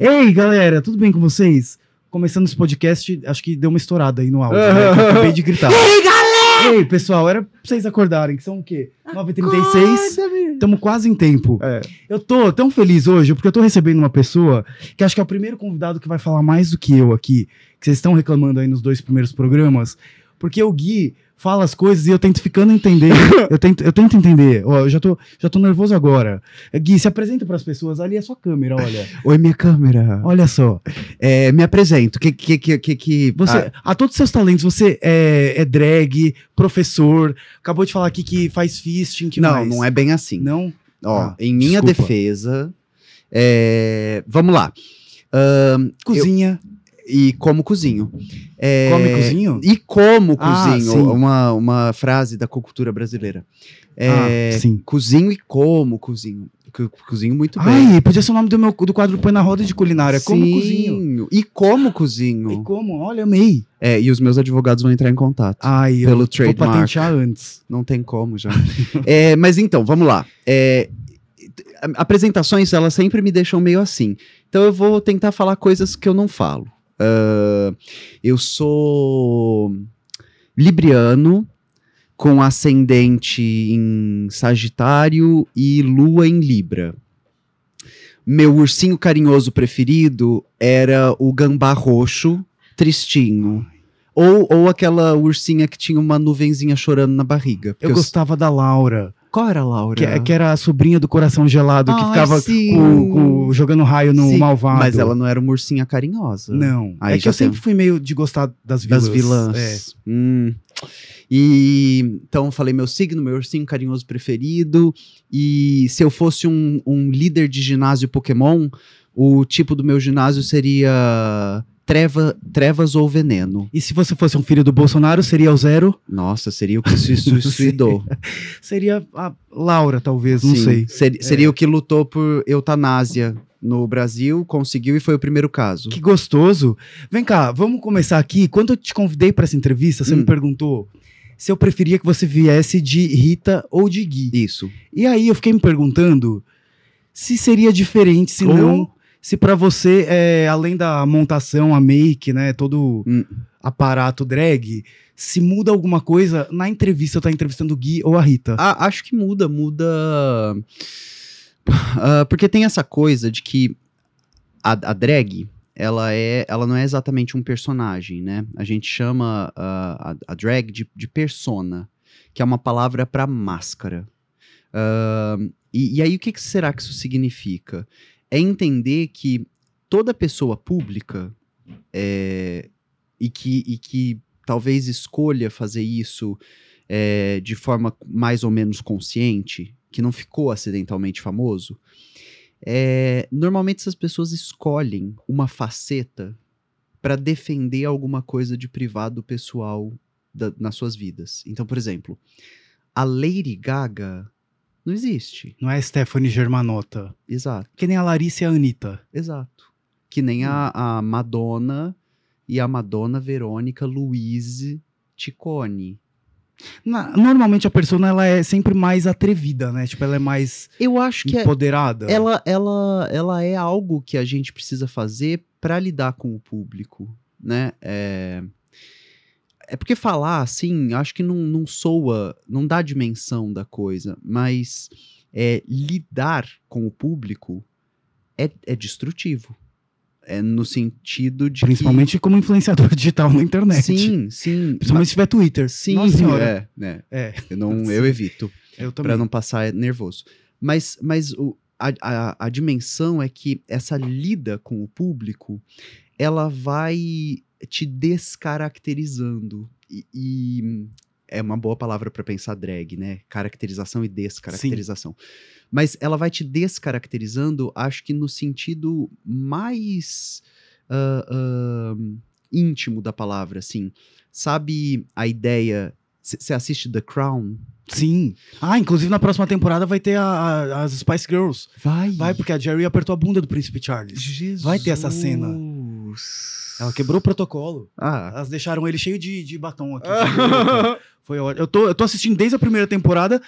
Ei, galera, tudo bem com vocês? Começando esse podcast, acho que deu uma estourada aí no áudio, né? que eu acabei de gritar. Ei, galera! Ei, pessoal, era pra vocês acordarem, que são o quê? 9h36, estamos quase em tempo. É. Eu tô tão feliz hoje, porque eu tô recebendo uma pessoa que acho que é o primeiro convidado que vai falar mais do que eu aqui, que vocês estão reclamando aí nos dois primeiros programas, porque o Gui fala as coisas e eu tento ficando entender. eu, tento, eu tento entender. Ó, eu já tô, já tô nervoso agora. Gui, se apresenta pras pessoas. Ali é sua câmera, olha. Oi, minha câmera. Olha só. É, me apresento. Que que que que, que Você, ah, a todos os seus talentos, você é, é drag, professor, acabou de falar aqui que faz fisting, que não, mais? não é bem assim. Não? Ó, Ah, em minha desculpa. defesa, é, vamos lá. Cozinha. E como cozinho. É, Come cozinho? E como Ah, cozinho, sim. uma, uma frase da cultura brasileira. É, Ah, sim. Cozinho e como cozinho. Co- Cozinho muito bem. Ai, podia ser o nome do meu do quadro Põe na Roda de Culinária. Como Sim, cozinho. E como cozinho. E como? Olha, amei. É, e os meus advogados vão entrar em contato. Ai, eu Pelo vou trademark. patentear antes. Não tem como já. É, mas então, vamos lá. É, apresentações, elas sempre me deixam meio assim. Então eu vou tentar falar coisas que eu não falo. Ah, eu sou libriano, com ascendente em Sagitário e lua em Libra. Meu ursinho carinhoso preferido era o gambá roxo, tristinho. Ou, ou aquela ursinha que tinha uma nuvenzinha chorando na barriga. Eu eu- gostava da Laura, Qual era a Laura? que, que era a sobrinha do Coração Gelado, que Ai, ficava com- com- jogando raio no Sim, malvado. Mas ela não era uma ursinha carinhosa. Não. Aí é que eu sempre tem- fui meio de gostar das vilãs. Das vilãs. É. Hum. E então falei meu signo, meu ursinho carinhoso preferido. E se eu fosse um, um líder de ginásio Pokémon, o tipo do meu ginásio seria treva, trevas ou veneno. E se você fosse um filho do Bolsonaro, seria o Zero? Nossa, seria o que se suicidou. Seria a Laura, talvez, não Sim, sei. Seria, seria o que lutou por eutanásia no Brasil, conseguiu e foi o primeiro caso. Que gostoso. Vem cá, vamos começar aqui. Quando eu te convidei para essa entrevista, você Hum. me perguntou se eu preferia que você viesse de Rita ou de Gui. Isso. E aí eu fiquei me perguntando se seria diferente, se Ou- não, se pra você, é, além da montação, a make, né, todo Hum. aparato drag, se muda alguma coisa na entrevista, tá entrevistando o Gui ou a Rita. Ah, acho que muda, muda. Ah, porque tem essa coisa de que a, a drag, ela é, ela não é exatamente um personagem, né? A gente chama ah, a, a drag de, de persona, que é uma palavra para máscara. Ah, e, e aí o que, que será que isso significa? É entender que toda pessoa pública é, e, que, e que talvez escolha fazer isso é, de forma mais ou menos consciente, que não ficou acidentalmente famoso, é, normalmente essas pessoas escolhem uma faceta para defender alguma coisa de privado pessoal da- nas suas vidas. Então, por exemplo, a Lady Gaga não existe. Não é Stephanie Germanotta. Exato, Que nem a Larissa e a Anitta. exato. Que nem a, a Madonna e a Madonna Verônica Louise Ticone. Na- normalmente a persona ela é sempre mais atrevida, né? Tipo, ela é mais Eu acho que é, empoderada. ela, ela, ela é algo que a gente precisa fazer para lidar com o público, né? É, é porque falar assim, acho que não, não soa, não dá dimensão da coisa, mas é, lidar com o público é, é destrutivo. É no sentido de. que- Principalmente como influenciador digital na internet. Sim, sim. Principalmente se tiver Twitter. Sim, Nossa senhora. é, né? É. Eu, não, Sim. eu evito. Eu também. para não passar nervoso. Mas, mas o, a, a, a dimensão é que essa lida com o público, ela vai te descaracterizando. E, e é uma boa palavra para pensar drag, né? Caracterização e descaracterização. Mas ela vai te descaracterizando, acho que no sentido mais ah, ah, íntimo da palavra, assim. Sabe a ideia... Você assiste The Crown? Sim. Ah, inclusive na próxima temporada vai ter a- a- as Spice Girls. Vai. Vai, porque a Jerry apertou a bunda do Príncipe Charles. Jesus. Vai ter essa cena. Ela quebrou o protocolo. Ah. Elas deixaram ele cheio de, de batom aqui. Foi ótimo. Eu tô, eu tô assistindo desde a primeira temporada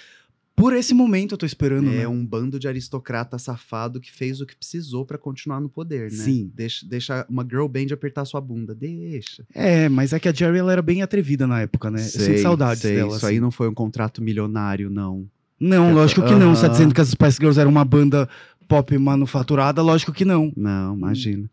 Por esse momento eu tô esperando, É né? um bando de aristocrata safado que fez o que precisou pra continuar no poder, né? Sim. Deixa, deixa uma girl band apertar sua bunda. Deixa. É, mas é que a Jerry ela era bem atrevida na época, né? eu sinto saudades sei. dela. Isso assim. aí não foi um contrato milionário, não. Não, lógico que não. Você tá Aham. dizendo que as Spice Girls eram uma banda pop manufaturada? Lógico que não. Não, imagina.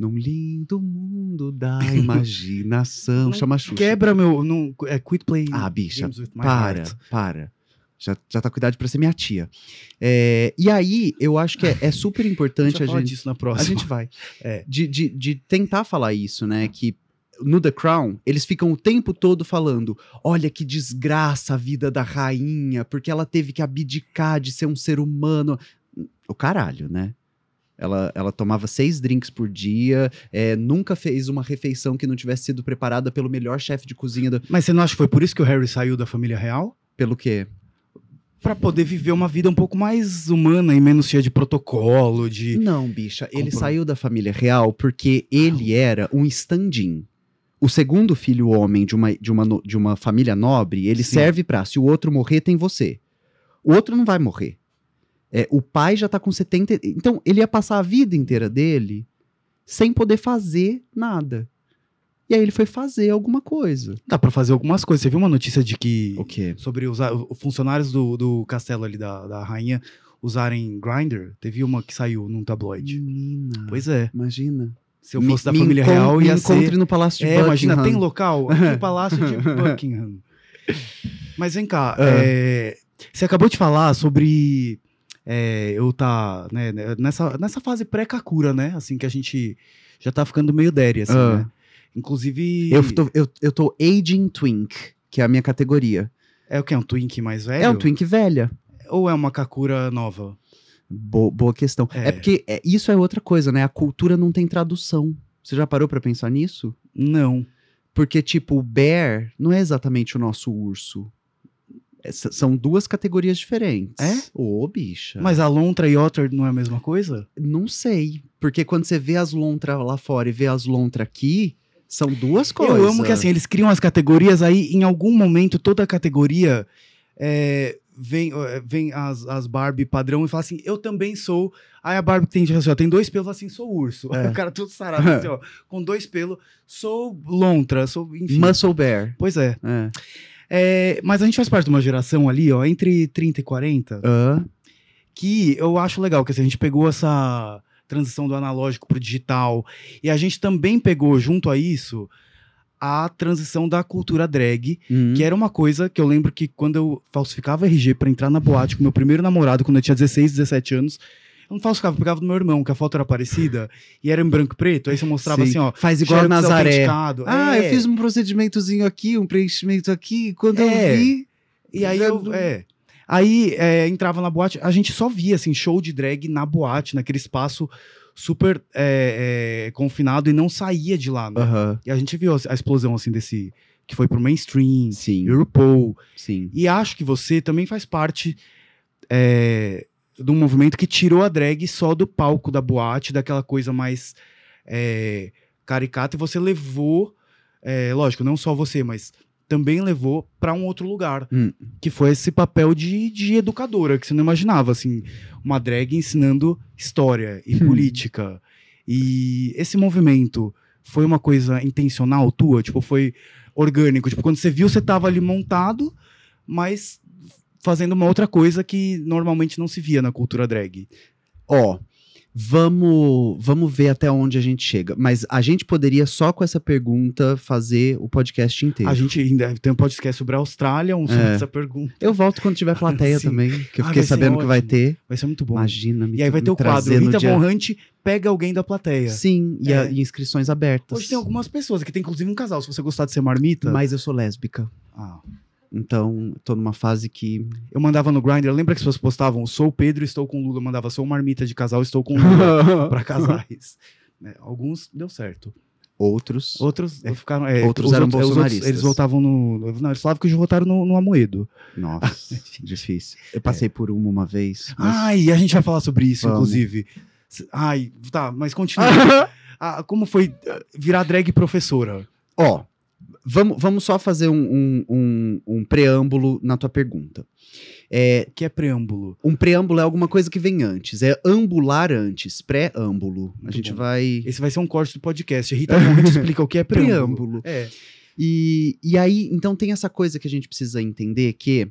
Num lindo mundo da imaginação. Chama a Xuxa. Quebra meu. Não, é Quit Playing. Ah, bicha, Para, Heart. para. Já, já tá cuidado pra ser minha tia. É, e aí, eu acho que é, é super A importante a gente. disso na A próxima. gente vai. É. De, de, de tentar falar isso, né? Que no The Crown, eles ficam o tempo todo falando: olha que desgraça a vida da rainha, porque ela teve que abdicar de ser um ser humano. O caralho, né? Ela, ela tomava seis drinks por dia, é, nunca fez uma refeição que não tivesse sido preparada pelo melhor chefe de cozinha do. Mas você não acha que foi por isso que o Harry saiu da família real? Pelo quê? Pra poder viver uma vida um pouco mais humana e menos cheia de protocolo, de. Não, bicha, ele Compro- saiu da família real porque ele era um stand-in. O segundo filho homem de uma, de uma, de uma família nobre, ele Sim. serve pra, se o outro morrer, tem você. O outro não vai morrer. É, o pai já tá com 70. Então, ele ia passar a vida inteira dele sem poder fazer nada. E aí ele foi fazer alguma coisa. Dá pra fazer algumas coisas. Você viu uma notícia de que. O quê? Sobre os os funcionários do, do castelo ali da, da rainha usarem Grindr? Teve uma que saiu num tabloide. Menina. Pois é. Imagina. Se eu Me- fosse da me família real, me ia encontre ser. no Palácio de É, imagina, Buckingham. tem local aqui no Palácio de Buckingham. Mas vem cá, Ah. é, você acabou de falar sobre é, eu tá né, nessa, nessa fase pré-Kakura, né? Assim, que a gente já tá ficando meio déria, assim, Ah. né? Inclusive, Eu tô, eu, eu tô aging twink, que é a minha categoria. é o que? É um Twink mais velho? É um twink velha. Ou é uma Kakura nova? Bo- boa questão. É, É. porque é, isso é outra coisa, né? A cultura não tem tradução. Você já parou pra pensar nisso? Não. Porque, tipo, o bear não é exatamente o nosso urso. Essa- são duas categorias diferentes. É? Ô, bicha. Mas a Lontra e Otter não é a mesma coisa? Não sei. Porque quando você vê as lontras lá fora e vê as lontras aqui, são duas coisas. Eu amo que assim, eles criam as categorias, aí em algum momento toda categoria é, vem, é, vem as, as Barbie padrão e fala assim, eu também sou. Aí a Barbie tem, assim, ó, tem dois pelos assim, sou urso. Aí É. o cara todo sarado, assim, ó, com dois pelos, sou lontra, sou. Enfim. Muscle bear. Pois é. É. É, Mas a gente faz parte de uma geração ali, ó, entre 30 e 40, Hã? que eu acho legal, que assim, a gente pegou essa transição do analógico pro digital, e a gente também pegou junto a isso a transição da cultura drag, Hum. que era uma coisa que eu lembro que quando eu falsificava RG pra entrar na boate com meu primeiro namorado, quando eu tinha 16, 17 anos, eu não falsificava, eu pegava do meu irmão, que a foto era parecida, e era em branco e preto, aí você mostrava Sim. assim, ó, Faz igual a Nazaré. Ah, É. eu fiz um procedimentozinho aqui, um preenchimento aqui. Quando É. eu vi. E aí eu, é. Aí é, entrava na boate, a gente só via assim show de drag na boate, naquele espaço super é, é, confinado e não saía de lá, né? E a gente viu a explosão assim desse que foi pro mainstream, Sim, Europol. sim. E acho que você também faz parte é, de um movimento que tirou a drag só do palco da boate, daquela coisa mais é, caricata, e você levou, é, lógico, não só você, mas também levou para um outro lugar, Hum. que foi esse papel de, de educadora, que você não imaginava, assim, uma drag ensinando história e Hum. política. E esse movimento foi uma coisa intencional tua? Tipo, foi orgânico? Tipo, quando você viu, você tava ali montado, mas fazendo uma outra coisa que normalmente não se via na cultura drag. Ó, vamos, vamos ver até onde a gente chega. Mas a gente poderia, só com essa pergunta, fazer o podcast inteiro. A gente ainda tem um podcast sobre a Austrália, um sobre É. essa pergunta. Eu volto quando tiver plateia Sim. também, que eu Ah, fiquei sabendo que vai ótimo. ter. Vai ser muito bom. Imagina, me e aí vai ter o quadro Rita dia- Von Hunt pega alguém da plateia. Sim, e, a- É. e inscrições abertas. Hoje tem algumas pessoas, aqui tem inclusive um casal, se você gostar de ser marmita. Mas eu sou lésbica. Ah, Então, tô numa fase que. eu mandava no Grindr, lembra que as pessoas postavam, sou Pedro, estou com Lula, eu mandava, sou marmita de casal, estou com Lula, pra casais. Né, Alguns deu certo. Outros. Outros ficaram. é, Outros os eram outros- é, os outros, bolsonaristas. eles votavam no. Não, eles falavam que hoje votaram no, no Amoedo. Nossa, difícil. Eu passei por uma uma vez. mas- Ai, a gente vai falar sobre isso, Vamos. inclusive. Ai, tá, mas continua. Ah, como foi ah, virar drag professora? Ó, vamos, vamos só fazer um, um, um- um preâmbulo na tua pergunta. É, O que é preâmbulo? um preâmbulo é alguma coisa que vem antes, é ambular antes, pré-âmbulo. A Muito gente bom. vai. Esse vai ser um corte do podcast. Rita Monte explica o que é Preâmbulo. preâmbulo. É. E, e aí, então tem essa coisa que a gente precisa entender que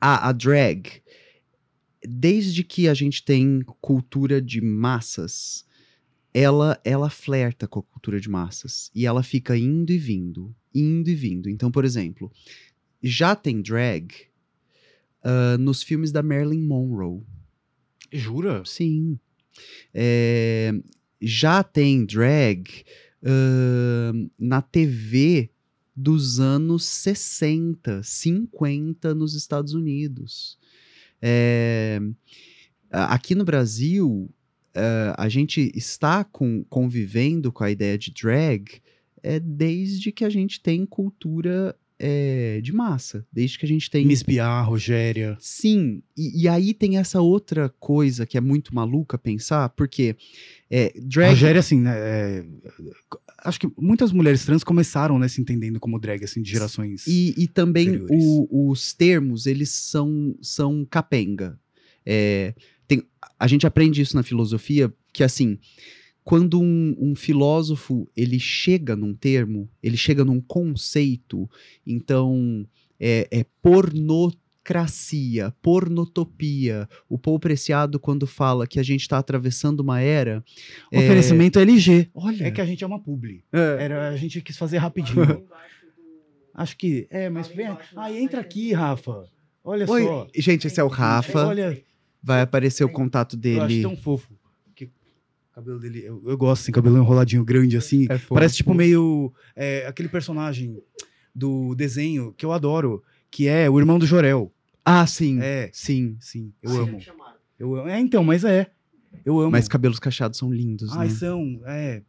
a, a drag, desde que a gente tem cultura de massas, ela, ela flerta com a cultura de massas. E ela fica indo e vindo, indo e vindo. Então, por exemplo, já tem drag ah, nos filmes da Marilyn Monroe. Jura? Sim. É, já tem drag ahn, na TV dos anos 60, 50 nos Estados Unidos. É, aqui no Brasil, ah, a gente está com- convivendo com a ideia de drag é, desde que a gente tem cultura é, de massa, desde que a gente tem Miss Piar, Rogéria. Sim, e, e aí tem essa outra coisa que é muito maluca pensar, porque é, drag. Rogéria, assim, né? é, Acho que muitas mulheres trans começaram, né, se entendendo como drag, assim, de gerações. E, e também o- os termos, eles são, são capenga. É, tem, a gente aprende isso na filosofia, que assim, quando um, um filósofo ele chega num termo, ele chega num conceito, então é, é pornocracia, pornotopia. O Paul Preciado, quando fala que a gente está atravessando uma era. é- Oferecimento LG. Olha, É que a gente é uma publi. é, Era, a gente quis fazer rapidinho. Acho que. É, mas vem. Ah, entra aqui, Rafa. Olha Oi, só. gente, esse é o Rafa. Olha, Vai aparecer o contato eu acho dele. tão fofo. Que o cabelo dele. Eu, eu gosto, assim, cabelo enroladinho grande, assim. É fofo. Parece tipo meio. é, aquele personagem do desenho que eu adoro, que é o irmão do Jorel. Ah, sim. É, Sim. sim, eu amo. Eu amo. É, então, mas é. Eu amo. Mas cabelos cacheados são lindos, Ai, né? são. É.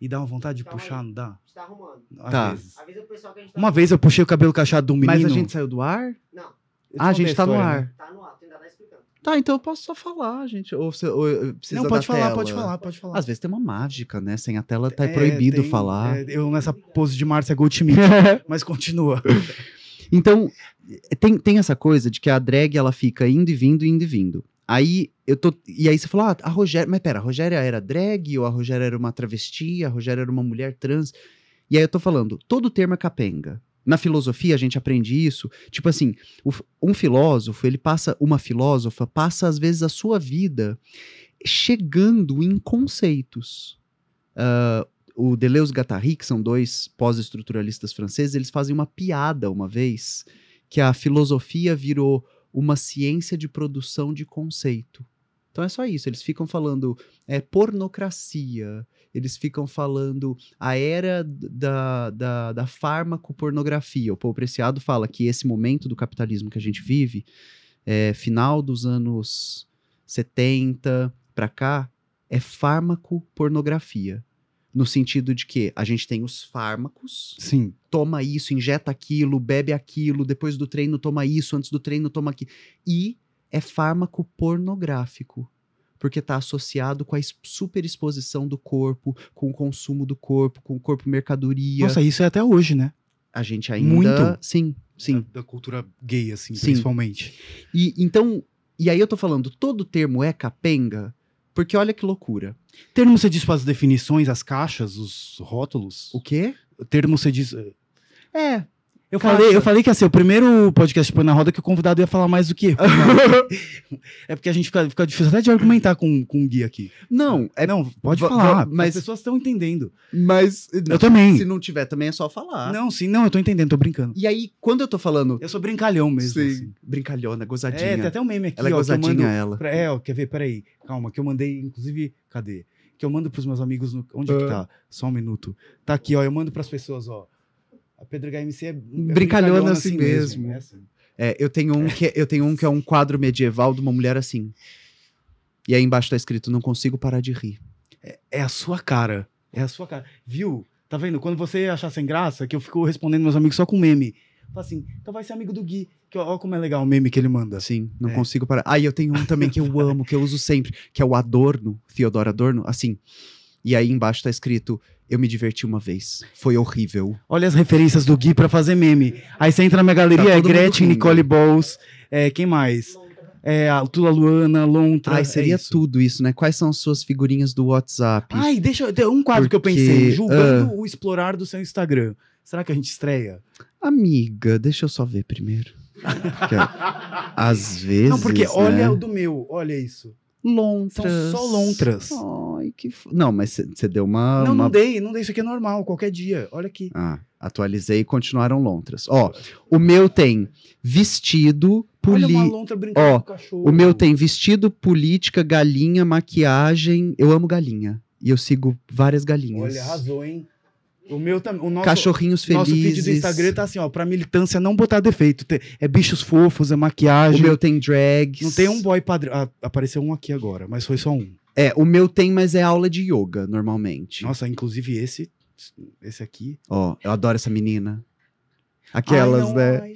E dá uma vontade de Calma puxar, aí. não dá? Está arrumando. Às Tá. vezes. Avisa o pessoal que a gente tá Uma vez eu puxei o cabelo cacheado de um menino. Mas a gente saiu do ar? Não, Ah, a gente tá no ar. tá no ar, tá então eu posso só falar, gente. Ou, você, ou eu- precisa Não, da pode falar, tela. pode falar, pode falar. Às vezes tem uma mágica, né? Sem a tela tá É, proibido tem- falar. é, eu nessa pose de Márcia Goldschmidt, mas continua. Então, tem, tem essa coisa de que a drag ela fica indo e vindo, indo e vindo. Aí eu tô. E aí você falou, ah, a Rogéria. Mas pera, a Rogéria era drag, ou a Rogéria era uma travesti, a Rogéria era uma mulher trans. E aí eu tô falando, todo termo é capenga. Na filosofia a gente aprende isso. Tipo assim, um filósofo, ele passa, uma filósofa, passa às vezes a sua vida chegando em conceitos. Ah, o Deleuze Guattari, que são dois pós-estruturalistas franceses, eles fazem uma piada uma vez que a filosofia virou uma ciência de produção de conceito. Então é só isso, eles ficam falando é, pornocracia, eles ficam falando a era da, da, da farmacopornografia. O Paul Preciado fala que esse momento do capitalismo que a gente vive, é, final dos anos 70 para cá, é farmacopornografia. No sentido de que a gente tem os fármacos, Sim. toma isso, injeta aquilo, bebe aquilo, depois do treino toma isso, antes do treino toma aquilo. E é fármaco pornográfico, porque está associado com a superexposição do corpo, com o consumo do corpo, com o corpo mercadoria. Nossa, isso é até hoje, né? a gente ainda. muito. Sim, sim. Da, da cultura gay, assim, Sim. principalmente. E então. E aí eu tô falando, todo termo é capenga, porque olha que loucura. Termo você diz para as definições, as caixas, os rótulos? O quê? O termo você diz. É. Eu falei, eu falei que ia ser o primeiro podcast Põe na Roda que o convidado ia falar mais do que eu. é porque a gente fica, fica difícil até de argumentar com, com o Gui aqui. Não, é. não, pode falar, mas as pessoas estão entendendo. Mas. Eu também. Se não tiver também é só falar. Não, sim, não, eu tô entendendo, tô brincando. E aí, quando eu tô falando. Eu sou brincalhão mesmo. Sim, assim. brincalhona, gozadinha. É, tem até um meme aqui, Ela é ó, gozadinha, mando ela. pra- é, ó, quer ver? Peraí, calma, que eu mandei, inclusive, cadê? Que eu mando pros meus amigos no. Onde é que Ah. tá? Só um minuto. Tá aqui, ó, eu mando pras pessoas, ó. A Pedro HMC é, é Brincalhona assim mesmo. é assim. É, eu tenho um que eu tenho um que é um quadro medieval de uma mulher assim. E aí embaixo tá escrito: não consigo parar de rir. É a sua cara. É a sua cara. Viu? Tá vendo? Quando você achar sem graça, que eu fico respondendo meus amigos só com meme. Fala assim, então vai ser amigo do Gui. Que, ó, ó como é legal o meme que ele manda. Assim, não É. consigo parar. Ah, e eu tenho um também que eu amo, que eu uso sempre, que é o Adorno, Theodor Adorno, assim. E aí embaixo tá escrito: Eu me diverti uma vez. Foi horrível. Olha as referências do Gui pra fazer meme. Aí você entra na minha galeria, Tá é Gretchen. Nicole Balls, é, quem mais? É, a Tula Luana, Lontra. Ai, é seria isso. tudo isso, né? Quais são as suas figurinhas do WhatsApp? Ai, deixa eu. Um quadro que eu Porque, pensei, julgando ah. o explorar do seu Instagram. Será que a gente estreia? Amiga, deixa eu só ver primeiro. Porque, às vezes. Não, porque olha né? o do meu, olha isso. Lontras. São só lontras. Ai, que. f- Não, mas você deu uma. não, uma- não dei, não dei. Isso aqui é normal, qualquer dia. Olha aqui. Ah, atualizei e continuaram lontras. Ó, o meu tem vestido, Olha poli... uma lontra brincando Ó, com o cachorro. O meu tem vestido, política, galinha, maquiagem. Eu amo galinha. E eu sigo várias galinhas. Olha, arrasou, hein? O meu também. O nosso, Cachorrinhos felizes. nosso feed do Instagram tá assim, ó, pra militância não botar defeito. É bichos fofos, é O maquiagem. meu tem drags. Não tem um boy padrão. Ah, apareceu um aqui agora, mas foi só um. É, o meu tem, mas é aula de yoga, normalmente. Nossa, inclusive esse. Esse aqui. Ó, eu adoro essa menina. Aquelas, Ai, não, né? Ai.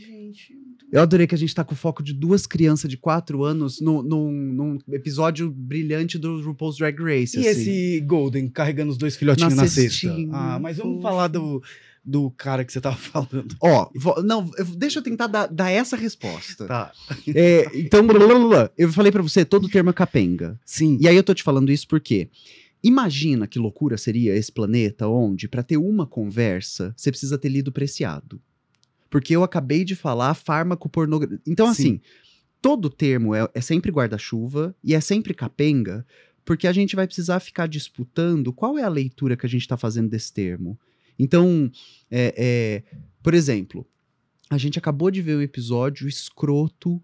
Eu adorei que a gente tá com o foco de duas crianças de quatro anos no, num, num episódio brilhante do RuPaul's Drag Race. E assim. esse Golden carregando os dois filhotinhos Na na, cesta? Ah, mas vamos falar do, do cara que você tava falando. Ó, não, eu- deixa eu tentar dar, dar essa resposta. Tá. É, então, blá, blá, blá, eu falei pra você, todo termo é capenga. Sim. E aí eu tô te falando isso porque imagina que loucura seria esse planeta onde, pra ter uma conversa, você precisa ter lido Preciado. Porque eu acabei de falar fármaco pornografia. Então, Sim. assim, todo termo é, é sempre guarda-chuva e é sempre capenga, porque a gente vai precisar ficar disputando qual é a leitura que a gente está fazendo desse termo. Então, é, é, por exemplo, a gente acabou de ver um episódio escroto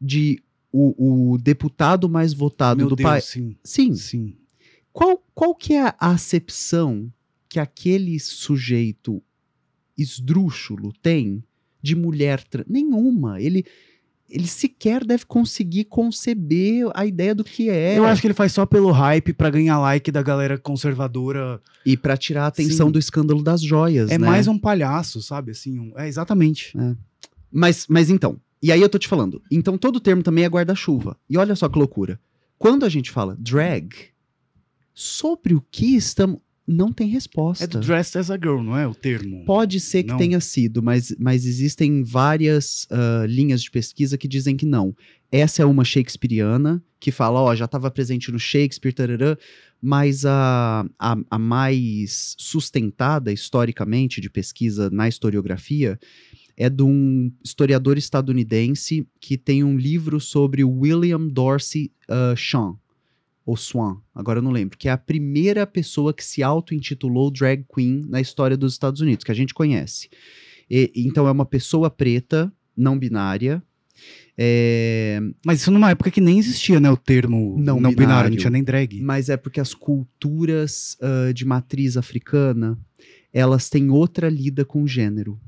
de o, o deputado mais votado Meu do país. sim. Sim. Sim. Qual, qual que é a acepção que aquele sujeito esdrúxulo tem de mulher? Nenhuma. Ele, ele sequer deve conseguir conceber a ideia do que é. Eu acho que ele faz só pelo hype pra ganhar like da galera conservadora. E pra tirar a atenção Sim. do escândalo das joias, É né? mais um palhaço, sabe? Assim, um- é exatamente. Mas, mas então, e aí eu tô te falando, então todo termo também é guarda-chuva. E olha só que loucura. Quando a gente fala drag, sobre o que estamos. Não tem resposta. É do dressed as a girl, não é o termo? Pode ser que Não. tenha sido, mas, mas existem várias ah, linhas de pesquisa que dizem que não. Essa é uma shakespeariana, que fala, ó, já estava presente no Shakespeare, tarará, mas a, a, a mais sustentada historicamente de pesquisa na historiografia é de um historiador estadunidense que tem um livro sobre William Dorsey uh, Swan, ou Swan, agora eu não lembro, que é a primeira pessoa que se auto-intitulou drag queen na história dos Estados Unidos, que a gente conhece. E- então é uma pessoa preta, não binária, é, Mas isso numa época que nem existia, né? O termo Não não, binário, binário. não tinha nem drag. mas é porque as culturas ah, de matriz africana, elas têm outra lida com gênero.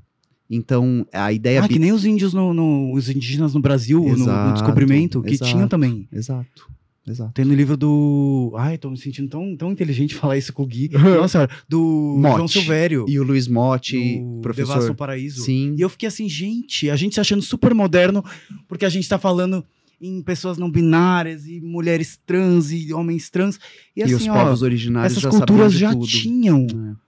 Então, a ideia... ah, que nem os índios, no, no- os indígenas no Brasil, no- no, Exato, descobrimento, que exato. tinham também. Exato, exato. Tem no livro do. Ai, tô me sentindo tão, tão inteligente falar isso com o Gui. Nossa senhora, do Mote. João Silvério. E o Luiz Motti, do professor... no Paraíso. Sim, E eu fiquei assim, gente, a gente se achando super moderno, porque a gente tá falando em pessoas não binárias e mulheres trans e homens trans. E e, assim, os ó, povos originários essas culturas já tudo. tinham. É.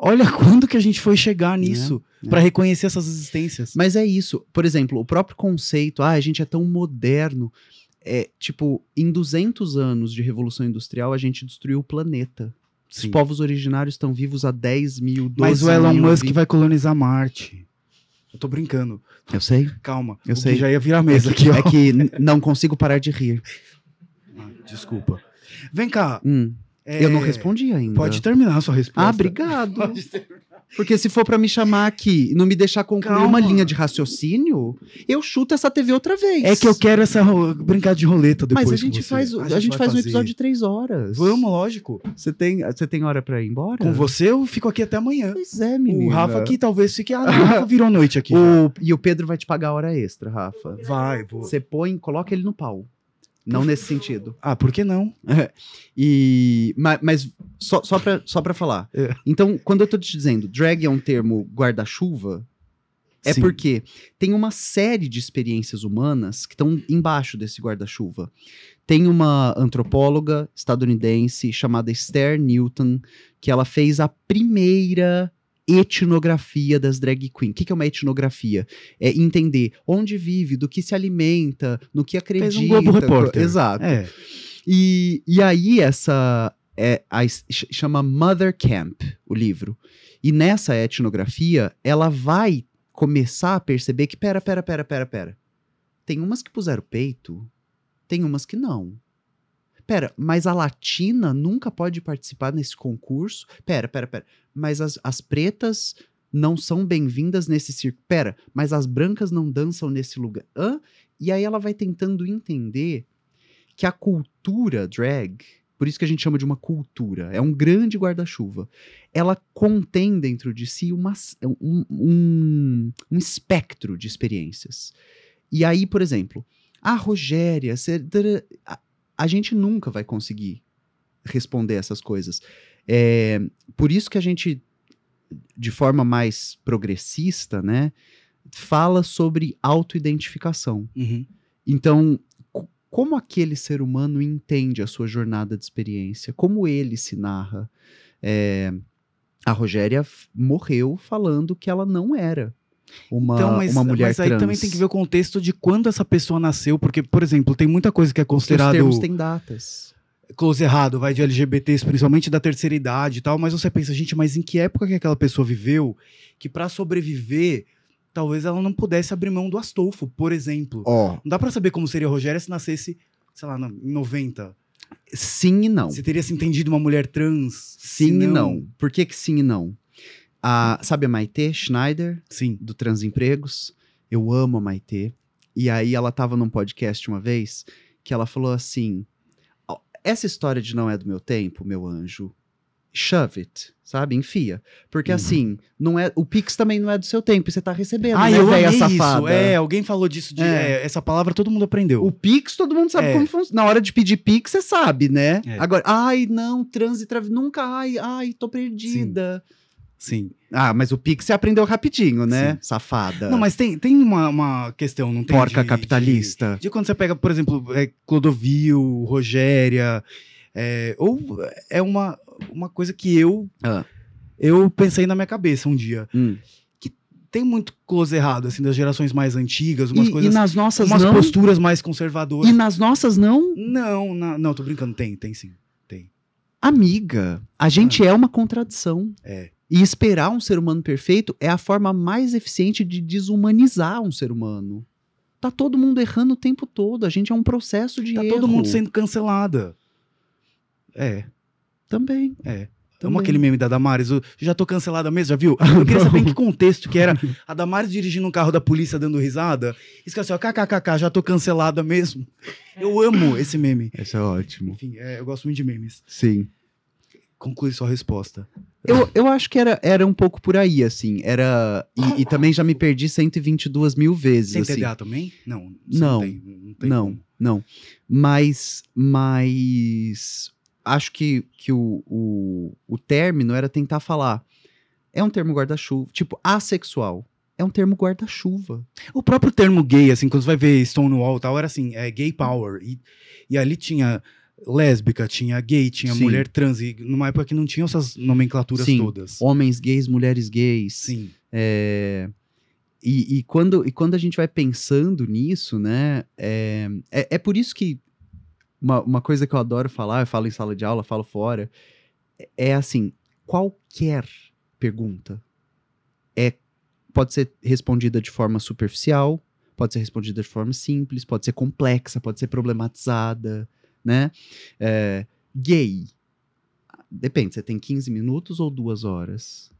Olha quando que a gente foi chegar nisso é. pra reconhecer essas existências. Mas é isso. Por exemplo, o próprio conceito, ah, a gente é tão moderno. É, tipo, em 200 anos de Revolução Industrial, a gente destruiu o planeta. Os Sim. povos originários estão vivos há 10 mil, 12 Mas o Elon mil, Musk 20. vai colonizar Marte. Eu tô brincando. Eu sei. Calma. Eu sei. já ia virar a mesa é aqui, que, ó. é que não consigo parar de rir. Ah, Desculpa. Vem cá. Hum, é, Eu não respondi ainda. Pode terminar a sua resposta. Ah, obrigado. Pode terminar. Porque se for pra me chamar aqui e não me deixar concluir Calma. uma linha de raciocínio, eu chuto essa TV outra vez. É que eu quero essa ro- brincar de roleta depois Mas a gente faz, o- a gente faz um episódio de três horas. Vamos, lógico. Você tem, você tem hora pra ir embora? Com você eu fico aqui até amanhã. Pois é, menina. O Rafa aqui talvez fique. Ah, não, o Rafa virou noite aqui. O- e o Pedro vai te pagar hora extra, Rafa. Vai, vou. Você põe, coloca ele no pau. Não nesse sentido. Ah, por que não? E, ma- mas, só, só, pra, só pra falar. É. Então, quando eu tô te dizendo drag é um termo guarda-chuva, É Sim. porque tem uma série de experiências humanas que estão embaixo desse guarda-chuva. Tem uma antropóloga estadunidense chamada Esther Newton, que ela fez a primeira etnografia das drag queens. O que que é uma etnografia? É entender onde vive, do que se alimenta, no que acredita. Fez um Globo Repórter. Exato. É. E, e aí essa é a, ch- chama Mother Camp, o livro. E nessa etnografia, ela vai começar a perceber que pera, pera, pera, pera, pera. Tem umas que puseram peito, tem umas que não. Pera, mas a latina nunca pode participar nesse concurso? Pera, pera, pera. Mas as, as pretas não são bem-vindas nesse circo. Pera, mas as brancas não dançam nesse lugar. Hã? E aí ela vai tentando entender que a cultura drag, por isso que a gente chama de uma cultura, é um grande guarda-chuva. Ela contém dentro de si uma, um, um, um espectro de experiências. E aí, por exemplo, a Rogéria, a, gente nunca vai conseguir responder essas coisas. É, por isso que a gente, de forma mais progressista, né, fala sobre autoidentificação. Uhum. Então, co- como aquele ser humano entende a sua jornada de experiência? Como ele se narra? É, a Rogéria morreu falando que ela não era uma, Então, mas, uma mulher mas aí trans. também tem que ver o contexto de quando essa pessoa nasceu, porque, por exemplo, tem muita coisa que é Porque os considerado termos têm datas. close errado, vai de LGBTs, principalmente da terceira idade e tal, mas você pensa, gente, mas em que época que aquela pessoa viveu que pra sobreviver, talvez ela não pudesse abrir mão do Astolfo, por exemplo. Ó, Não dá pra saber como seria a Rogéria se nascesse, sei lá, em 90. sim e não. Se teria se entendido uma mulher trans. Sim e não. Por que, que sim e não? A, sabe a Maite Schneider, Sim. do Transempregos? Eu amo a Maite. E aí ela tava num podcast uma vez que ela falou assim: "Ó, essa história de não é do meu tempo, meu anjo. Shove it, sabe? Enfia. Porque Uhum. assim, não é, o Pix também não é do seu tempo, e você tá recebendo, Ah, né, eu véia amei safada? isso. É, alguém falou disso. De, É. é, essa palavra todo mundo aprendeu. O Pix, todo mundo sabe É. como funciona. Na hora de pedir Pix, você sabe, né? É. Agora, ai, não, trans e travi... Nunca, ai, ai, tô perdida. Sim. Ah, mas o Pix você aprendeu rapidinho, né? Sim. Safada. Não, mas tem, tem uma, uma questão, não tem? Porca de- capitalista. De, de quando você pega, por exemplo, é, Clodovil, Rogéria, é, ou é uma, uma coisa que eu Ah. eu pensei na minha cabeça um dia. Hum. Tem muito close errado, assim, das gerações mais antigas, umas E, e coisas, nas nossas umas não? posturas mais conservadoras. E nas nossas não? Não, na- não, tô brincando, tem, tem sim, tem. Amiga, a gente é uma contradição. É. E esperar um ser humano perfeito é a forma mais eficiente de desumanizar um ser humano. Tá todo mundo errando o tempo todo. A gente é um processo de Tá erro. todo mundo sendo cancelada. É, Também. é. Também. Como aquele meme da Damares, eu já tô cancelada mesmo, já viu? Eu queria saber em que contexto que era a Damares dirigindo um carro da polícia dando risada. Isso assim, ó, kkkk, já tô cancelada mesmo. Eu amo esse meme. Esse é ótimo. Enfim, é, eu gosto muito de memes. Sim. Conclui sua resposta. Eu, eu acho que era, era um pouco por aí, assim. Era. E, e também já me perdi 122 mil vezes. Tem assim. TDA também? Não. você Não. tem, não, tem Não, não. Mas, mas acho que, que o, o, o término era tentar falar. É um termo guarda-chuva. Tipo, assexual. É um termo guarda-chuva. O próprio termo gay, assim, quando você vai ver Stonewall e tal, era assim, é gay power. E, e ali tinha lésbica, tinha gay, tinha Sim. mulher trans. E numa época que não tinha essas nomenclaturas Sim. todas. Homens gays, mulheres gays. Sim. É, e, e quando, e quando a gente vai pensando nisso, né? É, é, é por isso que uma, uma coisa que eu adoro falar, eu falo em sala de aula, falo fora, é- é assim: qualquer pergunta é, pode ser respondida de forma superficial, pode ser respondida de forma simples, pode ser complexa, pode ser problematizada, né? É, gay. Depende, você tem 15 minutos ou duas horas?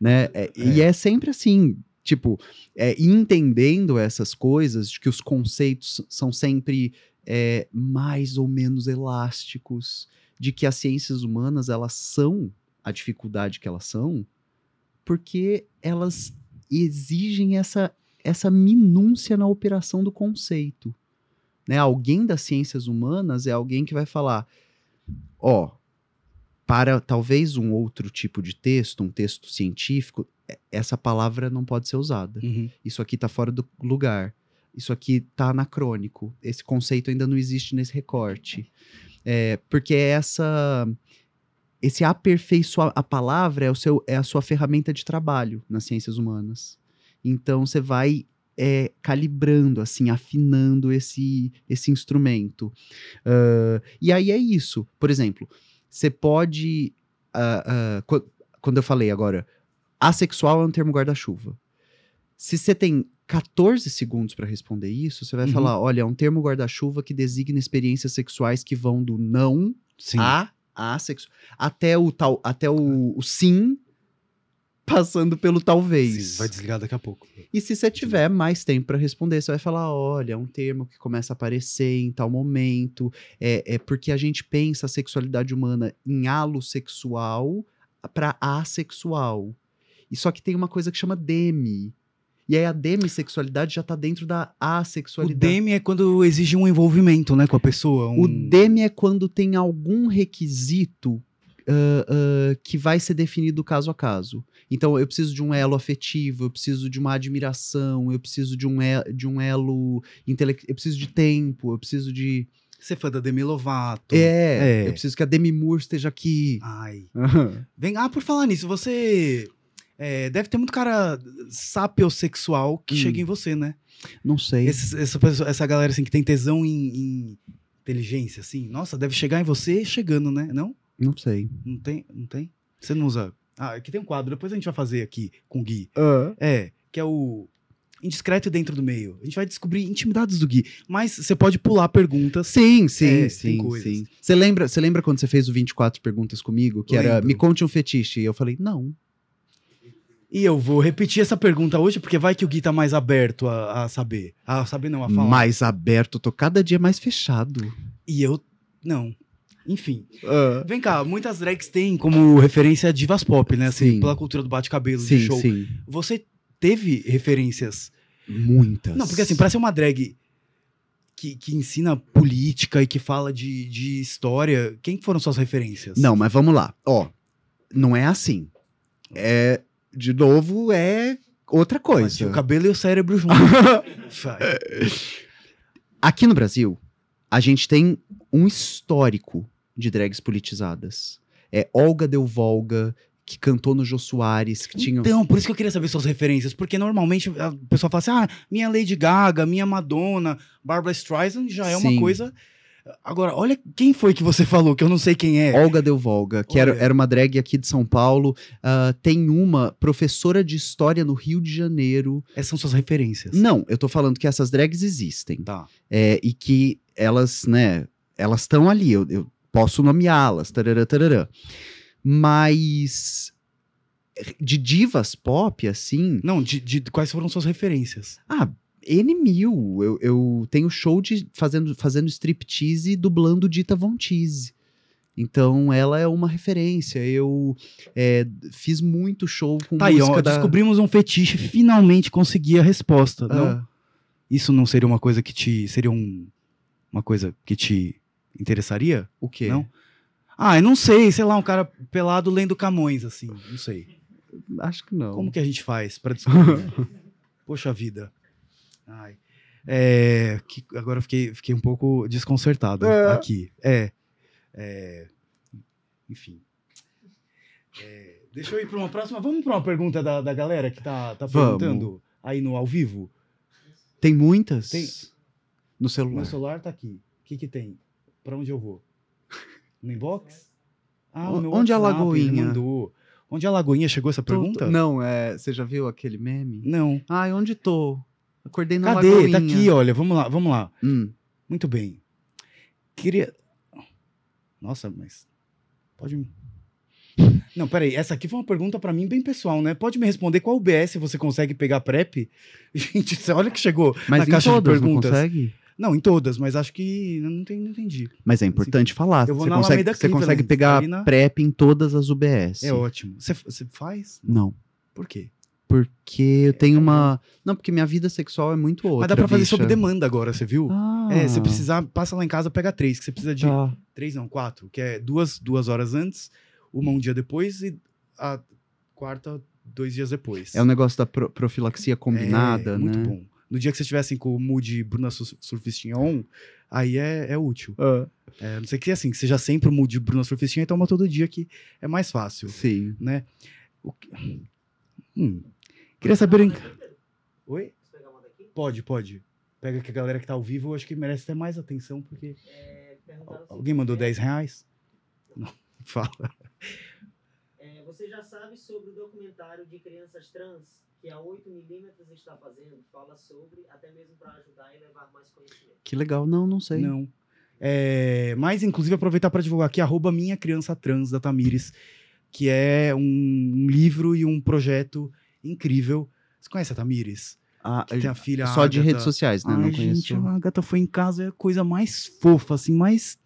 Né? É, E é sempre assim, tipo, é, entendendo essas coisas, de que os conceitos são sempre é, mais ou menos elásticos, de que as ciências humanas, elas são a dificuldade que elas são, porque elas exigem essa, essa minúcia na operação do conceito. Né? Alguém das ciências humanas é alguém que vai falar, ó, para talvez um outro tipo de texto, um texto científico, é- essa palavra não pode ser usada. Uhum. Isso aqui tá fora do lugar. Isso aqui tá anacrônico. Esse conceito ainda não existe nesse recorte. É, porque é essa esse aperfeiçoar a palavra é o seu é a sua ferramenta de trabalho nas ciências humanas. Então você vai é, calibrando, assim, afinando esse esse instrumento. Ah, e aí é isso. Por exemplo, você pode ah, qu- quando eu falei agora, assexual é um termo guarda-chuva. Se você tem 14 segundos para responder isso, você vai Uhum. falar: olha, é um termo guarda-chuva que designa experiências sexuais que vão do não Sim. a a sexo até o tal até o, o sim passando pelo talvez. Sim, vai desligar daqui a pouco. E se você tiver mais tempo para responder, você vai falar: olha, é um termo que começa a aparecer em tal momento. É, é porque a gente pensa a sexualidade humana em halo sexual para assexual. E só que tem uma coisa que chama demi. E aí a demissexualidade já tá dentro da O assexualidade. demi é quando exige um envolvimento, né, com a pessoa. O um- demi é quando tem algum requisito ah, que vai ser definido caso a caso. Então, eu preciso de um elo afetivo, eu preciso de uma admiração, eu preciso de um, e- de um elo intelectual, eu preciso de tempo, eu preciso de. Ser fã da Demi Lovato. É, É. eu preciso que a Demi Moore esteja aqui. Ai. Vem, ah, por falar nisso, você é, deve ter muito cara sapiosexual que Hum. chega em você, né? Não sei. Esses- essa, pessoa- essa galera assim que tem tesão em, em inteligência, assim, nossa, deve chegar em você chegando, né? Não? Não sei. Não tem? Não tem? Você não usa. Ah, aqui tem um quadro, depois a gente vai fazer aqui com o Gui. É, que é o indiscreto e dentro do meio. A gente vai descobrir intimidades do Gui. Mas você pode pular perguntas. Sim, sim, É, sim, sim. Você lembra, você lembra quando você fez o 24 perguntas comigo? Que era, Lembro. me conte um fetiche. E eu falei, não. E eu vou repetir essa pergunta hoje, porque vai que o Gui tá mais aberto a, a saber. A saber não, a falar. Mais aberto, tô cada dia mais fechado. E eu. Não. Enfim. Vem cá, muitas drags têm como referência divas pop, né? Assim, Sim. pela cultura do bate-cabelo, do sim, show. sim. Você teve referências? Muitas. Não, porque assim, pra ser uma drag que, que ensina política e que fala de, de história, quem foram suas referências? Não, mas vamos lá. Ó, não é assim. É, de novo, é outra coisa. o cabelo e o cérebro juntos. Aqui no Brasil, a gente tem um histórico de drags politizadas. É Olga Del Volga, que cantou no Jô Soares, que tinha. Então, por isso que eu queria saber suas referências, porque normalmente a pessoa fala assim: ah, minha Lady Gaga, minha Madonna, Barbara Streisand já é uma Sim. coisa. Agora, olha quem foi que você falou, que eu não sei quem é. Olga Del Volga, que era, Olha. era uma drag aqui de São Paulo. Ah, tem uma professora de história no Rio de Janeiro. Essas são suas referências. Não, eu tô falando que essas drags existem. Tá. É, e que elas, né, elas estão ali, eu, eu posso nomeá-las, tarará, tarará. Mas de divas pop, assim, Não, de, de- quais foram suas referências? ah, N mil. Eu, eu tenho show de fazendo, fazendo striptease dublando Dita Von Teese. Então ela é uma referência. Eu é, fiz muito show com Tá aí, música ó, da... descobrimos um fetiche, finalmente consegui a resposta. Não? Ah, Isso não seria uma coisa que te. Seria um, uma coisa que te interessaria? o quê? Não? Ah, eu não sei, sei lá, um cara pelado lendo Camões, assim. Não sei. Acho que não. Como que a gente faz pra descobrir? Poxa vida. Ai. É, que- agora fiquei, fiquei um pouco desconcertado É. aqui. É, é, Enfim. É, deixa eu ir para uma próxima. Vamos para uma pergunta da, da galera que tá, tá Vamos. perguntando aí no ao vivo. Tem muitas? Tem. No celular. Meu celular tá aqui. O que que tem? Para onde eu vou? No inbox? Ah, O- meu onde a WhatsApp, ele Lagoinha? mandou. Onde a Lagoinha chegou essa pergunta? Não, é, você já viu aquele meme? Não. Ai, onde tô? Acordei na Cadê? Lagoinha. Tá aqui, olha. Vamos lá, vamos lá. Hum. Muito bem. Queria. Nossa, mas. Pode me. Não, peraí. Essa aqui foi uma pergunta pra mim bem pessoal, né? Pode me responder qual UBS você consegue pegar PrEP? Gente, olha que chegou Mas na caixa de todas, perguntas. não consegue? Não, em todas, mas acho que. Não, entendi, não entendi. Mas é importante falar. Eu vou Você na consegue, Alameda você consegue pegar na- PrEP em todas as UBS. É ótimo. Você, você faz? Não. Por quê? Porque eu tenho uma. Não, porque minha vida sexual é muito outra. mas dá pra fazer bicha. sob demanda agora, você viu? Ah, É, se precisar, passa lá em casa, pega três, que você precisa de. Tá. Três não, quatro, que é duas, duas horas antes, uma um dia depois e a quarta dois dias depois. É o negócio da pro- profilaxia combinada, É, né? Muito bom. No dia que vocês estivessem com o mood Bruna Sur- Surfistinha on, aí é, é útil. Ah, É, não sei que assim, que seja sempre o mood Bruna Surfistinha e toma todo dia que é mais fácil, sim. né? O que- Hum. Queria saber... Em... Oi? Posso pegar uma daqui? Pode, pode. Pega que a galera que tá ao vivo, eu acho que merece ter mais atenção, porque... É, Alguém mandou 10 reais? Não, fala. É, você já sabe sobre o documentário de crianças trans que a 8mm está fazendo? Fala sobre, até mesmo para ajudar e levar mais conhecimento. Que legal. Não, não sei. Não. É, mas, inclusive, aproveitar para divulgar aqui, arroba Minha Criança Trans, da Tamires, que é um, um livro e um projeto incrível. Você conhece a Tamires? Ah, Que tem a filha só de redes sociais, né? Ai, não gente, conheço. a Agatha foi em casa, é a coisa mais fofa, assim, mais...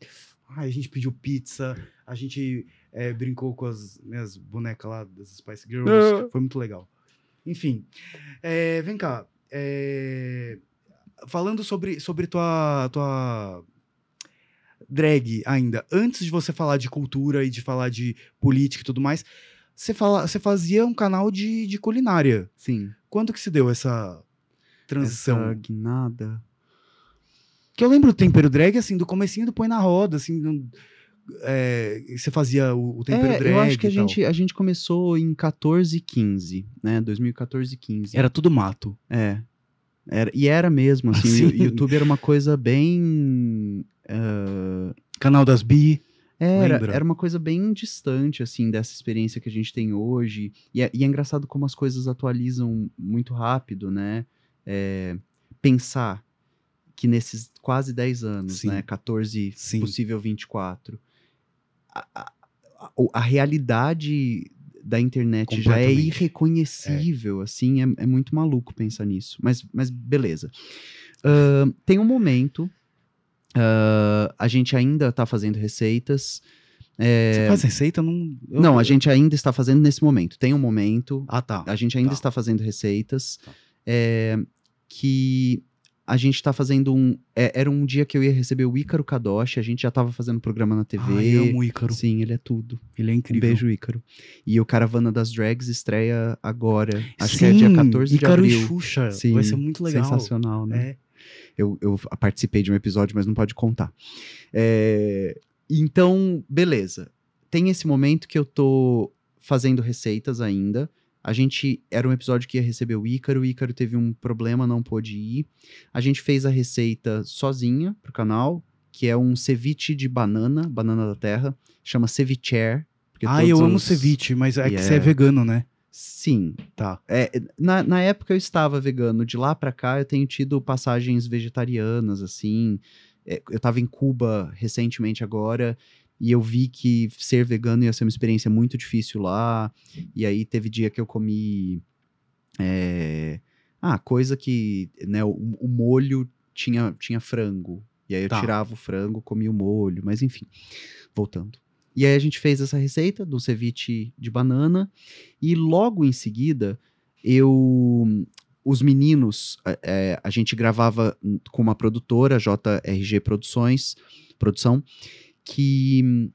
Ai, a gente pediu pizza, a gente é, brincou com as minhas bonecas lá, das Spice Girls, Ah. foi muito legal. Enfim, é, vem cá, é, falando sobre, sobre tua, tua drag ainda, antes de você falar de cultura e de falar de política e tudo mais, você, fala, você fazia um canal de, de culinária. Sim. Quando que se deu essa transição? Essa guinada. Que eu lembro do tempero drag, assim, do comecinho do Põe na Roda, assim, do- é, você fazia o, o tempero É, drag eu acho que a gente, a gente começou em 14 e 15, né? 2014 e 15. Era tudo mato. É. Era, e era mesmo, assim, Sim. o YouTube era uma coisa bem... ah, Canal das Bi. Era, Lembra? era uma coisa bem distante, assim, dessa experiência que a gente tem hoje. E é, e é engraçado como as coisas atualizam muito rápido, né? É, pensar que nesses quase 10 anos, Sim. né? 14, Sim. possível 24, a, a, realidade da internet já é irreconhecível, assim, é, é muito maluco pensar nisso. Mas, mas beleza. Ahn, tem um momento ah, a gente ainda está fazendo receitas. é, Você faz receita? Não, eu- não, a gente ainda está fazendo nesse momento. Tem um momento, Ah, tá. a gente ainda Tá. está fazendo receitas Tá. é, que a gente está fazendo um. é, era um dia que eu ia receber o Ícaro Kadoshi, a gente já estava fazendo programa na TV. Ai, eu amo o Ícaro. Sim, ele é tudo. Ele é Um incrível. beijo, Ícaro. E o Caravana das Drags estreia agora. Acho que é dia Sim, 14 de Ícaro abril. e Xuxa. Sim, Vai ser muito legal. Sensacional, né? É. Eu, eu participei de um episódio, mas não pode contar. É, então, beleza. Tem esse momento que eu tô fazendo receitas ainda. A gente. Era um episódio que ia receber o Ícaro. O Ícaro teve um problema, não pôde ir. A gente fez a receita sozinha pro canal, que é um ceviche de banana, banana da terra. Chama ceviche. Ah, eu amo ceviche, mas é que E você é vegano, né? Sim. Tá. É, na, na época eu estava vegano. De lá pra cá eu tenho tido passagens vegetarianas, assim. É, eu tava em Cuba recentemente agora. E eu vi que ser vegano ia ser uma experiência muito difícil lá. E aí teve dia que eu comi. é, ah, coisa que. Né, o, o molho tinha, tinha frango. E aí eu Tá. tirava o frango, comia o molho. Mas enfim, voltando. E aí a gente fez essa receita do ceviche de banana. E logo em seguida, eu. Os meninos, é, a gente gravava com uma produtora, JRG Produções, produção, que hum,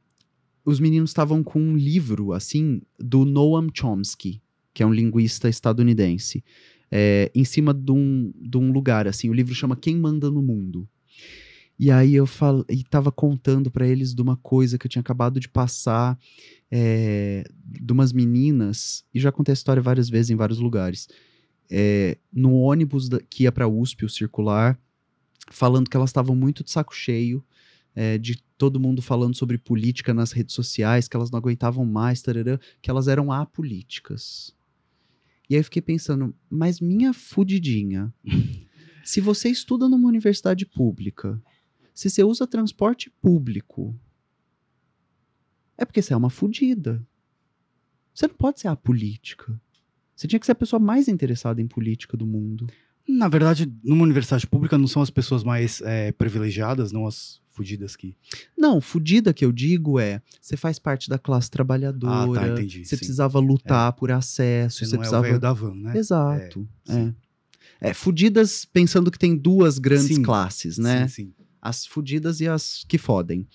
os meninos estavam com um livro, assim, do Noam Chomsky, que é um linguista estadunidense, é, em cima de um, de um lugar, assim. O livro chama Quem Manda no Mundo. E aí eu fal... e tava contando pra eles de uma coisa que eu tinha acabado de passar, é, de umas meninas, e já contei a história várias vezes em vários lugares, é, no ônibus da- que ia pra USP, o circular, falando que elas estavam muito de saco cheio, é, de todo mundo falando sobre política nas redes sociais, que elas não aguentavam mais, tarará, que elas eram apolíticas. E aí eu fiquei pensando, mas minha fudidinha, se você estuda numa universidade pública, se você usa transporte público, é porque você é uma fudida. Você não pode ser apolítica. Você tinha que ser a pessoa mais interessada em política do mundo. Na verdade, numa universidade pública não são as pessoas mais é, privilegiadas, não as fudidas que. Não, fudida que eu digo é, você faz parte da classe trabalhadora, Ah, tá, entendi, você sim. precisava lutar por acesso, Você você, não é o precisava... da van, né? Exato, É, é. É, fudidas pensando que tem duas grandes Sim, classes, né? Sim, sim. As fudidas e as que fodem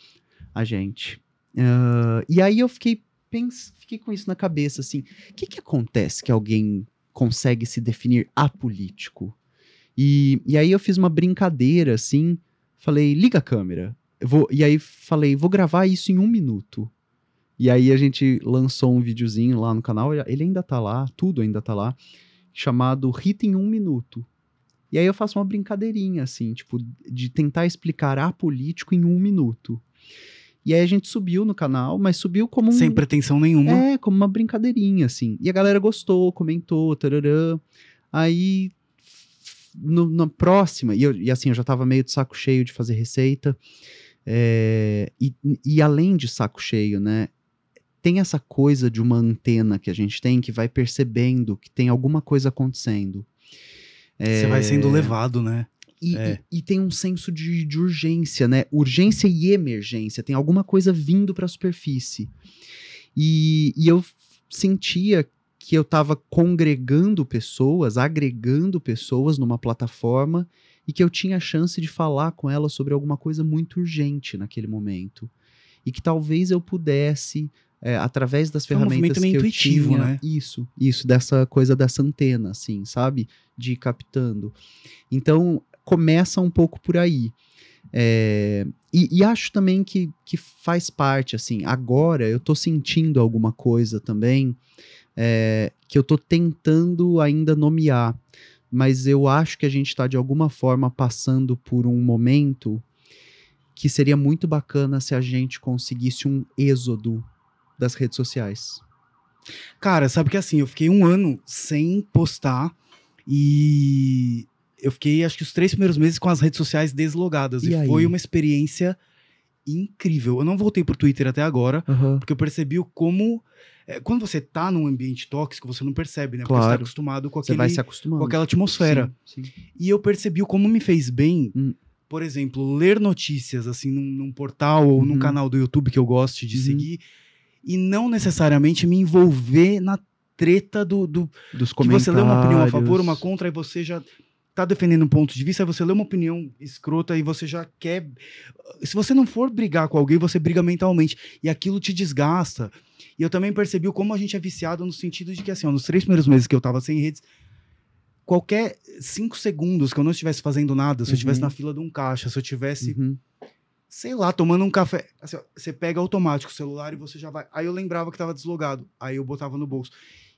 a gente. Ah, e aí eu fiquei pense, fiquei com isso na cabeça, assim. O que, que acontece que alguém consegue se definir apolítico? E, e aí eu fiz uma brincadeira, assim, falei, liga a câmera. Vou, e aí falei, vou gravar isso em um minuto. E aí a gente lançou um videozinho lá no canal, ele ainda tá lá, tudo ainda tá lá, chamado Rita em um minuto. E aí eu faço uma brincadeirinha, assim, tipo, de tentar explicar a político em um minuto. E aí a gente subiu no canal, mas subiu como um... Sem pretensão nenhuma. É, como uma brincadeirinha, assim. E a galera gostou, comentou, tararã. Aí, no, na próxima, e, eu, e assim, eu já tava meio de saco cheio de fazer receita. É, e, e além de saco cheio, né? Tem essa coisa de uma antena que a gente tem que vai percebendo que tem alguma coisa acontecendo. Você vai sendo É, levado, né? e, É. e- e tem um senso de, de urgência, né? Urgência e emergência. Tem alguma coisa vindo para a superfície. E, e eu sentia que eu estava congregando pessoas, agregando pessoas numa plataforma e que eu tinha a chance de falar com elas sobre alguma coisa muito urgente naquele momento. E que talvez eu pudesse, é, através das É um movimento ferramentas meio que eu intuitivo, tinha, né? isso, isso, dessa coisa dessa antena, assim, sabe? De ir captando. Então, começa um pouco por aí. É, e, e acho também que, que faz parte, assim, agora eu tô sentindo alguma coisa também é, que eu tô tentando ainda nomear, mas eu acho que a gente tá de alguma forma passando por um momento que seria muito bacana se a gente conseguisse um êxodo das redes sociais. Cara, sabe que assim, eu fiquei um ano sem postar e eu fiquei, acho que os três primeiros meses com as redes sociais deslogadas. E E, foi uma experiência incrível. Eu não voltei pro Twitter até agora, porque eu percebi o como. É, quando você tá num ambiente tóxico, você não percebe, né? Porque você tá Claro. acostumado com, aquele, vai se acostumando. com aquela atmosfera. Sim, sim. E eu percebi o como me fez bem, Hum. por exemplo, ler notícias assim num, num portal ou num Uhum. canal do YouTube que eu goste de Uhum. seguir e não necessariamente me envolver na treta do, do Dos que você lê uma opinião a favor, comentários. uma contra e você já tá defendendo um ponto de vista, você lê uma opinião escrota e você já quer se você não for brigar com alguém, você briga mentalmente e aquilo te desgasta. E eu também percebi como a gente é viciado no sentido de que assim, ó, nos três primeiros meses que eu tava sem redes, qualquer cinco segundos que eu não estivesse fazendo nada, se eu estivesse Uhum. na fila de um caixa, se eu tivesse, Uhum. sei lá, tomando um café, assim, ó, você pega automático o celular e você já vai. Aí eu lembrava que tava deslogado, aí eu botava no bolso.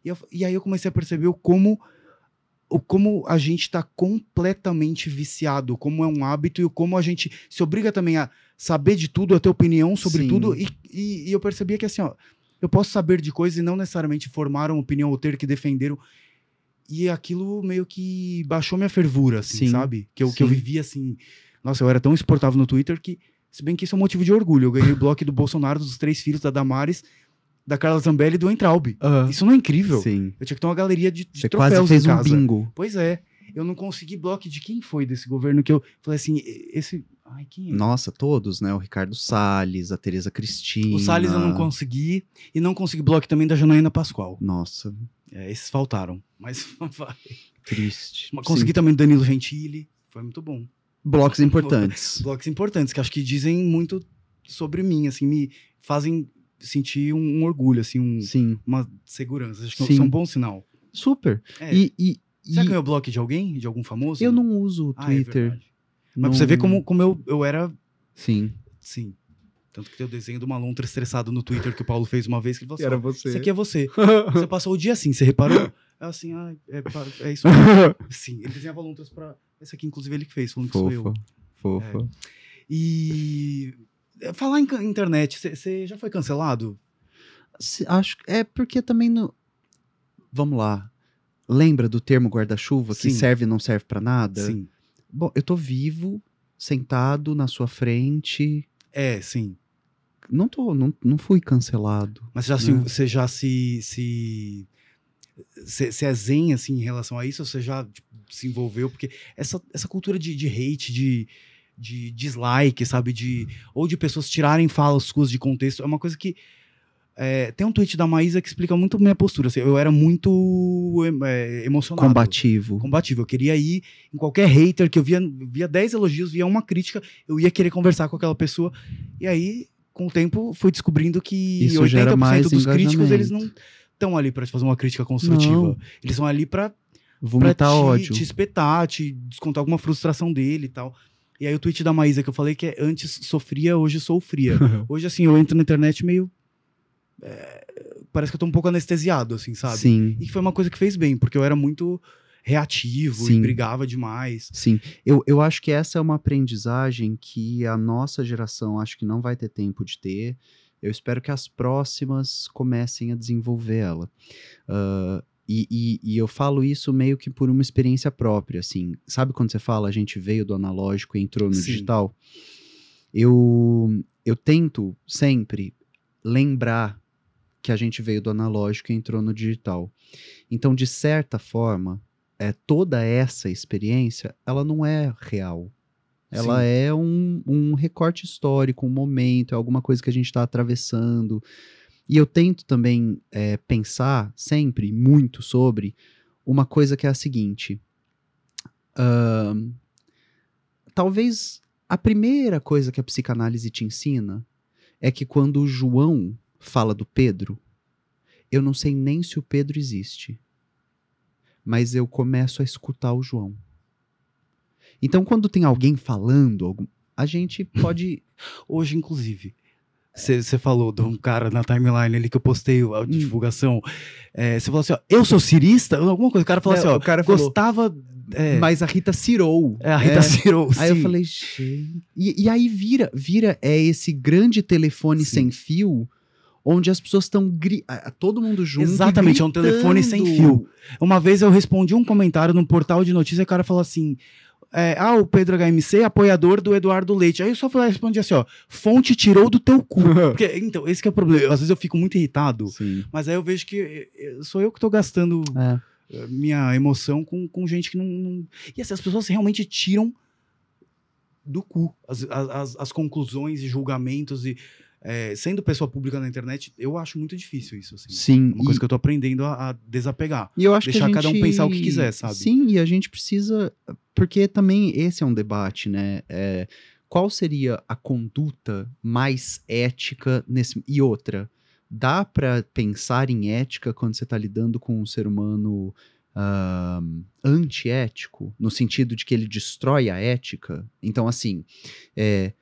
E, eu- e aí eu comecei a perceber como como a gente está completamente viciado, como é um hábito e como a gente se obriga também a saber de tudo, a ter opinião sobre Sim. tudo. E, e- e eu percebia que assim, ó, eu posso saber de coisas e não necessariamente formar uma opinião ou ter que defender. E aquilo meio que baixou minha fervura, assim, Sim. sabe? Que eu, que eu vivia assim. Nossa, eu era tão exportável no Twitter que, se bem que isso é um motivo de orgulho. Eu ganhei o bloco do Bolsonaro, dos três filhos da Damares, da Carla Zambelli e do Entraub. Isso não é incrível? Sim. Eu tinha que ter uma galeria de, de Você troféus quase fez em um casa. bingo. Pois é. Eu não consegui bloco de quem foi desse governo que eu falei assim, "E- esse. Ai, quem é? Nossa, todos, né? O Ricardo Salles, a Tereza Cristina. O Salles eu não consegui. E não consegui bloco também da Janaína Pascoal. Nossa, É, esses faltaram. Mas vai. triste. Mas consegui também do Danilo Gentili. Foi muito bom. Sim. Blocos importantes. Blocos importantes, que acho que dizem muito sobre mim, assim, me fazem sentir um, orgulho, assim, um- Sim, uma segurança. Acho que Sim. isso é um bom sinal. super. É. E, e, Você e ganhou bloco de alguém? De algum famoso? eu não uso o Ah, é Twitter. Mas pra você ver Não- como, como eu, eu era Sim. Sim. Tanto que tem o desenho de uma lontra estressado no Twitter que o Paulo fez uma vez, que ele falou assim, ó, você. isso aqui é você. Você passou o dia assim, você reparou? É assim, ah, é, é isso. Sim, ele desenhava lontras pra... Esse aqui, inclusive, ele que fez, falando que sou eu. Fofa. Fofa. E... Falar em internet, você já foi cancelado? Se- Acho que é porque também no. Vamos lá. Lembra do termo guarda-chuva que serve e não serve pra nada? Sim. Bom, eu tô vivo, sentado na sua frente. É, sim. Não tô, não, não fui cancelado. Mas você já, se, Né? você já se... se... Você é zen, assim, em relação a isso? Ou você já tipo, se envolveu? Porque essa, essa cultura de, de hate, de, de dislike, sabe? De, ou de pessoas tirarem falas suas de contexto, é uma coisa que... é, tem um tweet da Maísa que explica muito minha postura. assim, eu era muito é, emocionado. Combativo. Combativo. Eu queria ir em qualquer hater que eu via, via 10 elogios, via uma crítica, eu ia querer conversar com aquela pessoa. E aí, com o tempo fui descobrindo que Isso gera 80% mais dos críticos, eles não estão ali pra te fazer uma crítica construtiva. Não. Eles são ali pra Vomitar te, ódio. te espetar, te descontar alguma frustração dele e tal. E aí o tweet da Maísa que eu falei que é antes sofria, hoje sou fria. hoje, assim, eu entro na internet meio. é, parece que eu tô um pouco anestesiado, assim, sabe? Sim. E foi uma coisa que fez bem, porque eu era muito reativo Sim. e brigava demais. Sim, eu, eu acho que essa é uma aprendizagem que a nossa geração acho que não vai ter tempo de ter. Eu espero que as próximas comecem a desenvolver ela. Ah, e, e- e eu falo isso meio que por uma experiência própria, assim. Sabe quando você fala a gente veio do analógico e entrou no Sim. digital? Eu, eu tento sempre lembrar que a gente veio do analógico e entrou no digital. Então, de certa forma, é, toda essa experiência, ela não é real. Ela Sim. é um, um recorte histórico, um momento, é alguma coisa que a gente está atravessando. E eu tento também é, pensar sempre muito sobre uma coisa que é a seguinte. ahn, talvez a primeira coisa que a psicanálise te ensina é que quando o João fala do Pedro, eu não sei nem se o Pedro existe, mas eu começo a escutar o João. Então, quando tem alguém falando, a gente pode. Hoje, inclusive, você falou de um cara na timeline ali que eu postei a Hum. divulgação. Você falou assim: ó, eu sou cirista? Alguma coisa. O cara falou Não, assim: ó, o cara gostava. É, Mas a Rita cirou. é, a Rita É. Ciro. Aí eu falei, gente. E, aí vira, vira é esse grande telefone sem fio, onde as pessoas estão gri... todo mundo junto. Exatamente, é um telefone sem fio. Uma vez eu respondi um comentário num portal de notícia e o cara falou assim. É, ah, o Pedro HMC, apoiador do Eduardo Leite. Aí eu só fui lá e respondi assim, ó, fonte tirou do teu cu. Porque, então, esse que é o problema. Às vezes eu fico muito irritado, Sim. mas aí eu vejo que eh, eh, sou eu que tô gastando É. eh, minha emoção com, com gente que não, não- E assim, as pessoas realmente tiram do cu as, as- as conclusões e julgamentos e eh, sendo pessoa pública na internet, eu acho muito difícil isso, assim. Sim. Uma coisa que eu tô aprendendo a, a desapegar. E eu acho Deixar que a cada um gente- pensar o que quiser, sabe? Sim, e a gente precisa. Porque também esse é um debate, né? É, qual seria a conduta mais ética nesse. E outra, dá pra pensar em ética quando você tá lidando com um ser humano ahn, antiético, no sentido de que ele destrói a ética? Então, assim, é,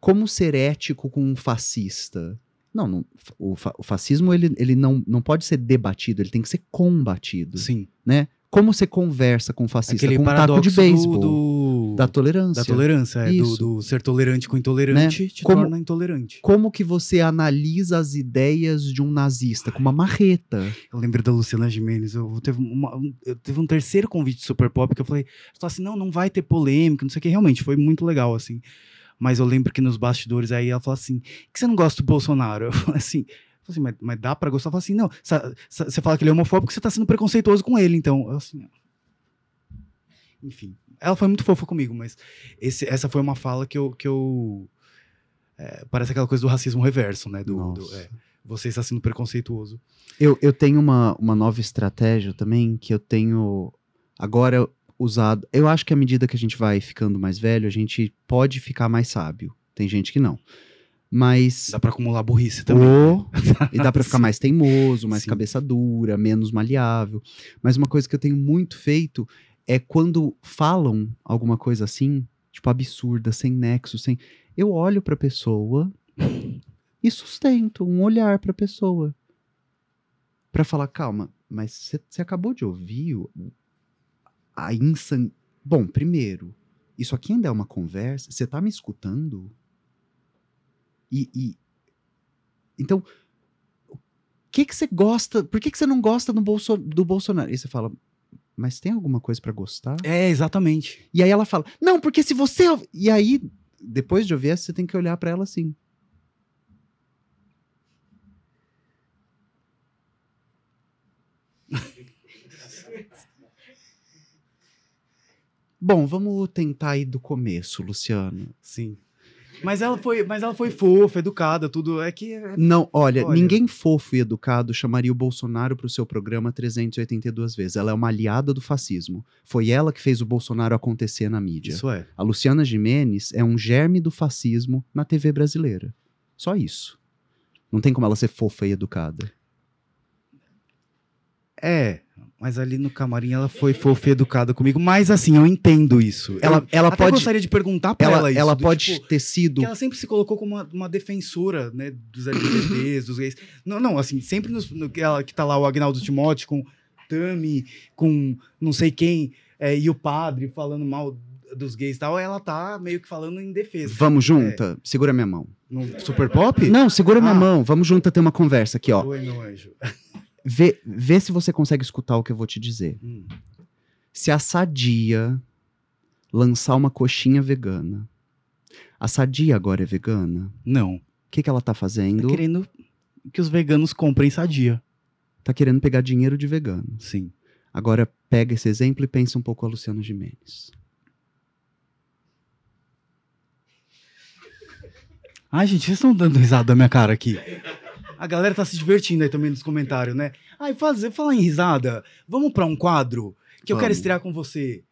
como ser ético com um fascista? Não, não, o, fa- o fascismo ele, ele não, não pode ser debatido, ele tem que ser combatido, Sim. né? Como você conversa com um fascista? Aquele com um taco de beisebol, do, da tolerância. da tolerância, é, do. Né? do ser tolerante com intolerante te Como- torna intolerante. Como que você analisa as ideias de um nazista? Com uma marreta. Eu lembrei da Luciana Gimenez. Eu teve, uma, um, eu teve um terceiro convite de Super Pop que eu falei, eu falei assim, não, não vai ter polêmica, não sei o que. Realmente, foi muito legal, assim. Mas eu lembro que nos bastidores aí ela falou assim, que você não gosta do Bolsonaro? Eu falei assim, eu falei assim mas, mas dá pra gostar? Eu falei assim, não, você fala que ele é homofóbico você tá sendo preconceituoso com ele, então. Eu assim, enfim. Ela foi muito fofa comigo, mas esse- essa foi uma fala que eu. Que eu é, parece aquela coisa do racismo reverso, né? Do, do- é, você está sendo preconceituoso. Eu, eu tenho uma, uma nova estratégia também que eu tenho agora usado. Eu acho que à medida que a gente vai ficando mais velho, a gente pode ficar mais sábio. Tem gente que não. Mas. Dá pra acumular burrice também. Ou- e dá pra ficar mais teimoso, mais Sim. cabeça dura, menos maleável. Mas uma coisa que eu tenho muito feito é quando falam alguma coisa assim, tipo absurda, sem nexo, sem. Eu olho pra pessoa e sustento um olhar pra pessoa. Pra falar, calma, mas você- você acabou de ouvir o- a insan. Bom, primeiro, isso aqui ainda é uma conversa? Você tá me escutando? E. e- Então, o que que você gosta? Por que que você não gosta do, Bolso, do Bolsonaro? E você fala, mas tem alguma coisa pra gostar? É, exatamente. E aí ela fala, não, porque se você. ouv-" E aí, depois de ouvir essa, você tem que olhar pra ela assim. Bom, vamos tentar ir do começo, Luciano. Sim. Mas ela foi, mas ela foi fofa, educada, tudo. É que. é- Não, olha, Olha. ninguém fofo e educado chamaria o Bolsonaro para o seu programa 382 vezes. Ela é uma aliada do fascismo. Foi ela que fez o Bolsonaro acontecer na mídia. Isso é. A Luciana Gimenez é um germe do fascismo na TV brasileira. Só isso. Não tem como ela ser fofa e educada. É, mas ali no camarim ela foi fofa e educada comigo. Mas assim, eu entendo isso. Ela, eu ela até pode. gostaria de perguntar pra ela, Ela, isso. ela do pode tipo, ter sido. ela sempre se colocou como uma, uma defensora, né, dos LGBTs, dos gays. Não, não, assim, sempre nos, no, que ela que tá lá o Agnaldo Timóteo com Tami, com não sei quem, é, e o padre falando mal dos gays e tal, ela tá meio que falando em defesa. Vamos junta? Segura minha mão. No Super Pop? Não, segura minha Ah. mão. Vamos junta ter uma conversa aqui, ó. Oi, meu anjo. Vê, vê se você consegue escutar o que eu vou te dizer. Hum. Se a Sadia lançar uma coxinha vegana, a Sadia agora é vegana? Não. O que, que ela tá Tá fazendo? querendo que os veganos comprem sadia. Tá querendo pegar dinheiro de vegano. Sim. Agora pega esse exemplo e pensa um pouco a Luciana Gimenez. Ai, gente, vocês estão dando risada da minha cara aqui. A galera tá se divertindo aí também nos comentários, né? Ai, fazer, falar em risada, vamos pra um quadro que eu quero estrear com você.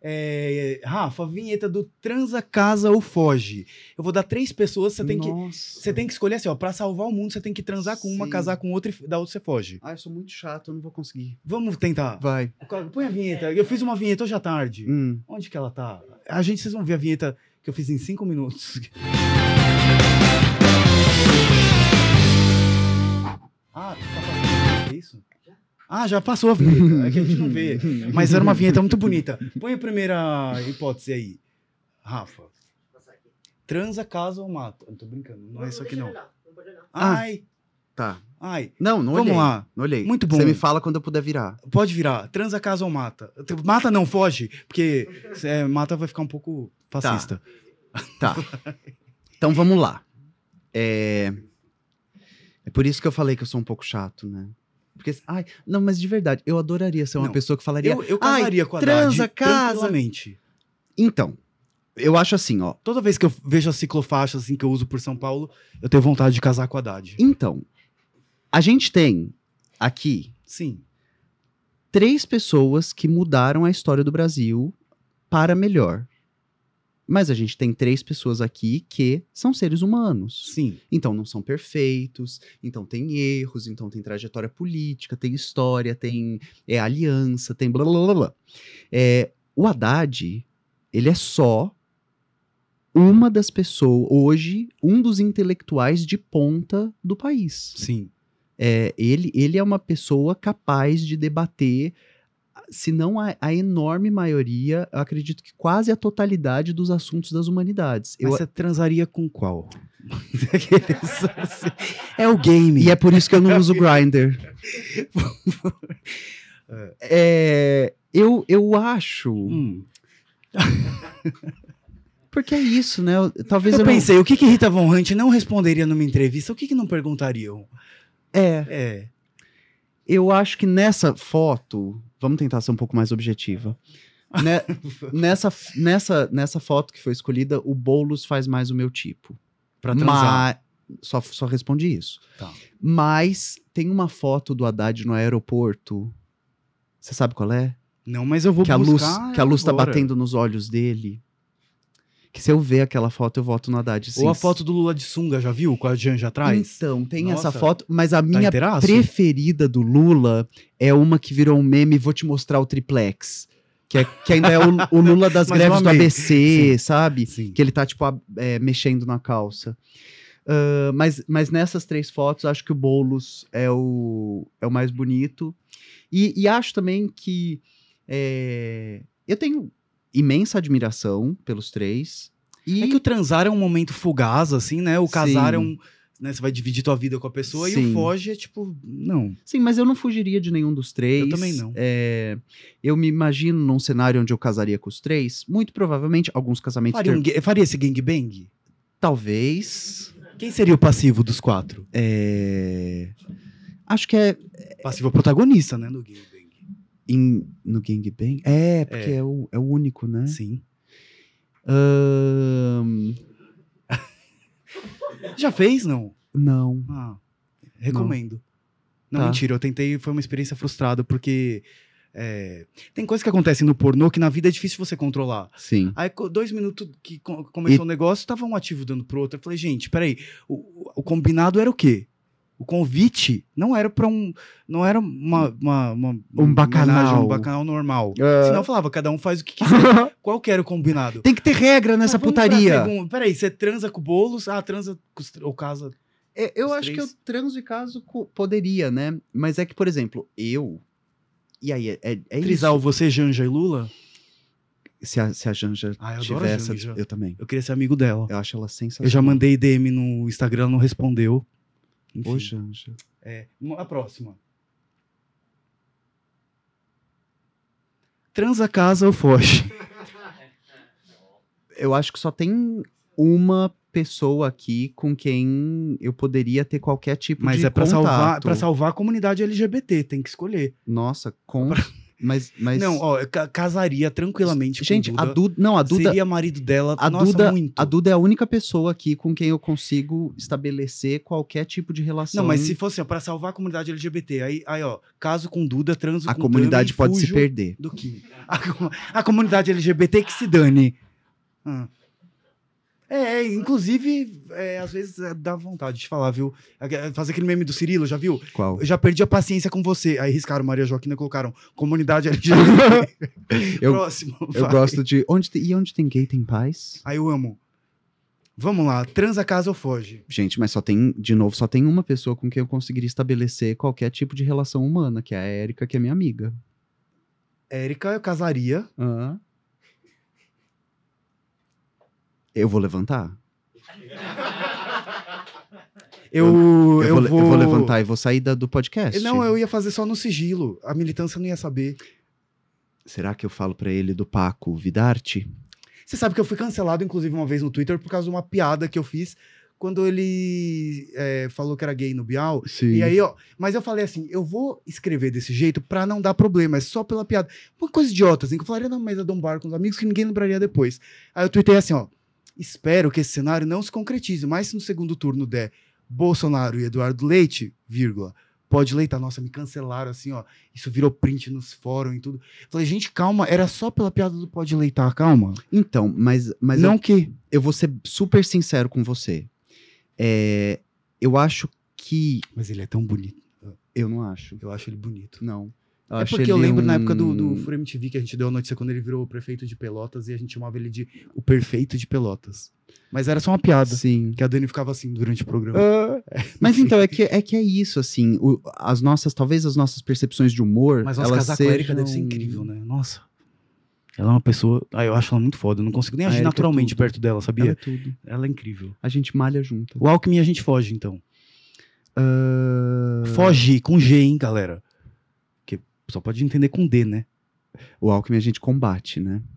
É, Rafa, a vinheta do Transa, Casa ou Foge. Eu vou dar três pessoas, você tem que. Nossa. Você tem que escolher assim, ó, pra salvar o mundo, você tem que transar com uma, Sim. casar com outra e da outra você foge. Ah, eu sou muito chato, eu não vou conseguir. Vamos tentar. Vai. Põe a vinheta. Eu fiz uma vinheta hoje à tarde. Hum. Onde que ela tá? A gente, vocês vão ver a vinheta que eu fiz em cinco minutos. Ah, tá passando. É isso? Ah, já passou a vinheta. É que a gente não vê. Mas era uma vinheta muito bonita. Põe a primeira hipótese aí, Rafa. Vou passar aqui. Transa, casa ou mata? Eu tô brincando, não é isso aqui não. Não olhar. Ah. Ai, Tá. ai. Não, não Vamos olhei. lá. Não olhei. Muito bom. Você me fala quando eu puder virar. Pode virar. Transa, casa ou mata? Mata não, foge. Porque é, mata vai ficar um pouco fascista. Tá. Então vamos lá. É... é por isso que eu falei que eu sou um pouco chato, né? Porque, ai, não, mas de verdade, eu adoraria ser uma Não. pessoa que falaria. Eu, eu Ai, casaria com a transa, Haddad casa. Então, eu acho assim, ó. Toda vez que eu vejo as ciclofaixas assim, que eu uso por São Paulo, eu tenho vontade de casar com a Haddad. Então, a gente tem aqui Sim. três pessoas que mudaram a história do Brasil para melhor. Mas a gente tem três pessoas aqui que são seres humanos. Sim. Então não são perfeitos, então tem erros, então tem trajetória política, tem história, tem é, aliança, tem blá blá blá blá. É, o Haddad, ele é só uma das pessoas, hoje, um dos intelectuais de ponta do país. Sim. É, ele, ele é uma pessoa capaz de debater, se não a, a enorme maioria, eu acredito que quase a totalidade dos assuntos das humanidades. Mas Eu, você transaria com qual? é o game. E é por isso que eu não uso Grindr. É, eu, eu acho. Hum. Porque é isso, né? Eu- talvez eu, Eu não- pensei, o que, que Rita Von Hunt não responderia numa entrevista? O que, que não perguntariam? É, É. eu acho que nessa foto. Vamos tentar ser um pouco mais objetiva. Né, nessa, nessa, nessa foto que foi escolhida, o Boulos faz mais o meu tipo. Pra transar. Mas, só, só respondi isso. Tá. Mas tem uma foto do Haddad no aeroporto. Você sabe qual é? Não, mas eu vou que a luz, buscar que a luz tá batendo nos olhos dele. Que se eu ver aquela foto, eu voto no Haddad. sim. Ou a foto do Lula de sunga, já viu? Com a Janja atrás? Então, tem Nossa. essa foto, mas a Tá minha inteiraço? preferida do Lula é uma que virou um meme, vou te mostrar o triplex. Que, é, que ainda é o, o Lula das greves do. ABC, Sim. sabe? Sim. Que ele tá, tipo, a- é, mexendo na calça. Ah, mas, mas nessas três fotos, acho que o Boulos é o, é o mais bonito. E, e acho também que é, eu tenho imensa admiração pelos três. E É que o transar é um momento fugaz, assim, né? O casar é Sim. um. Né, você vai dividir tua vida com a pessoa e Sim. o foge é tipo. Não. Sim, mas eu não fugiria de nenhum dos três. Eu também não. É, eu me imagino num cenário onde eu casaria com os três. Muito provavelmente, alguns casamentos. Faria, um faria esse gangbang? Talvez. Quem seria o passivo dos quatro? é, Acho que é Passivo é o protagonista, né? No gangbang. Em- no Gangbang. É, porque É. é, o, é o único, né? Sim. Ahn, Já fez, não? não. Ah, recomendo. Não, Tá. mentira, eu tentei, foi uma experiência frustrada, porque é, tem coisas que acontecem no pornô que na vida é difícil você controlar. Sim. Aí, dois minutos que co- começou o negócio, tava um ativo dando pro outro. Eu falei, gente, peraí, o, o combinado era o quê? O convite não era pra um. Não era uma. uma, uma Um bacanal. Um bacanal normal. Ah. Senão eu falava, cada um faz o que quiser. Qual que era o combinado? Tem que ter regra nessa pra putaria. Peraí, você transa com bolos? Ah, transa com ou casa. É, eu acho que eu três. transo e caso poderia, né? Mas é que, por exemplo, eu. E aí, é, é, é Trisal, você, Janja e Lula? Se a, se a Janja Ah, eu. Janja. Eu também. Eu queria ser amigo dela. Eu acho ela sensacional. Eu já mandei DM no Instagram, ela não respondeu. Enfim. Ô, Janja. É, a próxima. Transa, casa ou foge? Eu acho que só tem uma pessoa aqui com quem eu poderia ter qualquer tipo Mas de é pra salvar, pra salvar a comunidade LGBT, tem que escolher. Nossa, com. Mas, mas. Não, ó, eu ca- casaria tranquilamente Gente, com a Duda. Não, a Duda. Seria marido dela, A nossa, Duda, muito. a Duda é a única pessoa aqui com quem eu consigo estabelecer qualquer tipo de relação. Não, mas se fosse ó, pra salvar a comunidade LGBT, aí, aí ó, caso com Duda, transo a com comunidade pode se fujo perder. do Kim. A, a comunidade LGBT que se dane. Ah. É, é, inclusive, é, às vezes é, dá vontade de falar, viu? É, Fazer aquele meme do Cirilo, já viu? Qual? Eu já perdi a paciência com você. Aí riscaram Maria Joaquina e colocaram comunidade LGBT. Eu- Próximo. Eu vai. gosto de. Onde tem- e onde tem gay tem paz? Aí eu amo. Vamos lá, transa, casa ou foge? Gente, mas só tem, de novo, só tem uma pessoa com quem eu conseguiria estabelecer qualquer tipo de relação humana, que é a Érica, que é minha amiga. Érica, eu casaria. Eu vou levantar? Eu, Eu, eu, vou, eu vou levantar e vou sair da- do podcast. Não, eu ia fazer só no sigilo. A militância não ia saber. Será que eu falo pra ele do Paco Vidarte? Você sabe que eu fui cancelado, inclusive, uma vez no Twitter por causa de uma piada que eu fiz quando ele é, falou que era gay no Bial. Sim. E aí, ó, mas eu falei assim, eu vou escrever desse jeito pra não dar problema, é só pela piada. Uma coisa idiota, assim, que eu falaria na mesa de um bar com os amigos que ninguém lembraria depois. Aí eu tuitei assim, ó, espero que esse cenário não se concretize, mas se no segundo turno der Bolsonaro e Eduardo Leite, vírgula, pode leitar. Nossa, me cancelaram assim, ó, isso virou print nos fóruns e tudo. Falei, gente, calma, era só pela piada do pode leitar, calma. Então, mas, mas não eu, que... eu vou ser super sincero com você. É, eu acho que. Mas ele é tão bonito. Eu não acho. Eu acho ele bonito. Não. Eu é porque eu lembro na um- época do, do Furo MTV que a gente deu a notícia quando ele virou o prefeito de Pelotas e a gente chamava ele de o perfeito de Pelotas. Mas era só uma piada. Sim. Que a Dani ficava assim durante o programa. Mas então, é que é, que é isso, assim. o- as nossas, talvez as nossas percepções de humor. Mas nossa, elas casar com a Erika deve ser sejam- incrível, né? Nossa. Ela é uma pessoa. Ah, eu acho ela muito foda. Eu não consigo nem agir é naturalmente tudo. perto dela, Ela é sabia? tudo. Ela é incrível. A gente malha junto. O Alckmin a gente foge, então. Ah, Foge com G, hein, galera? Só pode entender com D, né? O Alckmin a gente combate, né?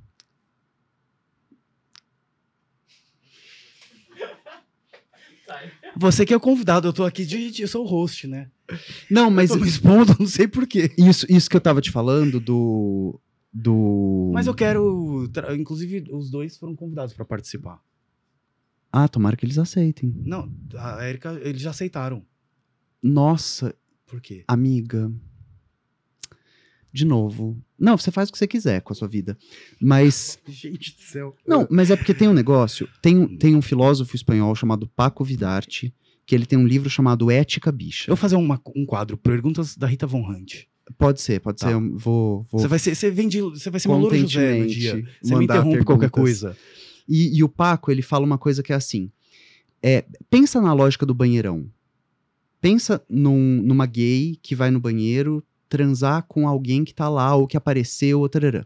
Você que é o convidado, eu tô aqui de. de- Eu sou o host, né? Não, mas eu tô me expondo, não sei porquê. isso, isso que eu tava te falando do. Do. Mas eu quero. Inclusive, os dois foram convidados pra participar. Ah, tomara que eles aceitem. Não, a Erika, eles já aceitaram. Nossa, Por quê? amiga. De novo. Não, você faz o que você quiser com a sua vida. Mas. Gente do céu. Não, mas é porque tem um negócio. Tem, um- tem um filósofo espanhol chamado Paco Vidarte, que ele tem um livro chamado Ética Bicha. Eu vou fazer uma- um quadro, perguntas da Rita Von Hunt. Pode ser, pode Tá. ser. eu Vou, vou Você vai ser, você vem de, você vai ser José no dia. Você me interrompe qualquer perguntas. coisa. E, e o Paco, ele fala uma coisa que é assim: é, pensa na lógica do banheirão. Pensa num- numa gay que vai no banheiro transar com alguém que tá lá, ou que apareceu, ou tarará.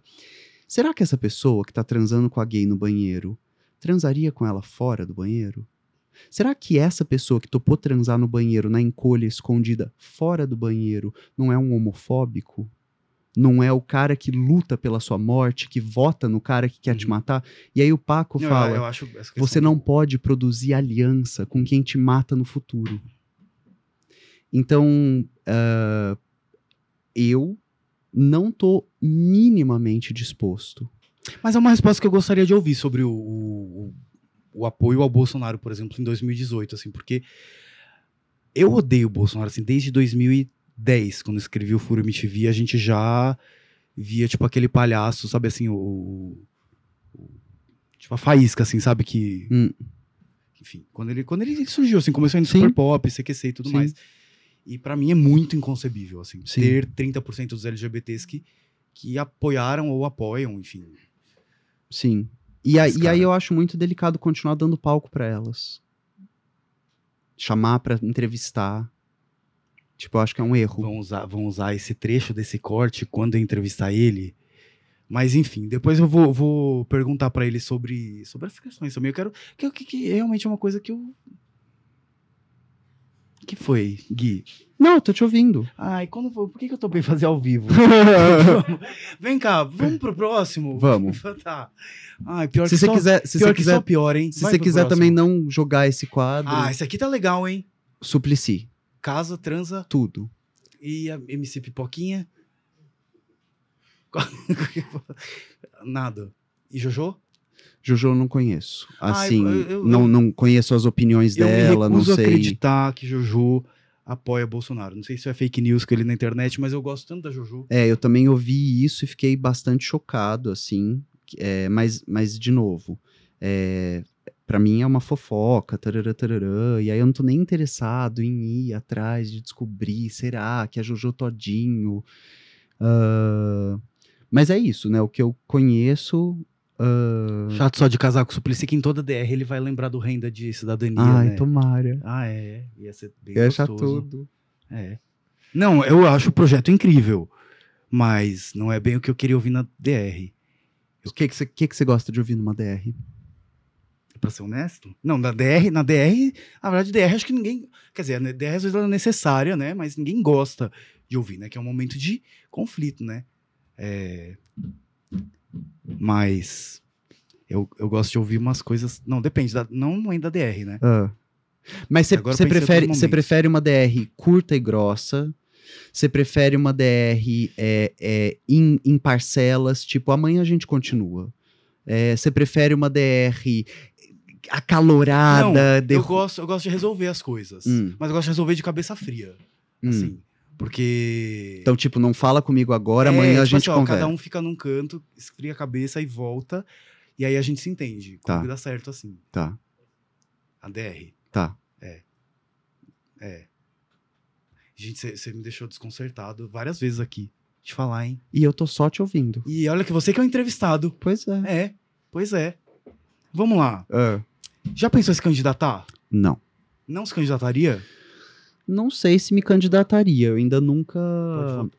Será que essa pessoa que tá transando com a gay no banheiro transaria com ela fora do banheiro? Será que essa pessoa que topou transar no banheiro, na encolha escondida, fora do banheiro, não é um homofóbico? Não é o cara que luta pela sua morte, que vota no cara que quer te Uhum. matar? E aí o Paco Não, fala: eu você não pode produzir aliança com quem te mata no futuro. Então, ah, eu não tô minimamente disposto. Mas é uma resposta que eu gostaria de ouvir sobre o, o, o apoio ao Bolsonaro, por exemplo, em 2018, assim, porque eu odeio o Bolsonaro, assim, desde 2010, quando escrevi o Furo MTV, a gente já via, tipo, aquele palhaço, sabe assim, o. o- tipo, a faísca, assim, sabe? Que. Hum. Enfim, quando ele, quando ele surgiu, assim, começou indo Sim. super pop, CQC e tudo Sim. mais. E pra mim é muito inconcebível, assim, Sim. ter 30% dos LGBTs que, que apoiaram ou apoiam, enfim. Sim. E, aí- Esse e aí cara. eu acho muito delicado continuar dando palco pra elas. Chamar pra entrevistar. Tipo, eu acho que é um erro. Vão usar, vão usar esse trecho desse corte quando eu entrevistar ele. Mas enfim, depois eu vou, vou perguntar pra ele sobre, sobre essas questões também. Eu quero. Que, que, que realmente é uma coisa que eu. Que foi, Gui? Não, eu tô te ouvindo. Ai, quando for, por que, que eu topei fazer ao vivo? Vem cá, vamos pro próximo? Vamos. tá. Ai, pior se que você só, quiser, se pior você que quiser, só pior, hein? se Vai você quiser também próximo. não jogar esse quadro, Ah, esse aqui tá legal, hein? Suplicy. Casa, transa Tudo. e a MC Pipoquinha. Nada. E Jojo? Jojo eu não conheço. Ai, Assim, eu- eu- não, não conheço as opiniões Eu dela, me não recuso a sei. acreditar que Jojo apoia Bolsonaro. Não sei se é fake news que ele na internet, mas eu gosto tanto da Jojo. É, eu também ouvi isso e fiquei bastante chocado, assim. É, mas, mas, de novo, é, para mim é uma fofoca, tarará, tarará, e aí eu não tô nem interessado em ir atrás de descobrir, será que é Jojo Todinho? Ah, mas é isso, né? O que eu conheço. Ah, Chato só de casar com o Suplicy, que em toda DR ele vai lembrar do renda de cidadania, ai, né? tomara. Ah, é. Ia ser bem achar gostoso. tudo. É. Não, eu acho o projeto incrível, mas não é bem o que eu queria ouvir na DR. O que que você que que gosta de ouvir numa DR? Pra ser honesto? Não, na DR, na DR, na verdade, DR acho que ninguém. Quer dizer, a DR às vezes ela é necessária, né? Mas ninguém gosta de ouvir, né? Que é um momento de conflito, né? É... Mas eu, eu gosto de ouvir umas coisas. Não, depende, da... não ainda da DR, né? Ah. Mas você prefere, você prefere uma DR curta e grossa? Você prefere uma DR é, é, em, em parcelas, tipo, amanhã a gente continua? É, Você prefere uma DR acalorada? Não, derru- eu, gosto, eu gosto de resolver as coisas. Hum. Mas eu gosto de resolver de cabeça fria. Hum. Assim. Porque. Então, tipo, não fala comigo agora, É, amanhã a tipo gente assim, ó, conversa. Cada um fica num canto, esfria a cabeça e volta. E aí a gente se entende. Tá. Comigo dá certo assim. Tá, A DR. tá. É. Gente, você me deixou desconcertado várias vezes aqui. De falar, hein? E eu tô só te ouvindo. E olha que você que é o entrevistado. Pois é. É, pois é. Vamos lá. Ah, Já pensou em se candidatar? não. Não se candidataria? Não sei se me candidataria. Eu ainda nunca.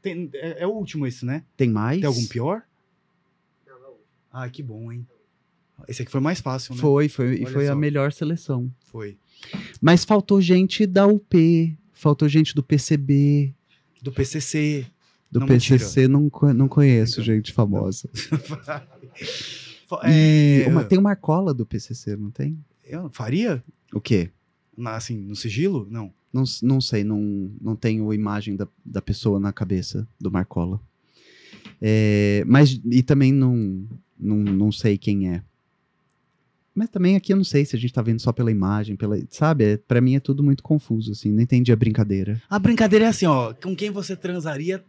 Tem- é, é o último esse, né? Tem mais? Tem algum pior? Não, não. Ah, que bom, hein? Esse aqui foi mais fácil, né? Foi, foi, e foi a só. melhor seleção. Foi. Mas faltou gente da UP, faltou gente do PCB, Do PCC. do Não, PCC não, não conheço Mentira. gente famosa. é, uma- tem uma Marcola do PCC, não tem? eu faria? O quê? Na- assim, no sigilo? Não. Não, não sei, não, não tenho a imagem da, da pessoa na cabeça do Marcola. É, mas, e também não, não, não sei quem é. Mas também aqui eu não sei se a gente tá vendo só pela imagem, pela, sabe? É, Pra mim é tudo muito confuso, assim, não entendi a brincadeira. A brincadeira é assim, ó. Com quem você transaria,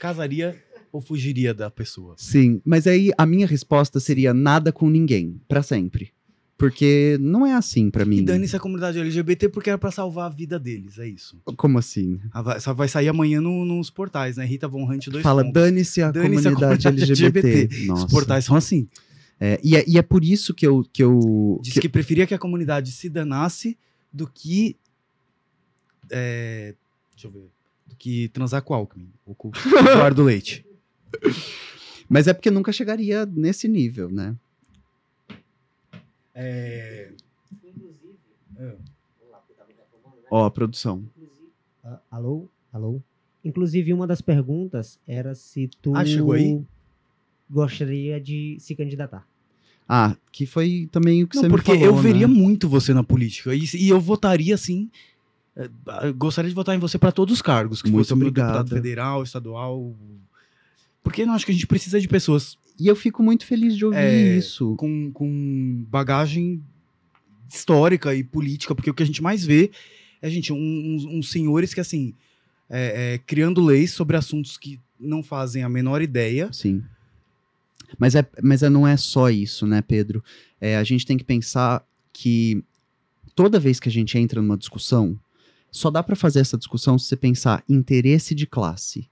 casaria ou fugiria da pessoa? Sim, mas aí a minha resposta seria nada com ninguém, pra sempre. Porque não é assim pra mim. E dane-se a comunidade LGBT porque era pra salvar a vida deles, é isso. Como assim? Vai- Só vai sair amanhã no- nos portais, né? Rita Von Hunt, dois Fala, pontos. dane-se a, Dane-se a comunidade LGBT. LGBT. Nossa. Os portais são assim. É, e, é, e é por isso que eu. Que eu Diz que- que preferia que a comunidade se danasse do que. é, deixa eu ver. Do que transar com o Alckmin. Ou com o Eduardo Leite. Mas é porque nunca chegaria nesse nível, né? É, Inclusive, é. porque né? Ó, a produção. Inclusive- Ah, alô? Alô? Inclusive, uma das perguntas era se tu Ah, chegou aí? gostaria de se candidatar. Ah, que foi também o que Não, você porque me falou, eu veria né? muito você na política. E, e eu votaria assim. é, eu gostaria de votar em você para todos os cargos, que Muito fosse o obrigado. deputado federal, estadual. Porque eu acho que a gente precisa de pessoas E eu fico muito feliz de ouvir É, isso. com, com bagagem histórica e política, porque o que a gente mais vê é, gente, um- uns, uns senhores que, assim, é, é, criando leis sobre assuntos que não fazem a menor ideia. Sim. Mas, é, mas é, não é só isso, né, Pedro? É, a gente tem que pensar que toda vez que a gente entra numa discussão, só dá para fazer essa discussão se você pensar interesse de classe.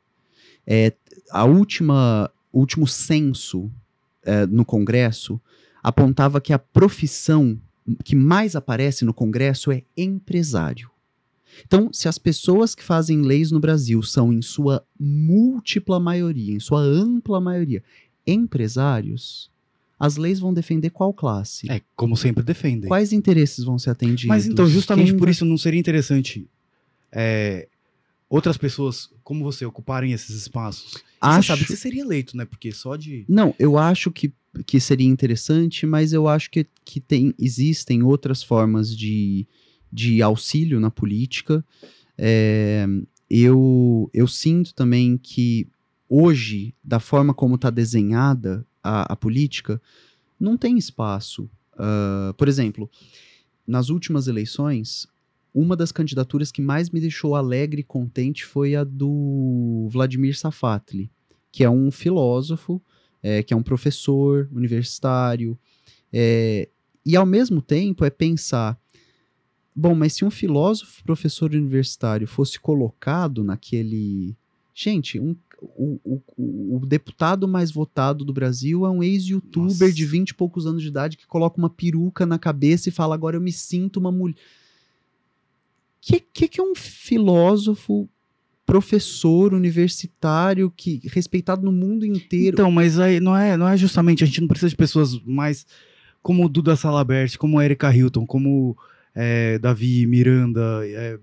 É, a última, o último censo é, no Congresso apontava que a profissão que mais aparece no Congresso é empresário. Então, se as pessoas que fazem leis no Brasil são, em sua múltipla maioria, em sua ampla maioria, empresários, as leis vão defender qual classe? É, como sempre defendem. Quais interesses vão ser atendidos? Mas então, justamente Quem por isso não seria interessante é, outras pessoas como você ocuparem esses espaços? Acho- Você sabe que você seria eleito, né? Porque só de. Não, eu acho que, que seria interessante, mas eu acho que, que tem, existem outras formas de, de auxílio na política. É, eu, eu sinto também que hoje, da forma como está desenhada a, a política, não tem espaço. Ah, por exemplo, nas últimas eleições, uma das candidaturas que mais me deixou alegre e contente foi a do Vladimir Safatli, que é um filósofo, é, que é um professor universitário, é, e ao mesmo tempo é pensar, bom, mas se um filósofo professor universitário fosse colocado naquele, gente, um- o, o- o- deputado mais votado do Brasil é um ex-youtuber de 20 e poucos anos de idade que coloca uma peruca na cabeça e fala agora eu me sinto uma mulher. Que que que é um filósofo professor universitário que respeitado no mundo inteiro? Então, mas aí não é, não é justamente. A gente não precisa de pessoas mais como o Duda Salabert, como a Erika Hilton, como é, Davi Miranda, é,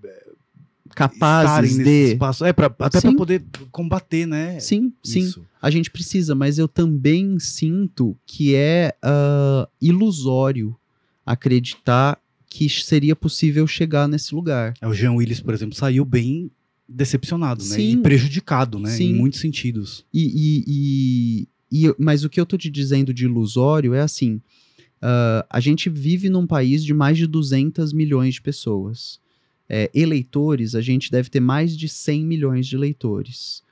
capazes estarem nesse de espaço. É, pra, até para poder combater, né? Sim, sim. Isso. A gente precisa, mas eu também sinto que é ah, ilusório acreditar que seria possível chegar nesse lugar. É, O Jean Willis, por exemplo, saiu bem decepcionado, né? Sim. E prejudicado, né? Sim. Em muitos sentidos. E, e- e- e mas o que eu tô te dizendo de ilusório é assim: ah, a gente vive num país de mais de 200 milhões de pessoas. É, eleitores, a gente deve ter mais de 100 milhões de eleitores.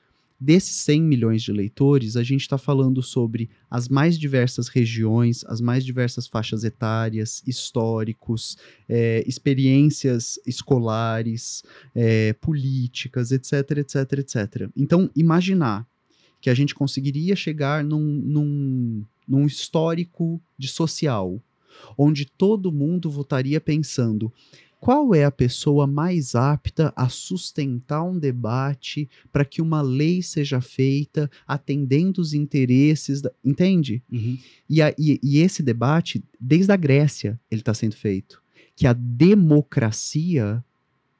Desses 100 milhões de eleitores, a gente está falando sobre as mais diversas regiões, as mais diversas faixas etárias, históricos, é, experiências escolares, é, políticas, etc, etc, etc. Então, imaginar que a gente conseguiria chegar num, num, num histórico de social, onde todo mundo votaria pensando qual é a pessoa mais apta a sustentar um debate para que uma lei seja feita atendendo os interesses, da... entende? Uhum. E, a- e- e esse debate, desde a Grécia, ele está sendo feito. Que a democracia,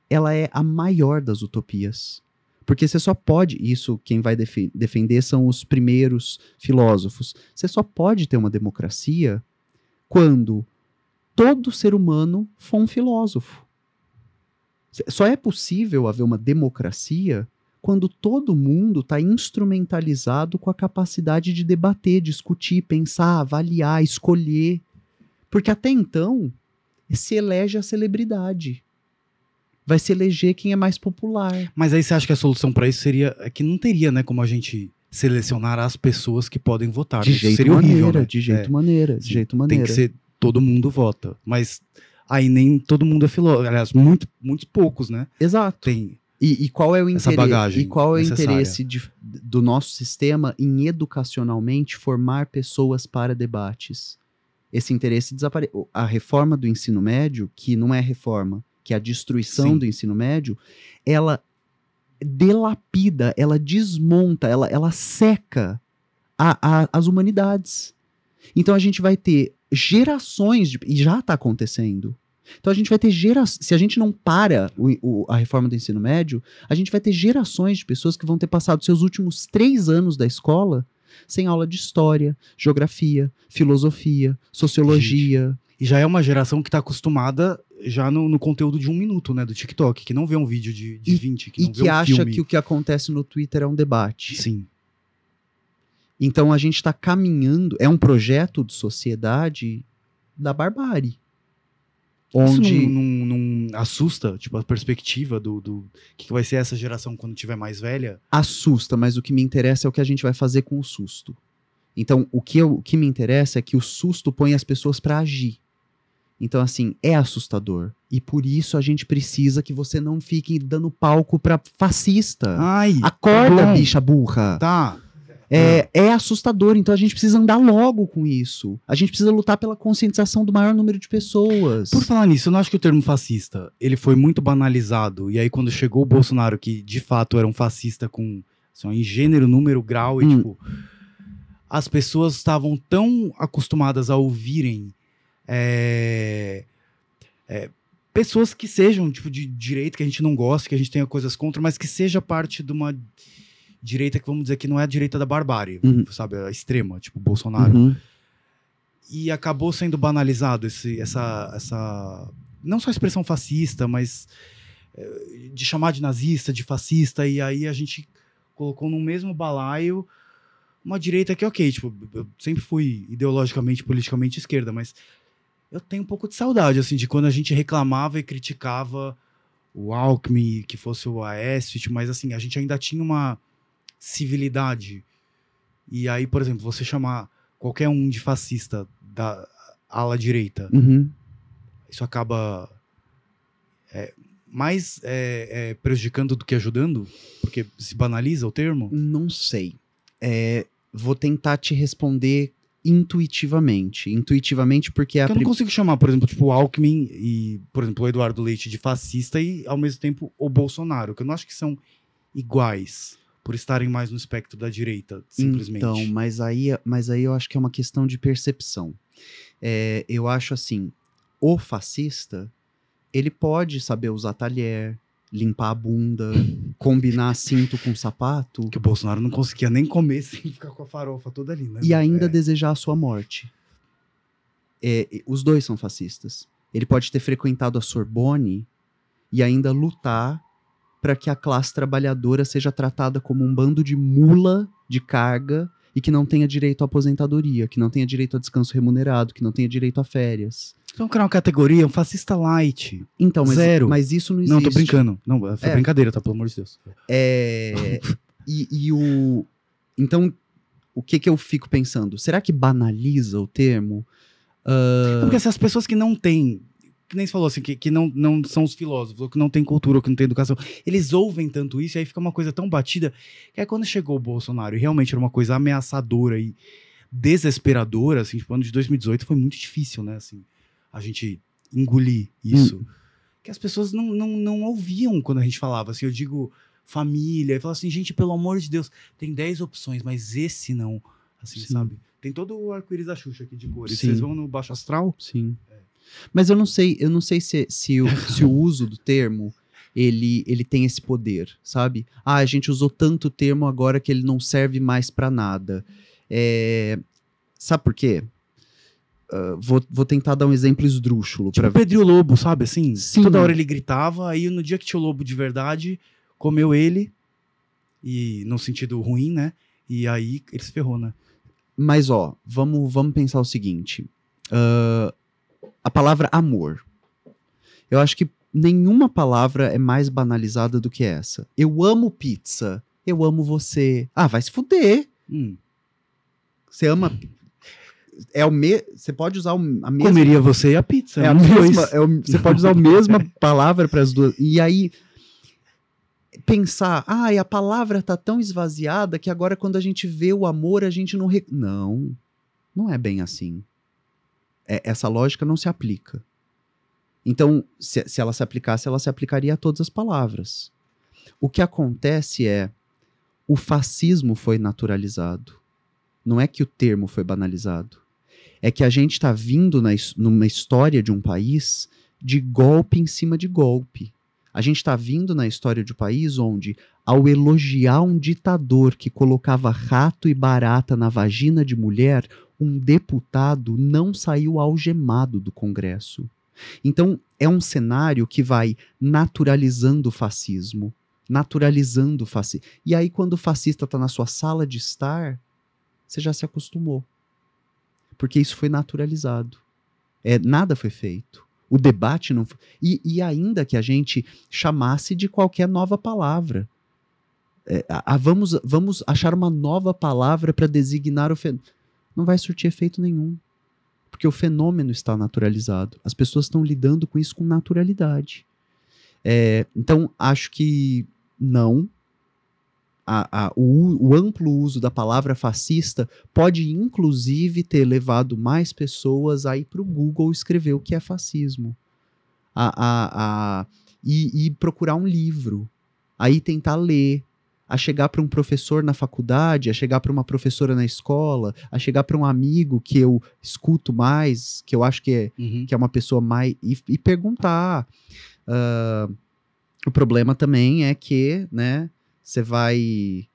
ela é a maior das utopias. Porque você só pode, isso quem vai defe- defender são os primeiros filósofos. Você só pode ter uma democracia quando todo ser humano for um filósofo. Só é possível haver uma democracia quando todo mundo está instrumentalizado com a capacidade de debater, discutir, pensar, avaliar, escolher. Porque até então se elege a celebridade. Vai se eleger quem é mais popular. Mas aí você acha que a solução para isso seria é que não teria, né, como a gente selecionar as pessoas que podem votar. De né? Jeito seria maneira, horrível, né? de jeito É, maneira, de jeito Tem maneira. que ser todo mundo vota, mas aí nem todo mundo é filósofo. Aliás, muito, muitos poucos, né? Exato. Tem. E, e qual é o Essa interesse? bagagem E qual é o necessária. interesse de- do nosso sistema em educacionalmente formar pessoas para debates? Esse interesse desapareceu. A reforma do ensino médio, que não é reforma, que é a destruição Sim. do ensino médio, ela delapida, ela desmonta, ela, ela seca a- a- as humanidades. Então a gente vai ter gerações de. E já está acontecendo. Então a gente vai ter gerações. Se a gente não para o- o- a reforma do ensino médio, a gente vai ter gerações de pessoas que vão ter passado seus últimos três anos da escola sem aula de história, geografia, filosofia, sociologia. E já é uma geração que está acostumada já no, no conteúdo de um minuto, né? Do TikTok, que não vê um vídeo de, de E- 20, que e não vê que um acha filme. que o que acontece no Twitter é um debate. Sim. Então a gente está caminhando, é um projeto de sociedade da barbárie. onde Isso não, não- não assusta, tipo, a perspectiva do, do que, vai ser essa geração quando tiver mais velha? assusta, mas o que me interessa é o que a gente vai fazer com o susto. Então, o que, eu- o que me interessa é que o susto põe as pessoas para agir. Então, assim, é assustador. E por isso a gente precisa que você não fique dando palco pra fascista. Ai, Acorda, tá bicha burra. Tá. É, é assustador, então a gente precisa andar logo com isso. A gente precisa lutar pela conscientização do maior número de pessoas. Por falar nisso, eu não acho que o termo fascista, ele foi muito banalizado. E aí, quando chegou o Bolsonaro, que de fato era um fascista com assim, em gênero, número, grau, e Hum. tipo, as pessoas estavam tão acostumadas a ouvirem é, é, pessoas que sejam tipo de direita, que a gente não gosta, que a gente tenha coisas contra, mas que seja parte de uma direita que vamos dizer que não é a direita da barbárie, Uhum. sabe, a extrema, tipo Bolsonaro Uhum. e acabou sendo banalizado esse, essa, essa. Não só a expressão fascista, mas eh, de chamar de nazista, de fascista, e aí a gente colocou no mesmo balaio uma direita que, ok, tipo, eu sempre fui ideologicamente, politicamente esquerda, mas eu tenho um pouco de saudade, assim, de quando a gente reclamava e criticava o Alckmin, que fosse o Aécio, tipo, mas assim, a gente ainda tinha uma civilidade. E aí, por exemplo, você chamar qualquer um de fascista da ala direita, Uhum. isso acaba é, mais é, é, prejudicando do que ajudando? Porque se banaliza o termo? Não sei. É, vou tentar te responder intuitivamente. Intuitivamente, porque é a Porque eu não consigo chamar, por exemplo, tipo, o Alckmin e, por exemplo, o Eduardo Leite de fascista e, ao mesmo tempo, o Bolsonaro, que eu não acho que são iguais por estarem mais no espectro da direita, simplesmente. Então, mas aí, mas aí eu acho que é uma questão de percepção. É, eu acho assim, o fascista, ele pode saber usar talher, limpar a bunda, combinar cinto com sapato Que o Bolsonaro não conseguia nem comer sem ficar com a farofa toda ali, né? e ainda É. desejar a sua morte. É, os dois são fascistas. Ele pode ter frequentado a Sorbonne e ainda lutar para que a classe trabalhadora seja tratada como um bando de mula de carga e que não tenha direito à aposentadoria, que não tenha direito a descanso remunerado, que não tenha direito a férias. Então, criar uma categoria, um fascista light. Então, mas, Zero. mas isso não existe. Não, tô brincando. Não, foi É. brincadeira, tá? Pelo amor de Deus. É, e, e o. Então, o que que eu fico pensando? Será que banaliza o termo? Ah, Porque assim, as pessoas que não têm, que nem você falou assim, que, que não, não são os filósofos, ou que não têm cultura, ou que não têm educação, eles ouvem tanto isso, e aí fica uma coisa tão batida, que aí quando chegou o Bolsonaro, e realmente era uma coisa ameaçadora e desesperadora, assim, tipo, ano de 2018 foi muito difícil, né, assim, a gente engolir isso. Que as pessoas não, não, não ouviam quando a gente falava, assim, eu digo família, e falava assim, gente, pelo amor de Deus, tem 10 opções, mas esse não, assim, Sim. sabe? Tem todo o arco-íris da Xuxa aqui de cores. Sim. Vocês vão no Baixo Astral? Sim. Mas eu não sei, eu não sei se, se, o, se o uso do termo ele, ele tem esse poder, sabe? Ah, a gente usou tanto o termo agora que ele não serve mais pra nada. É, sabe por quê? Ah, vou, vou tentar dar um exemplo esdrúxulo Tipo pra o Pedro Lobo, sabe assim? Sim. Toda hora ele gritava, aí no dia que tinha o lobo de verdade, comeu ele, e no sentido ruim, né? E aí ele se ferrou, né? Mas, ó, vamos, vamos pensar o seguinte. ah, a palavra amor. Eu acho que nenhuma palavra é mais banalizada do que essa. Eu amo pizza. Eu amo você. Ah, vai se fuder. Hum. Você ama. É o me... Você pode usar a mesma. Comeria você e a pizza. É a dois. mesma, é o- você pode usar a mesma palavra para as duas. E aí pensar, ah, a palavra tá tão esvaziada que agora quando a gente vê o amor, a gente não re... não, não é bem assim. É- essa lógica não se aplica. Então, se, se ela se aplicasse, ela se aplicaria a todas as palavras. O que acontece é o fascismo foi naturalizado. Não é que o termo foi banalizado. É que a gente está vindo na numa história de um país de golpe em cima de golpe. A gente está vindo na história de um país onde, ao elogiar um ditador que colocava rato e barata na vagina de mulher, um deputado não saiu algemado do Congresso. Então, é um cenário que vai naturalizando o fascismo, naturalizando o fascismo. E aí, quando o fascista está na sua sala de estar, você já se acostumou. Porque isso foi naturalizado. É, nada foi feito. O debate não. E, e ainda que a gente chamasse de qualquer nova palavra. É, a, a, vamos, vamos achar uma nova palavra para designar o fenômeno. Não vai surtir efeito nenhum. Porque o fenômeno está naturalizado. As pessoas estão lidando com isso com naturalidade. É, então, acho que não. A, a, o, o, amplo uso da palavra fascista pode, inclusive, ter levado mais pessoas a ir para o Google escrever o que é fascismo. A, a, e, e procurar um livro. Aí tentar ler, a chegar para um professor na faculdade, a chegar para uma professora na escola, a chegar para um amigo que eu escuto mais, que eu acho que é, uhum. que é uma pessoa mais. e, e perguntar. Uh, o problema também é que, né, você vai.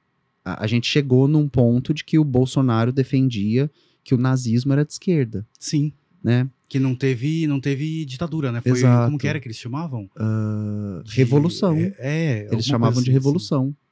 A, a, gente chegou num ponto de que o Bolsonaro defendia que o nazismo era de esquerda. Sim. Né? Que não teve, não teve ditadura, né? Foi Exato. como que era que eles chamavam? Uh, de, revolução. É, é eles chamavam assim, de revolução. Sim.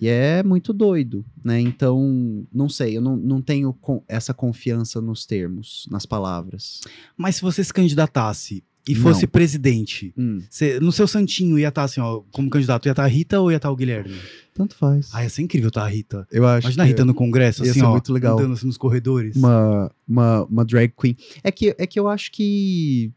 E é muito doido, né? Então, não sei, eu não, não tenho essa confiança nos termos, nas palavras. Mas se você se candidatasse e fosse não. presidente, hum. cê, no seu santinho ia estar tá assim, ó, como candidato, ia estar tá a Rita ou ia estar tá o Guilherme? Tanto faz. Ah, ia ser incrível estar a Rita. Eu acho. Imagina a Rita no congresso, assim, ó, muito legal. andando assim nos corredores. Uma, uma, uma drag queen. É que, é que eu acho que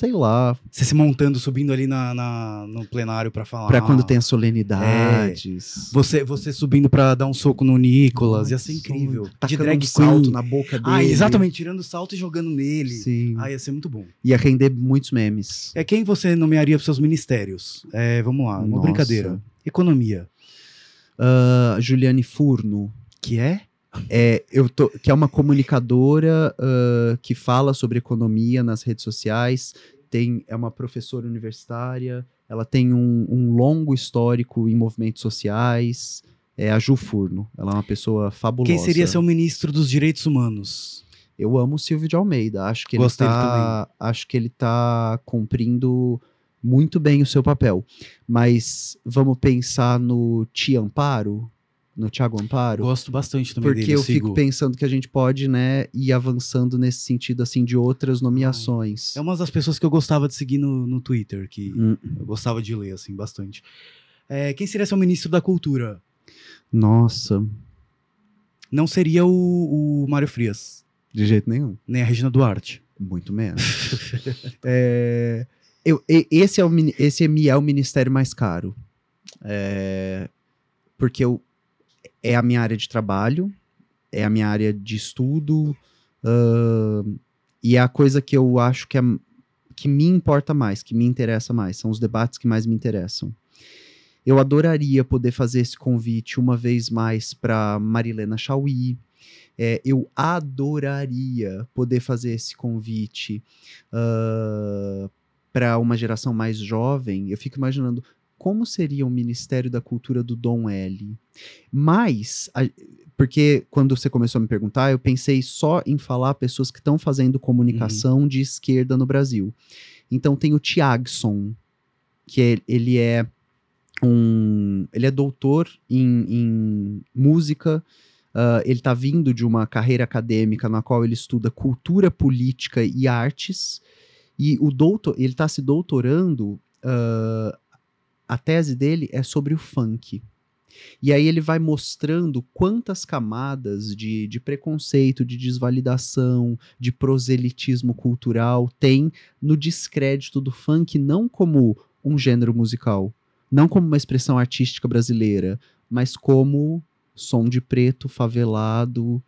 sei lá. Você se montando, subindo ali na, na no plenário para falar. Para quando tem as solenidades. É. Você, você subindo para dar um soco no Nicolas, ia ser incrível. Tá de drag um salto na boca dele. Ah, exatamente, tirando salto e jogando nele. Sim. Ah, ia ser muito bom. Ia render muitos memes. É quem você nomearia para seus ministérios? É, vamos lá, uma Nossa. brincadeira. Economia. Uh, Juliane Furno. Que é? É, eu tô, que é uma comunicadora uh, que fala sobre economia nas redes sociais, tem, é uma professora universitária, ela tem um, um longo histórico em movimentos sociais. É a Ju Furno, ela é uma pessoa fabulosa. Quem seria seu ministro dos direitos humanos? Eu amo o Silvio de Almeida, acho que ele Gostei tá, acho que ele tá cumprindo muito bem o seu papel. Mas vamos pensar no Ti Amparo, no Thiago Amparo. Gosto bastante também porque dele. Porque eu, eu fico pensando que a gente pode, né, ir avançando nesse sentido, assim, de outras nomeações. É uma das pessoas que eu gostava de seguir no, no Twitter, que hum. eu gostava de ler, assim, bastante. É, quem seria seu ministro da Cultura? Nossa. Não seria o, o Mário Frias. De jeito nenhum. Nem a Regina Duarte. Muito menos. é, eu, esse, é o, esse é o ministério mais caro. É, porque eu, é a minha área de trabalho, é a minha área de estudo, uh, e é a coisa que eu acho que, é, que me importa mais, que me interessa mais, são os debates que mais me interessam. Eu adoraria poder fazer esse convite uma vez mais para Marilena Chauí. É, eu adoraria poder fazer esse convite uh, para uma geração mais jovem. Eu fico imaginando como seria o Ministério da Cultura do Dom L. Mas, a, porque quando você começou a me perguntar, eu pensei só em falar pessoas que estão fazendo comunicação uhum. de esquerda no Brasil. Então tem o Tiagson, que é, ele é um, ele é doutor em, em música. Uh, ele está vindo de uma carreira acadêmica na qual ele estuda cultura política e artes. E o doutor, ele está se doutorando uh, a tese dele é sobre o funk. E aí ele vai mostrando quantas camadas de, de preconceito, de desvalidação, de proselitismo cultural tem no descrédito do funk, não como um gênero musical, não como uma expressão artística brasileira, mas como som de preto, favelado,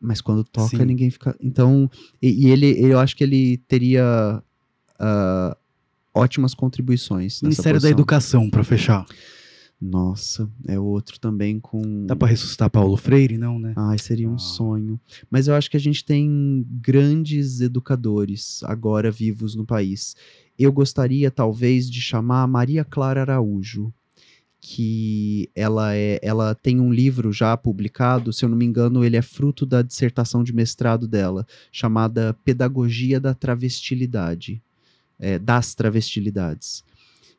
mas quando toca Sim. ninguém fica. Então, e, e, ele, eu acho que ele teria uh, ótimas contribuições. Ministério da Educação, para fechar. Nossa, é outro também com. Dá para ressuscitar Paulo Freire, não, né? Ai, seria um ah. sonho. Mas eu acho que a gente tem grandes educadores agora vivos no país. Eu gostaria, talvez, de chamar a Maria Clara Araújo, que ela é, ela tem um livro já publicado, se eu não me engano, ele é fruto da dissertação de mestrado dela, chamada Pedagogia da Travestilidade é, das travestilidades.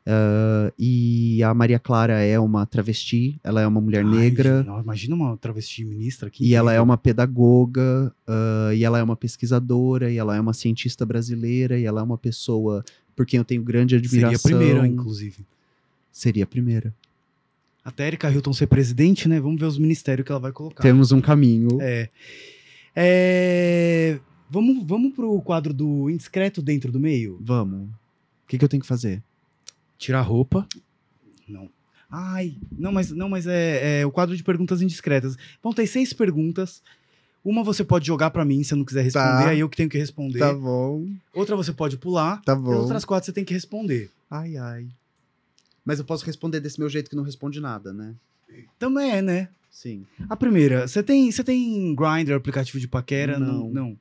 Ah, e a Maria Clara é uma travesti, ela é uma mulher Ai, negra. não, imagina uma travesti ministra aqui. E ela é uma pedagoga, ah, e ela é uma pesquisadora, e ela é uma cientista brasileira, e ela é uma pessoa por quem eu tenho grande admiração. Seria a primeira, inclusive. Seria a primeira. Até Erika Hilton ser presidente, né? Vamos ver os ministérios que ela vai colocar. Temos um caminho. É. É, Vamos, vamos pro quadro do indiscreto dentro do meio? Vamos. O que, que eu tenho que fazer? Tirar a roupa. Não. Ai, não, mas, não, mas é, é o quadro de perguntas indiscretas. Vão ter seis perguntas. Uma você pode jogar pra mim se eu não quiser responder, Tá. aí eu que tenho que responder. bom, Outra você pode pular. tá E as outras quatro você tem que responder. Ai, ai. Mas eu posso responder desse meu jeito que não responde nada, né? Também é, né? Sim. A primeira, você tem, você tem Grindr, aplicativo de paquera? Não. Não. Não.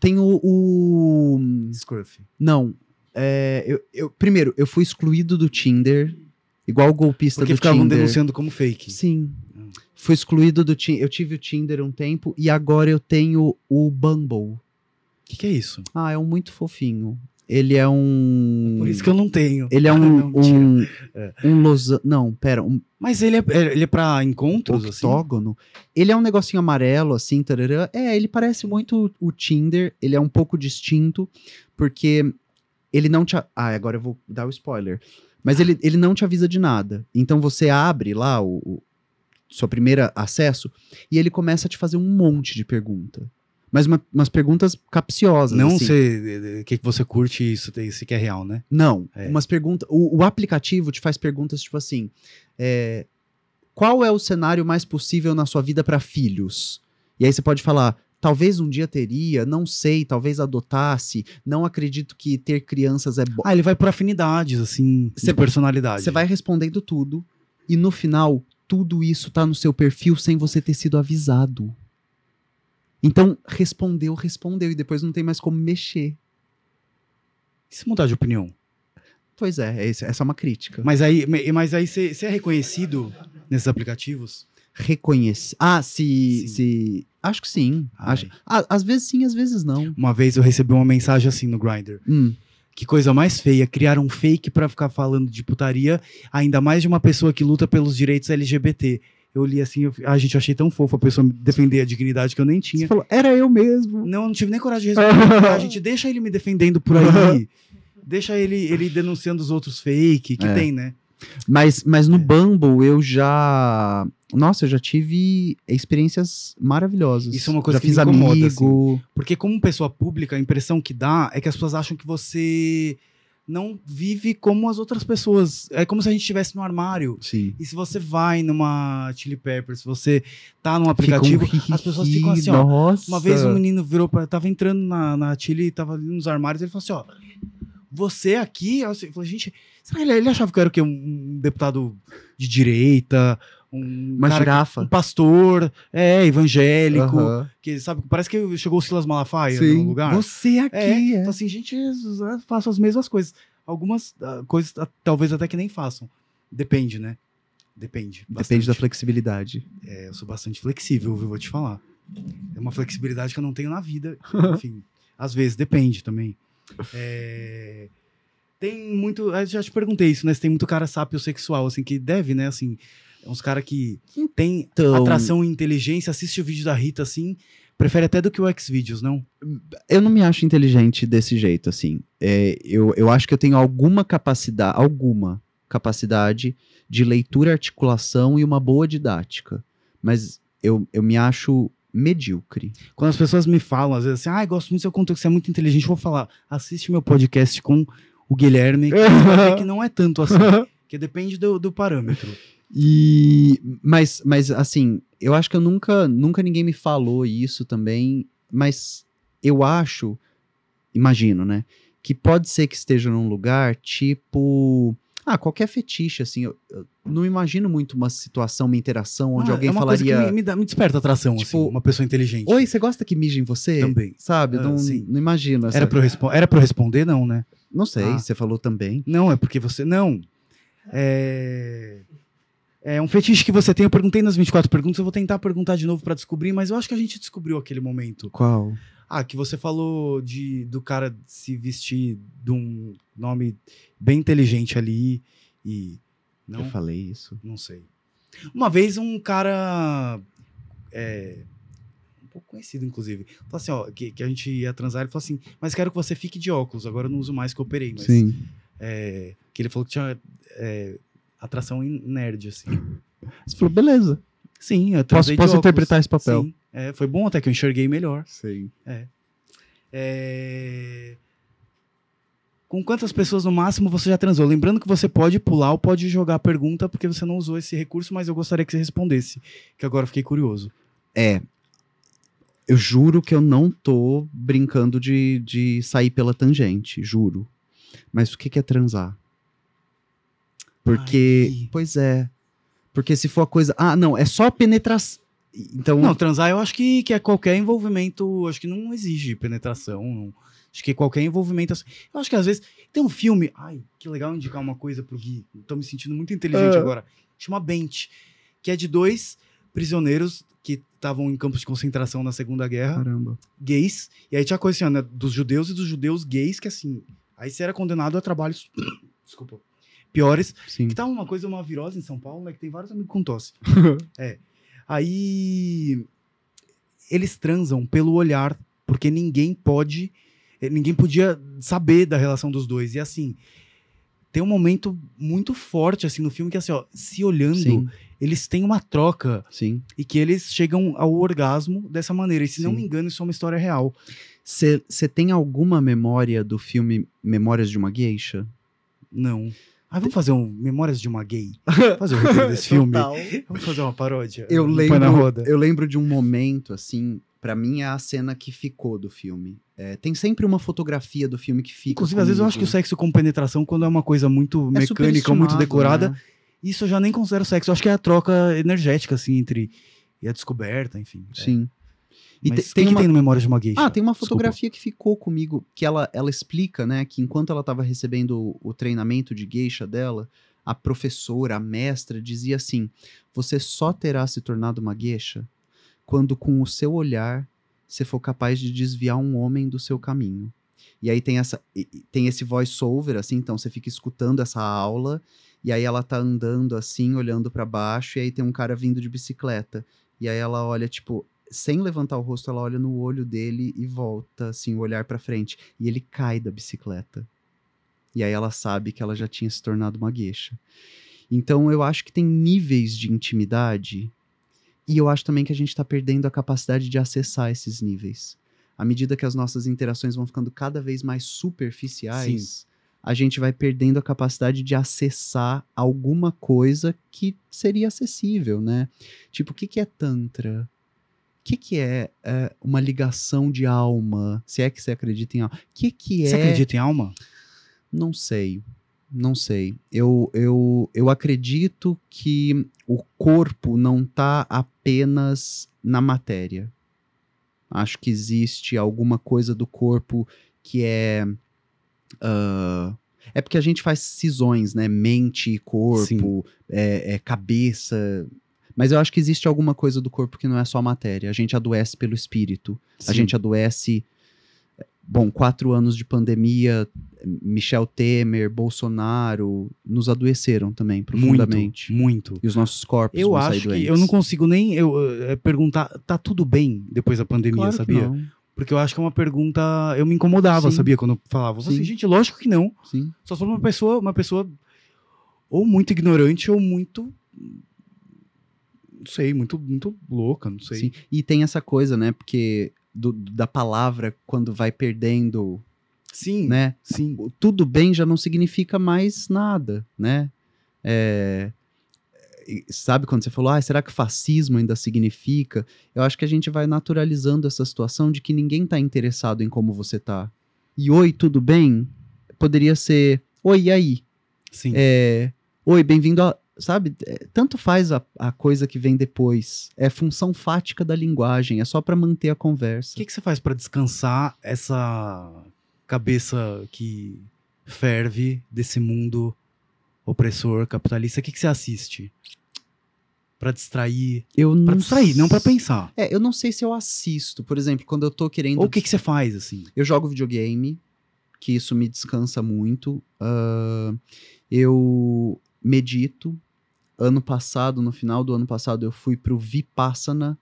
Tem o. o- Scruff. Não. É, eu, eu- primeiro, eu fui excluído do Tinder, igual o golpista Porque do ficavam Tinder. denunciando como fake. Sim. Hum. Fui excluído do Tinder. Eu tive o Tinder um tempo e agora eu tenho o Bumble. O que, que é isso? Ah, é um muito fofinho. Ele é um. Por isso que eu não tenho. Ele é um. Não, um, É. um losa... Não, pera. Um Mas ele é, é- ele é pra encontros, assim? octógono. Ele é um negocinho amarelo, assim, tarará. É, ele parece muito o Tinder. Ele é um pouco distinto, porque ele não te. Ah, agora eu vou dar o spoiler. Mas ele, ele não te avisa de nada. Então você abre lá o, o seu primeiro acesso e ele começa a te fazer um monte de pergunta. Mas uma- umas perguntas capciosas. Não assim. sei o que, que você curte isso, isso que é real, né? Não, É. umas perguntas. O, o aplicativo te faz perguntas tipo assim: é, qual é o cenário mais possível na sua vida para filhos? E aí você pode falar. Talvez um dia teria, não sei, talvez adotasse, não acredito que ter crianças é bom. Ah, ele vai por afinidades, assim, Cê- de personalidade. Você vai respondendo tudo, e no final, tudo isso tá no seu perfil sem você ter sido avisado. Então, respondeu, respondeu, e depois não tem mais como mexer. E se mudar de opinião? Pois é, é essa é uma crítica. Mas aí mas aí você é reconhecido nesses aplicativos? reconhecer. Ah, se, Sim. se. Acho que sim. Ai. Acho... Ah, às vezes sim, às vezes não. Uma vez eu recebi uma mensagem assim no Grindr. Hum. Que coisa mais feia, criar um fake pra ficar falando de putaria, ainda mais de uma pessoa que luta pelos direitos LGBT. Eu li assim, eu, ah, gente, eu achei tão fofo a pessoa defender a dignidade que eu nem Você tinha. falou, era eu mesmo. Não, eu não tive nem coragem de responder. a gente deixa ele me defendendo por aí. deixa ele, ele denunciando os outros fake, que É. tem, né? Mas, mas no É. Bumble eu já. Nossa, eu já tive experiências maravilhosas. Isso é uma coisa já que fiz me incomoda, amigo. Porque como pessoa pública, a impressão que dá é que as pessoas acham que você não vive como as outras pessoas. É como se a gente estivesse no armário. Sim. E se você vai numa Chili Peppers, se você tá num aplicativo, Fica um as pessoas ficam assim, ó. Nossa. Uma vez um menino virou para tava entrando na, na Chile, tava ali nos armários, ele falou assim, ó, você aqui, eu assim, falei, gente, será que ele, ele achava que eu era o quê? Um deputado de direita, um Uma cara girafa. um pastor, é, evangélico, Aham. que sabe, parece que chegou o Silas Malafaia Sim. no lugar. Você aqui. É, É, Então, assim, gente, eu faço as mesmas coisas. Algumas ah, coisas ah, talvez até que nem façam. Depende, né? Depende. Depende bastante. da flexibilidade. É, eu sou bastante flexível, viu? Vou te falar. É uma flexibilidade que eu não tenho na vida. Enfim, às vezes depende também. É, Tem muito. Eu já te perguntei isso, né? Se tem muito cara sapiosexual, assim, que deve, né? Assim, é uns cara que tem Então- atração e inteligência, assiste o vídeo da Rita, assim, prefere até do que o Xvideos, não? Eu não me acho inteligente desse jeito, assim. É, eu, eu acho que eu tenho alguma capacidade, alguma capacidade de leitura, articulação e uma boa didática. Mas eu, eu me acho medíocre. Quando as pessoas me falam, às vezes assim, ah, gosto muito do seu conteúdo, você é muito inteligente, eu vou falar, assiste meu podcast com o Guilherme, que, você vai ver que não é tanto assim, que depende do, do parâmetro. E mas, mas assim, eu acho que eu nunca, nunca ninguém me falou isso também, mas eu acho, imagino, né, que pode ser que esteja num lugar tipo, ah, qualquer fetiche assim, eu, eu não imagino muito uma situação, uma interação onde Ah, alguém é uma coisa falaria, que me, me, dá- me desperta atração, Tipo, assim, uma pessoa inteligente. oi, você gosta que mije em você? Também. Sabe? Ah, não, sim. não imagino. essa- Era pra, era pra eu responder, não, né? Não sei, Ah. você falou também. Não, é porque você. Não. É. É um fetiche que você tem. Eu perguntei nas 24 perguntas, eu vou tentar perguntar de novo pra descobrir, mas eu acho que a gente descobriu aquele momento. Qual? Ah, que você falou de, do cara se vestir de um nome bem inteligente ali E. Não? Eu falei isso. Não sei. Uma vez um cara. É, um pouco conhecido, inclusive. Falou assim, ó, que, que a gente ia transar, ele falou assim, mas quero que você fique de óculos, agora eu não uso mais que eu operei, mas. Sim. é, que ele falou que tinha é, atração em nerd, assim. Você falou, beleza. Sim, eu Posso, posso interpretar esse papel. Sim, é, foi bom até que eu enxerguei melhor. Sim. É, Com quantas pessoas no máximo você já transou? Lembrando que você pode pular ou pode jogar a pergunta porque você não usou esse recurso, mas eu gostaria que você respondesse, que agora eu fiquei curioso. É. Eu juro que eu não tô brincando de, de sair pela tangente, juro. Mas o que, que é transar? Porque. Ai. Pois é. Porque se for a coisa. Ah, não, é só penetração. Então. Não, transar eu acho que, que é qualquer envolvimento, acho que não exige penetração, não- acho que qualquer envolvimento, assim, eu acho que às vezes, tem um filme, ai, que legal indicar uma coisa pro Gui, tô me sentindo muito inteligente Ah. agora, chama Bent, que é de dois prisioneiros que estavam em campos de concentração na Segunda Guerra, Caramba. gays, e aí tinha coisa assim, ó, né, dos judeus e dos judeus gays, que assim, aí você era condenado a trabalhos, desculpa, piores, Sim. que tá uma coisa, uma virose em São Paulo, né? Que tem vários amigos com tosse. é. Aí eles transam pelo olhar, porque ninguém pode, eh, ninguém podia saber da relação dos dois. E assim, tem um momento muito forte assim no filme que assim, ó, se olhando, Sim, eles têm uma troca sim. e que eles chegam ao orgasmo dessa maneira. E se não Sim. me engano, isso é uma história real. Você tem alguma memória do filme Memórias de uma Geisha? Não. Ah, vamos fazer um Memórias de uma Gay. Fazer o roteiro desse filme. Vamos fazer uma paródia. Eu lembro, na roda. eu lembro de um momento, assim, pra mim é a cena que ficou do filme. É, tem sempre uma fotografia do filme que fica. Inclusive, às vezes eu acho que o comigo. sexo com penetração, quando é uma coisa muito É mecânica, muito decorada, né? isso eu já nem considero sexo. Eu acho que é a troca energética, assim, entre. E a descoberta, enfim. Sim. E Mas tem que uma... tem no Memórias de uma Geisha? Ah, tem uma Desculpa. fotografia que ficou comigo, que ela, ela explica, né, que enquanto ela estava recebendo o, treinamento de geisha dela, a professora, a mestra, dizia assim: você só terá se tornado uma geisha quando com o seu olhar você for capaz de desviar um homem do seu caminho. E aí tem essa tem esse voice over assim, então você fica escutando essa aula e aí ela tá andando assim, olhando para baixo e aí tem um cara vindo de bicicleta. E aí ela olha tipo sem levantar o rosto, ela olha no olho dele e volta assim o olhar para frente e ele cai da bicicleta. E aí ela sabe que ela já tinha se tornado uma gueixa. Então eu acho que tem níveis de intimidade e eu acho também que a gente está perdendo a capacidade de acessar esses níveis. À medida que as nossas interações vão ficando cada vez mais superficiais, a gente vai perdendo a capacidade de acessar alguma coisa que seria acessível, né? Tipo, o que, que é Tantra? O que, que é, é, uma ligação de alma? Se é que você acredita em alma. O que, que é. Você acredita em alma? Não sei. Não sei. Eu, eu, eu acredito que o corpo não está apenas na matéria. Acho que existe alguma coisa do corpo que é. ah, é porque a gente faz cisões, né? Mente e corpo, é, é cabeça. Mas eu acho que existe alguma coisa do corpo que não é só matéria. A gente adoece pelo espírito. A gente adoece. Bom, quatro anos de pandemia, Michel Temer, Bolsonaro, nos adoeceram também profundamente. Muito, muito. E os nossos corpos Eu acho que doentes. eu não consigo nem eu, eh, perguntar, tá tudo bem depois da pandemia, Claro sabia? Porque eu acho que é uma pergunta. Eu me incomodava, Sim. sabia? Quando eu falava. Eu falava Sim. assim, gente, lógico que não. Sim. Só for uma pessoa, uma pessoa ou muito ignorante ou muito. Não sei, muito, muito louca, não sei. Sim. E tem essa coisa, né? Porque do- da palavra, quando vai perdendo, Sim, né? sim. tudo bem já não significa mais nada, né? É, sabe quando você falou, ah, será que fascismo ainda significa? Eu acho que a gente vai naturalizando essa situação de que ninguém tá interessado em como você tá. E oi, tudo bem? Poderia ser, oi, e aí? sim. É, oi, bem-vindo a. Sabe, é, tanto faz a, a coisa que vem depois. É função fática da linguagem, é só pra manter a conversa. O que, que você faz pra descansar essa cabeça que ferve desse mundo opressor, capitalista? O que, que você assiste? Pra distrair. Eu Pra não distrair, não pra pensar. É, eu não sei se eu assisto. Por exemplo, quando eu tô querendo. Ou o que, que você faz, assim? Eu jogo videogame, que isso me descansa muito. Ah, eu medito. Ano passado, no final do ano passado, eu fui pro Vipassana,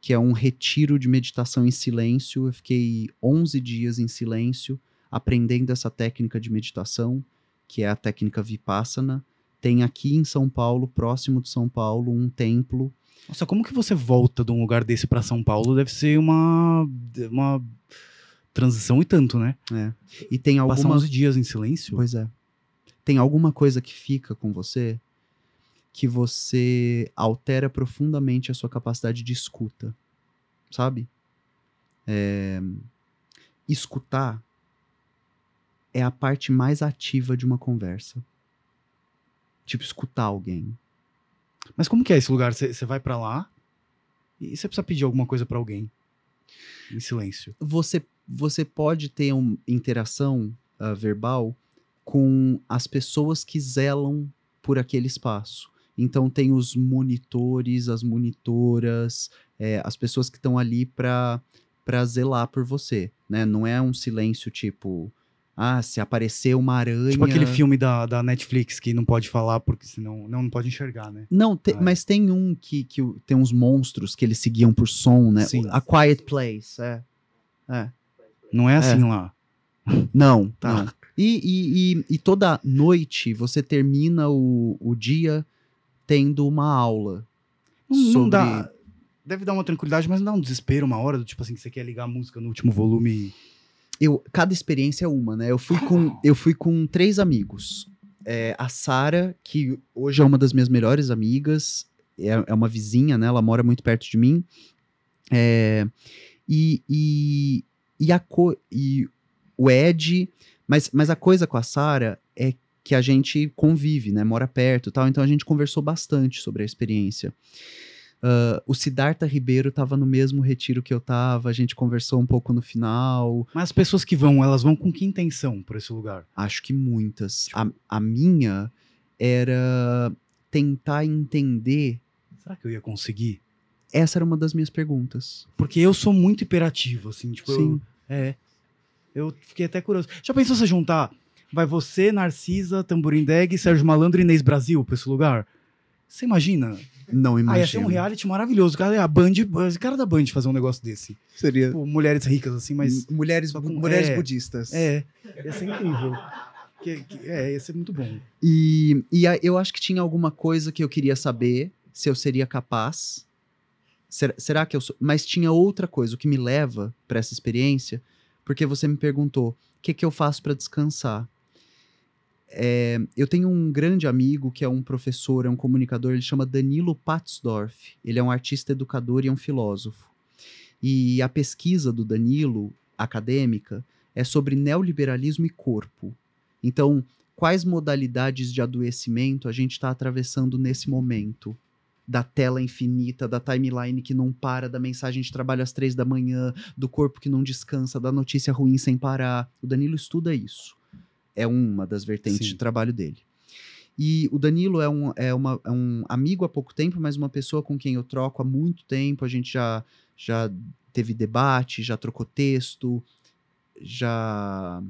que é um retiro de meditação em silêncio. Eu fiquei 11 dias em silêncio, aprendendo essa técnica de meditação, que é a técnica Vipassana. Tem aqui em São Paulo, próximo de São Paulo, um templo. Nossa, como que você volta de um lugar desse pra São Paulo? Deve ser uma, uma transição e tanto, né? E tem Passar alguma 11 dias em silêncio? Pois é. Tem alguma coisa que fica com você que você altera profundamente a sua capacidade de escuta, sabe? É, Escutar é a parte mais ativa de uma conversa. Tipo, escutar alguém. Mas como que é esse lugar? Você vai pra lá e você precisa pedir alguma coisa pra alguém em silêncio. Você, você pode ter uma interação ah, verbal com as pessoas que zelam por aquele espaço. Então tem os monitores, as monitoras, é, as pessoas que estão ali para para zelar por você, né? Não é um silêncio tipo, ah, se aparecer uma aranha. Tipo aquele filme da, da Netflix que não pode falar porque senão não, não pode enxergar, né? Não, te- Ah, é. mas tem um que, que tem uns monstros que eles seguiam por som, né? Sim. A Quiet Place, é. É. Não é assim lá. Não, Tá. não. E, e, e, e toda noite você termina o, o dia tendo uma aula. Não, não sobre- dá. Deve dar uma tranquilidade, mas não dá um desespero uma hora, do tipo assim, que você quer ligar a música no último volume. Eu, cada experiência é uma, né? Eu fui com, eu fui com três amigos. É, a Sara, que hoje é uma das minhas melhores amigas, é, é uma vizinha, né? Ela mora muito perto de mim. É, e, e, e, a co e o Ed, mas, mas a coisa com a Sara é que a gente convive, né? Mora perto e tal, então a gente conversou bastante sobre a experiência. Ah, o Siddhartha Ribeiro estava no mesmo retiro que eu tava, a gente conversou um pouco no final. Mas as pessoas que vão, elas vão com que intenção por esse lugar? Acho que muitas. A, a minha era tentar entender. Será que eu ia conseguir? Essa era uma das minhas perguntas. Porque eu sou muito hiperativo, assim, tipo, eu, Sim. é. Eu fiquei até curioso. Já pensou se juntar? Vai você, Narcisa, Tamborindeg, Sérgio Malandro e Inês Brasil pra esse lugar? Você imagina? Não Ah, imagino. ia ser um reality maravilhoso. O cara, a Band, cara da Band fazer um negócio desse. Seria Tipo, mulheres ricas, assim, mas. mulheres, só com- mulheres é. budistas. É, ia ser incrível. Que- que- é, ia ser muito bom. E, e a- eu acho que tinha alguma coisa que eu queria saber se eu seria capaz. Será, será que eu sou? Mas tinha outra coisa, o que me leva para essa experiência, porque você me perguntou: o que, que eu faço para descansar? É, eu tenho um grande amigo que é um professor, é um comunicador, ele chama Danilo Patsdorf. Ele é um artista educador e um filósofo. E a pesquisa do Danilo, acadêmica, é sobre neoliberalismo e corpo. Então, quais modalidades de adoecimento a gente está atravessando nesse momento? Da tela infinita, da timeline que não para, da mensagem de trabalho às três da manhã, do corpo que não descansa, da notícia ruim sem parar. O Danilo estuda isso. É uma das vertentes Sim. de trabalho dele. E o Danilo é um, é, uma- é um amigo há pouco tempo, mas uma pessoa com quem eu troco há muito tempo. A gente já, já teve debate, já trocou texto, já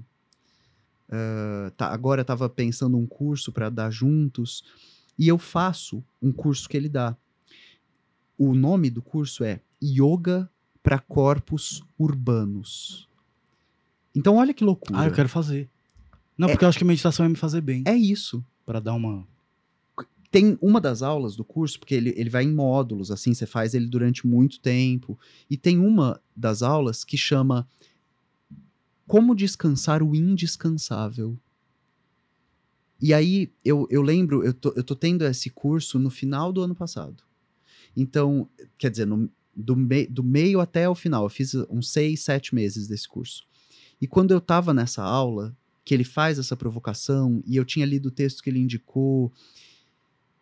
ah, tá, agora estava pensando um curso para dar juntos e eu faço um curso que ele dá. O nome do curso é Yoga para Corpos Urbanos. Então olha que loucura. Ah, eu quero fazer. Não, porque eu acho que a meditação ia me fazer bem. É isso. Pra dar uma. Tem uma das aulas do curso, porque ele, ele vai em módulos, assim, você faz ele durante muito tempo. E tem uma das aulas que chama Como Descansar o Indescansável. E aí, eu, eu lembro, eu tô, eu tô tendo esse curso no final do ano passado. Então, quer dizer, no- do, mei- do meio até o final, eu fiz uns seis, sete meses desse curso. E quando eu tava nessa aula, que ele faz essa provocação, e eu tinha lido o texto que ele indicou,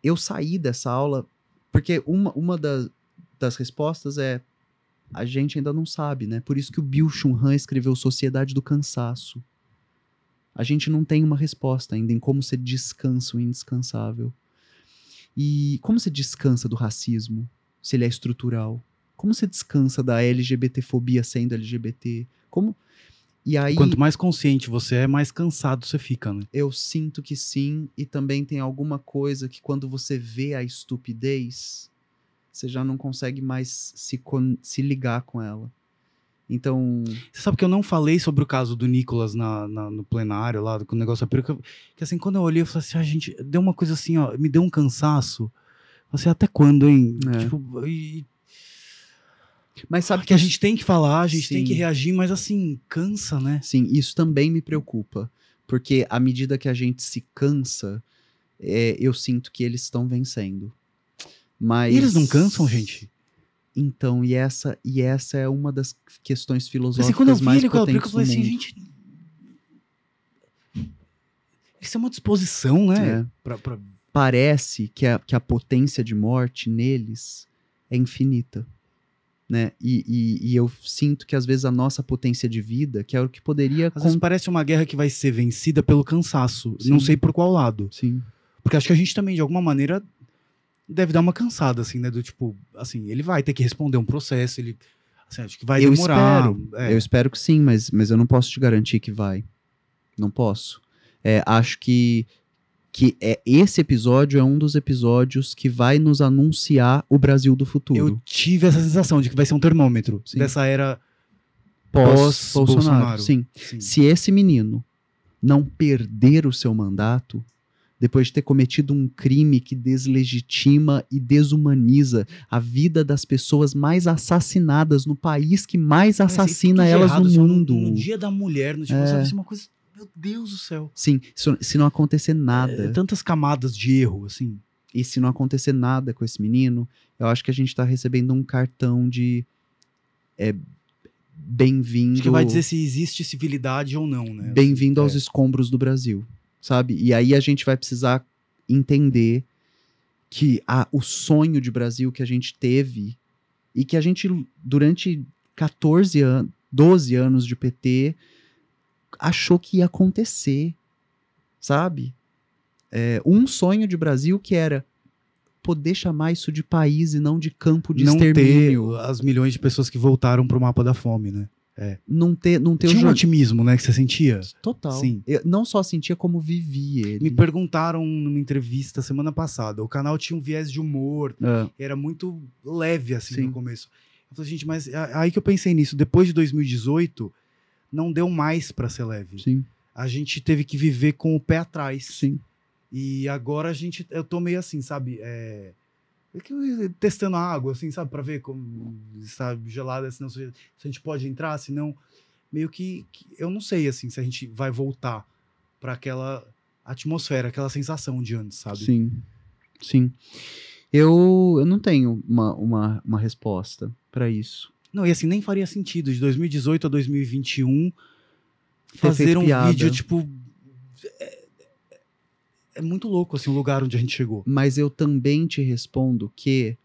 eu saí dessa aula, porque uma, uma da- das respostas é a gente ainda não sabe, né? Por isso que o Bill Chun Han escreveu Sociedade do Cansaço. A gente não tem uma resposta ainda em como você descansa o indescansável. E como você descansa do racismo, se ele é estrutural? Como você descansa da LGBTfobia sendo LGBT? Como E aí Quanto mais consciente você é, mais cansado você fica, né? eu sinto que sim, e também tem alguma coisa que quando você vê a estupidez, você já não consegue mais se, se ligar com ela. Então, Você sabe que eu não falei sobre o caso do Nicolas na, na- no plenário lá, com o negócio da peruca. Que assim, quando eu olhei, eu falei assim, ah, gente, deu uma coisa assim, ó, me deu um cansaço. Assim, até quando, hein? É. Tipo, e- mas sabe que a gente tem que falar, a gente tem que Sim. reagir, mas assim, cansa, né? Sim, isso também me preocupa. Porque à medida que a gente se cansa, é, eu sinto que eles estão vencendo. Mas. E eles não cansam, gente? Então, e essa, e essa é uma das questões Assim, filosóficas quando eu vi mais ele potentes eu falei assim, gente. Isso é uma disposição, né? É. Pra, pra- Parece que a, que a potência de morte neles é infinita. Né? E, e, e eu sinto que às vezes a nossa potência de vida, que é o que poderia. Às vezes parece uma guerra que vai ser vencida pelo cansaço. Sim. Não sei por qual lado. Sim. Porque acho que a gente também, de alguma maneira, deve dar uma cansada, assim, né? Do tipo, assim, ele vai ter que responder um processo, ele. Assim, acho que vai eu demorar. espero. é. Eu espero que sim, mas, mas eu não posso te garantir que vai. Não posso. É, acho que, que é, esse episódio é um dos episódios que vai nos anunciar o Brasil do futuro. Eu tive essa sensação de que vai ser um termômetro Sim. dessa era pós-Bolsonaro. Pós-Bolsonaro. Sim. Sim. Se esse menino não perder o seu mandato, depois de ter cometido um crime que deslegitima e desumaniza a vida das pessoas mais assassinadas no país que mais assassina de elas errado, no só mundo. No, dia da mulher, no tipo, É. sabe, assim, uma coisa. Meu Deus do céu. Sim, se, não acontecer nada, É, tantas camadas de erro, assim. e se não acontecer nada com esse menino, eu acho que a gente tá recebendo um cartão de é, bem-vindo. Acho que vai dizer se existe civilidade ou não, né? Bem-vindo aos É. escombros do Brasil, sabe? E aí a gente vai precisar entender que a, o sonho de Brasil que a gente teve e que a gente, durante 14 anos, 12 anos de PT, achou que ia acontecer, sabe? É, um sonho de Brasil que era poder chamar isso de país e não de campo de não ter extermínio. as milhões de pessoas que voltaram pro mapa da fome, né? Não ter, não ter Tinha um otimismo, né, que você sentia. Total. Sim. Eu não só sentia como vivi ele. Me perguntaram numa entrevista semana passada. O canal tinha um viés de humor, Ah, era muito leve assim Sim. no começo. Eu falei, gente, mas a- aí que eu pensei nisso. Depois de 2018, não deu mais pra ser leve. sim, A gente teve que viver com o pé atrás. sim. E agora a gente, eu tô meio assim, sabe? É, é testando a água, assim, sabe? Pra ver como está gelada, se, se a gente pode entrar, senão meio que, que eu não sei, assim, se a gente vai voltar pra aquela atmosfera, aquela sensação de antes, sabe? Sim, sim. Eu, eu não tenho uma, uma, uma resposta pra isso. Não, e assim, nem faria sentido de 2018 a 2021 Ter fazer um piada. vídeo, tipo. É, é muito louco, assim, o lugar onde a gente chegou. Mas eu também te respondo que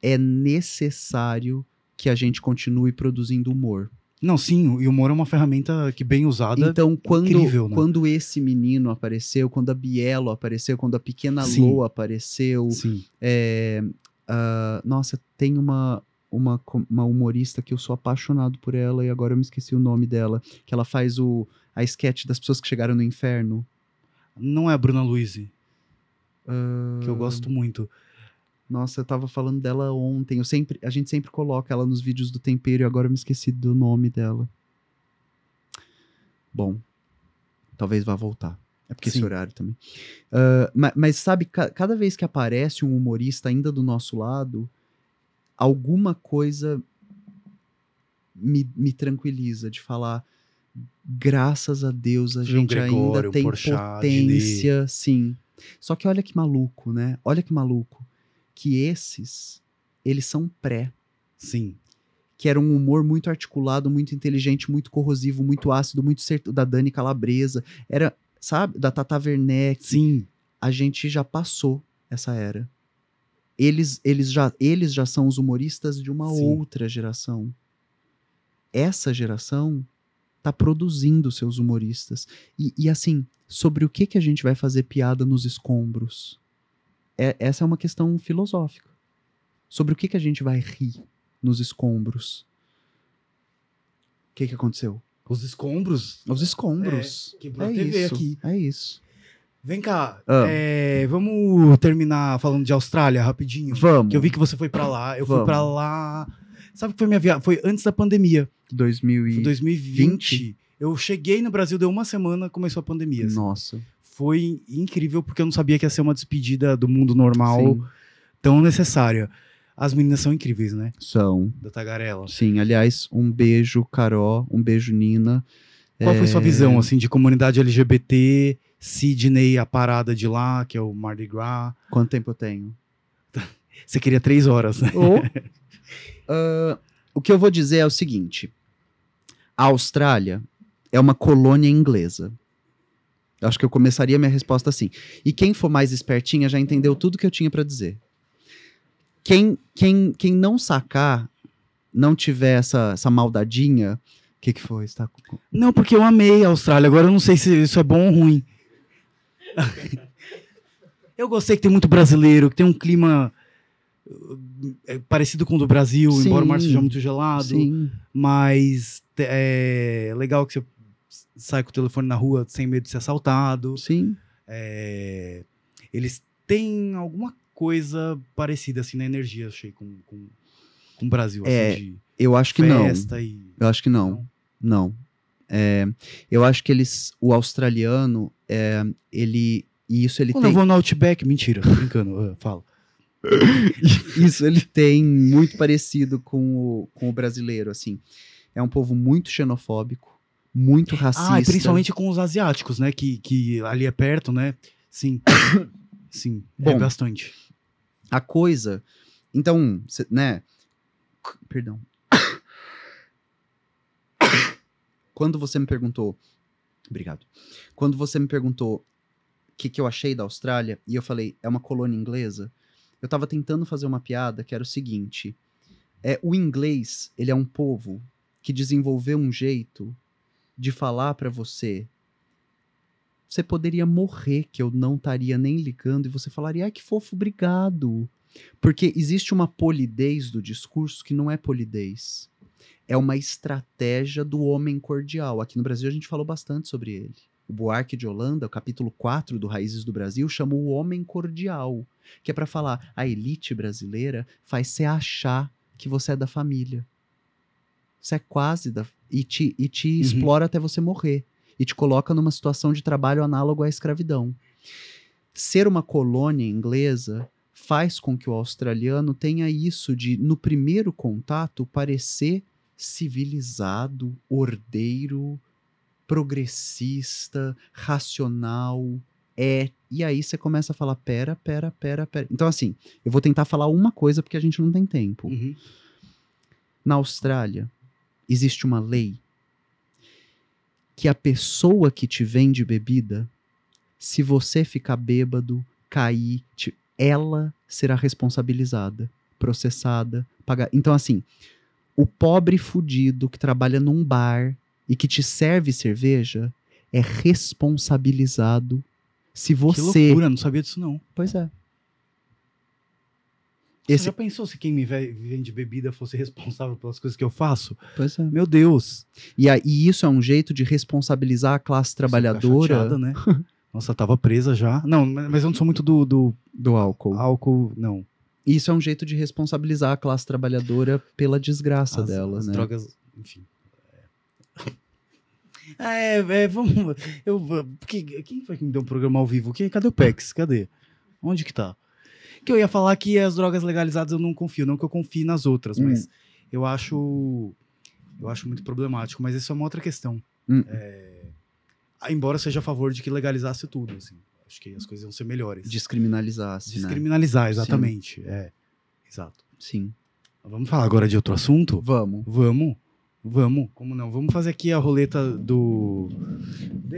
é necessário que a gente continue produzindo humor. Não, sim, o humor é uma ferramenta que, bem usada, Então, quando, incrível, né? quando esse menino apareceu, quando a Bielo apareceu, quando a pequena Sim. Lô apareceu, sim. é, ah, nossa, tem uma, uma, uma humorista que eu sou apaixonado por ela e agora eu me esqueci o nome dela, que ela faz o, a sketch das pessoas que chegaram no inferno. Não é a Bruna Luiz, que Ah, eu gosto muito. Nossa, eu tava falando dela ontem. Eu sempre, a gente sempre coloca ela nos vídeos do tempero e agora eu me esqueci do nome dela. Bom, talvez vá voltar. É porque esse Sim. horário também. Ah, ma- mas, sabe, ca- cada vez que aparece um humorista ainda do nosso lado, alguma coisa me, me tranquiliza de falar. Graças a Deus a gente Gregório, ainda tem potência, sim. Só que olha que maluco, né? Olha que maluco. Que esses, eles são pré Sim. que era um humor muito articulado, muito inteligente, muito corrosivo, muito ácido, muito certo da Dani Calabresa, era, sabe, da Tata Werneck. Sim. A gente já passou essa era. Eles, eles, já, eles já são os humoristas de uma Sim. outra geração. Essa geração tá produzindo seus humoristas. E, e, assim, sobre o que, que a gente vai fazer piada nos escombros? É, essa é uma questão filosófica. Sobre o que, que a gente vai rir nos escombros? O que, que aconteceu? Os escombros. Os escombros. É, quebrou É, a TV isso. aqui. É isso. Vem cá, Ah. é, vamos terminar falando de Austrália rapidinho. Vamos. Que eu vi que você foi pra lá, eu fui Vamos. pra lá. Sabe que foi minha viagem? Foi antes da pandemia. 2000 Foi e... 2020. Eu cheguei no Brasil, deu uma semana, começou a pandemia. assim. Nossa. Foi incrível porque eu não sabia que ia ser uma despedida do mundo normal Sim, tão necessária. As meninas são incríveis, né? são. Da Tagarela. Sim, aliás, um beijo, Carol. Um beijo, Nina. Qual foi sua É, visão, assim, de comunidade LGBT, Sydney, a parada de lá, que é o Mardi Gras? Quanto tempo eu tenho? Você queria três horas, né? Ou, ah, o que eu vou dizer é o seguinte: a Austrália é uma colônia inglesa. Eu Acho que eu começaria minha resposta assim. E quem for mais espertinha já entendeu tudo que eu tinha pra dizer. Quem, quem, quem não sacar, não tiver essa, essa maldadinha, o que, que foi? Tá Não, porque eu amei a Austrália. Agora eu não sei se isso é bom ou ruim. Eu gostei que tem muito brasileiro, que tem um clima é, parecido com o do Brasil, Sim. embora o mar seja muito gelado. Sim, Mas é legal que você sai com o telefone na rua sem medo de ser assaltado. sim. É, eles têm alguma coisa parecida assim na energia, achei, com, com, com o Brasil. É, assim, Eu acho que não. e. Eu acho que não. Não. É, eu acho que eles, o australiano, é, ele, e isso ele Quando tem, eu vou no Outback, mentira, brincando, ah, fala. isso ele tem muito parecido com o, com o brasileiro, assim. É um povo muito xenofóbico, muito racista. Ah, principalmente com os asiáticos, né? Que, que ali é perto, né? Sim. Sim, é Bom. bastante. a coisa. Então, cê- né? Perdão. Quando você me perguntou. Obrigado. Quando você me perguntou o que, que eu achei da Austrália, e eu falei, é uma colônia inglesa, eu tava tentando fazer uma piada que era o seguinte: é, o inglês, ele é um povo que desenvolveu um jeito de falar pra você. Você poderia morrer, que eu não estaria nem ligando, e você falaria, ai que fofo, obrigado. Porque existe uma polidez do discurso que não é polidez. É uma estratégia do homem cordial. Aqui no Brasil a gente falou bastante sobre ele. O Buarque de Holanda, o capítulo 4 do Raízes do Brasil, chamou o homem cordial, que é para falar a elite brasileira faz você achar que você é da família. Você é quase da e te, e te Uhum. explora até você morrer e te coloca numa situação de trabalho análogo à escravidão. Ser uma colônia inglesa faz com que o australiano tenha isso de, no primeiro contato, parecer civilizado, ordeiro, progressista, racional, é. E aí você começa a falar: pera, pera, pera, pera. Então, assim, eu vou tentar falar uma coisa porque a gente não tem tempo. Uhum. Na Austrália, existe uma lei que a pessoa que te vende bebida, se você ficar bêbado, cair, te- ela será responsabilizada, processada, pagar. Então, assim, o pobre fudido que trabalha num bar e que te serve cerveja é responsabilizado se Que você. loucura, não sabia disso não. Pois é. Você Esse... já pensou se quem me ve- vende bebida fosse responsável pelas coisas que eu faço? Pois é. Meu Deus. E, aí, e isso é um jeito de responsabilizar a classe trabalhadora chateada, né? Nossa, tava presa já. Não, mas eu não sou muito do, do do álcool. álcool, não. Isso é um jeito de responsabilizar a classe trabalhadora pela desgraça As- dela, as né? drogas, enfim. É, é, vamos. Eu, porque, quem foi que me deu um programa ao vivo? Que, cadê o PEX? Cadê? Onde que tá? Que eu ia falar que as drogas legalizadas eu não confio, não que eu confie nas outras, Hum. mas eu acho. Eu acho muito problemático, mas isso é uma outra questão. Hum. É, ah, embora seja a favor de que legalizasse tudo, assim. Acho que as coisas iam ser melhores. Descriminalizasse, né? Descriminalizar, exatamente. É. Exato. Sim. Vamos falar agora de outro assunto? Vamos. Vamos. Vamos. Como não? Vamos fazer aqui a roleta do.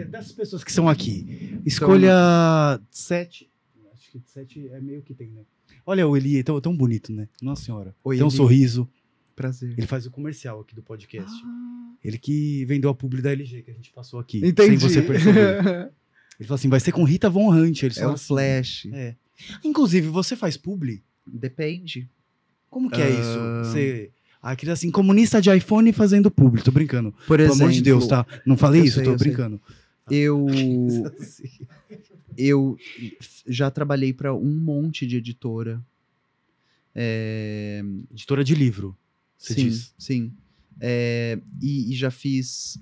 dessas pessoas que são aqui. Escolha sete. Acho que sete é meio que tem, né? Olha o Eli, é tão, tão bonito, né? Nossa senhora. Oi, tem um Eli. sorriso. Prazer. Ele faz o comercial aqui do podcast. Ah, Ele que vendeu a publi da LG que a gente passou aqui. entendi. Sem você perceber. Ele falou assim: vai ser com Rita Von Hunt. Ele é um flash. É. Inclusive, você faz publi? Depende. Como que é Ah. isso? Você. Aí queria assim, comunista de iPhone fazendo publi. Tô brincando. Por Pelo exemplo, amor de Deus, tá? Não falei isso, sei, tô eu sei. brincando. eu eu já trabalhei para um monte de editora. É, Editora de livro, você sim, diz. sim. É, e, e já fiz.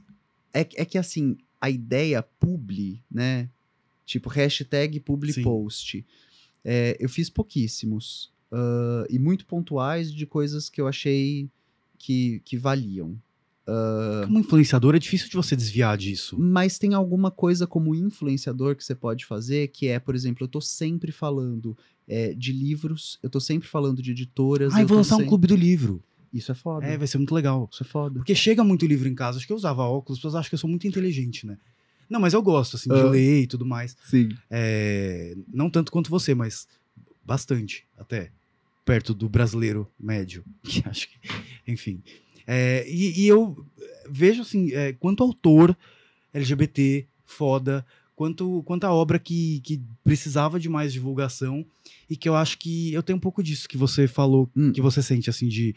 É, é que assim, a ideia publi, né? Tipo, hashtag publi Sim. post. é, eu fiz pouquíssimos. ah, e muito pontuais de coisas que eu achei que, que valiam. Como influenciador, é difícil de você desviar disso. Mas tem alguma coisa como influenciador que você pode fazer, que é, por exemplo, eu tô sempre falando é, de livros, eu tô sempre falando de editoras. Ah, eu vou lançar um sempre- clube do livro. Isso é foda. É, vai ser muito legal. Isso é foda. Porque chega muito livro em casa. Acho que eu usava óculos, as pessoas acham que eu sou muito inteligente, né? Não, mas eu gosto, assim, de Ah. ler e tudo mais. Sim. É, não tanto quanto você, mas bastante, até. Perto do brasileiro médio. Que acho que. Enfim. É, e, e eu vejo, assim, é, quanto autor LGBT, foda, quanto, quanto a obra que, que precisava de mais divulgação e que eu acho que eu tenho um pouco disso que você falou, Hum. que você sente, assim, de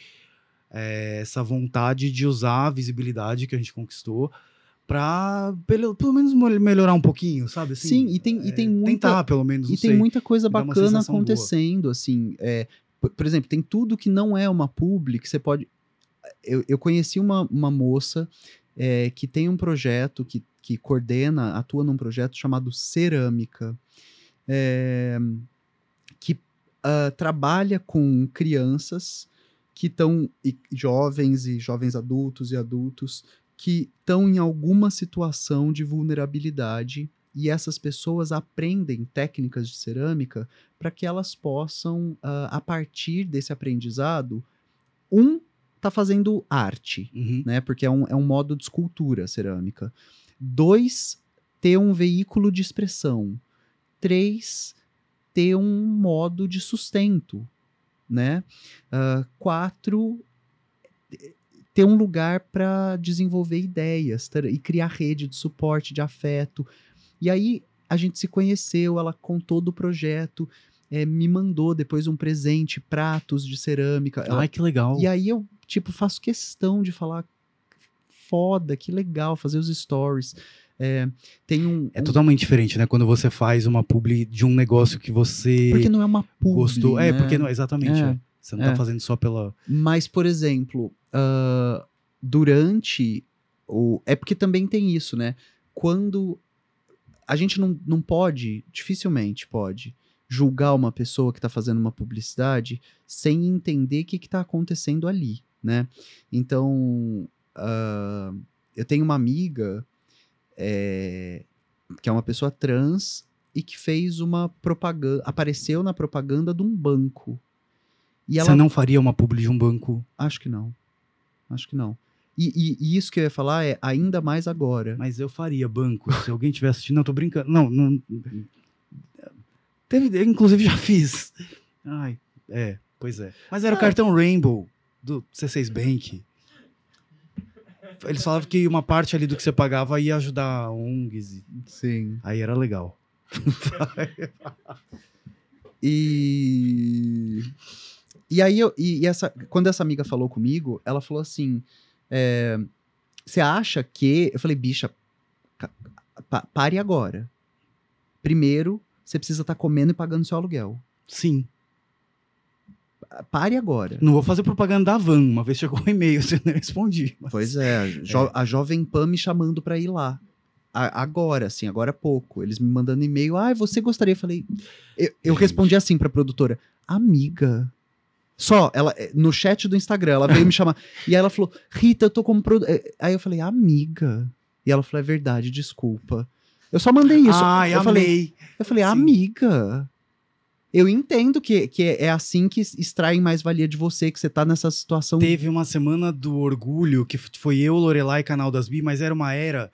é, essa vontade de usar a visibilidade que a gente conquistou pra, pelo, pelo menos, melhorar um pouquinho, sabe? Assim, Sim, e tem, e tem é, muita. Tentar, pelo menos, E tem sei. muita coisa bacana sensação boa. acontecendo, assim. é, por, por exemplo, tem tudo que não é uma publi, que você pode. Eu, eu conheci uma, uma moça é, que tem um projeto, que, que coordena, atua num projeto chamado Cerâmica, é, que ah, trabalha com crianças que estão, jovens e jovens adultos e adultos, que estão em alguma situação de vulnerabilidade e essas pessoas aprendem técnicas de cerâmica para que elas possam, ah, a partir desse aprendizado, um tá fazendo arte, Uhum. né? Porque é um, é um modo de escultura cerâmica. Dois, ter um veículo de expressão. Três, ter um modo de sustento, né? Ah, quatro, ter um lugar para desenvolver ideias ter- e criar rede de suporte, de afeto. E aí a gente se conheceu, ela contou do projeto, eh, me mandou depois um presente, pratos de cerâmica. Ela Ai, que legal. e aí eu, tipo, faço questão de falar foda, que legal, fazer os stories. É, tem um. É um- totalmente diferente, né? Quando você faz uma publi de um negócio que você Porque não é uma publi, gostou. É, né? porque não, exatamente. É, é. Você não é. tá fazendo só pela. Mas, por exemplo, ah, durante o. É porque também tem isso, né? Quando. A gente não, não pode, dificilmente pode, julgar uma pessoa que está fazendo uma publicidade sem entender o que está acontecendo ali, né? Então, ah, eu tenho uma amiga é, que é uma pessoa trans e que fez uma propaganda, apareceu na propaganda de um banco. E ela Você não faria uma publi de um banco. Acho que não. Acho que não. E, e- e isso que eu ia falar é ainda mais agora. Mas eu faria banco. Se alguém estiver assistindo, não tô brincando. Não, não. Teve, eu, inclusive já fiz. Ai, é, pois é. Mas era o Ah. cartão Rainbow do C6 Bank. Eles falavam que uma parte ali do que você pagava ia ajudar ONGs. e- Sim. Aí era legal. E. E aí, eu, e, e essa, quando essa amiga falou comigo, ela falou assim: é, Você acha que. Eu falei, bicha, pare agora. Primeiro, você precisa estar comendo e pagando seu aluguel. Sim. Pare agora. Não vou fazer propaganda da van. Uma vez chegou um e-mail, você não respondi. mas- Pois é, a, jo- a Jovem Pan me chamando pra ir lá. A- agora, assim, agora há pouco. Eles me mandando e-mail. Ah, você gostaria? Eu falei. Eu, eu respondi assim pra produtora: Amiga. Só, ela, eh, no chat do Instagram, ela veio me chamar. E aí ela falou: Rita, eu tô como. produ-" eh, Aí eu falei: Amiga. E ela falou: É verdade, desculpa. Eu só mandei isso. Ai, eu falei, amei. eu falei, Sim. amiga. Eu entendo que, que é assim que extraem mais valia de você, que você tá nessa situação. Teve uma semana do orgulho, que foi eu, Lorelai e Canal das Bi, mas era uma era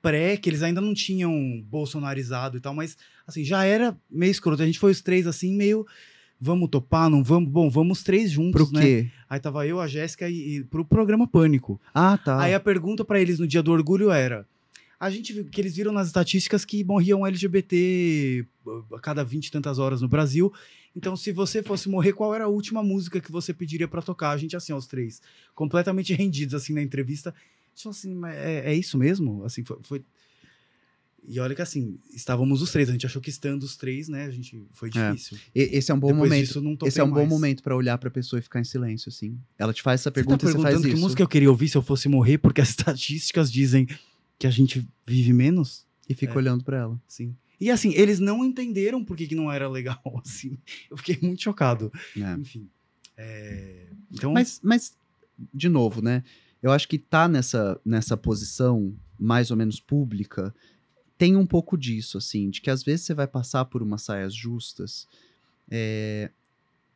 pré, que eles ainda não tinham bolsonarizado e tal, mas assim, já era meio escroto. A gente foi os três assim, meio. Vamos topar, não vamos? Bom, vamos os três juntos, Pro né? quê? Aí tava eu, a Jéssica e, e pro programa Pânico. Ah, tá. Aí a pergunta pra eles no dia do orgulho era: A gente viu que eles viram nas estatísticas que morriam LGBT a cada 20 e tantas horas no Brasil. Então, se você fosse morrer, qual era a última música que você pediria pra tocar? A gente, assim, aos três, completamente rendidos, assim, na entrevista. A gente falou assim, é, é isso mesmo? Assim, foi, foi- E olha que, assim, estávamos os três. A gente achou que estando os três, né, a gente... Foi É. difícil. E- Esse é um bom Depois momento. disso, Esse é um bom mais. momento pra olhar pra pessoa e ficar em silêncio, assim. Ela te faz essa Você tá pergunta e você faz perguntando isso. que música eu queria ouvir se eu fosse morrer, porque as estatísticas dizem que a gente vive menos? E fica É. olhando pra ela. Sim. E assim, eles não entenderam por que, que não era legal, assim. Eu fiquei muito chocado. É. Enfim. é, Então, Mas, mas, de novo, né? Eu acho que tá nessa, nessa posição mais ou menos pública tem um pouco disso, assim, de que às vezes você vai passar por umas saias justas é,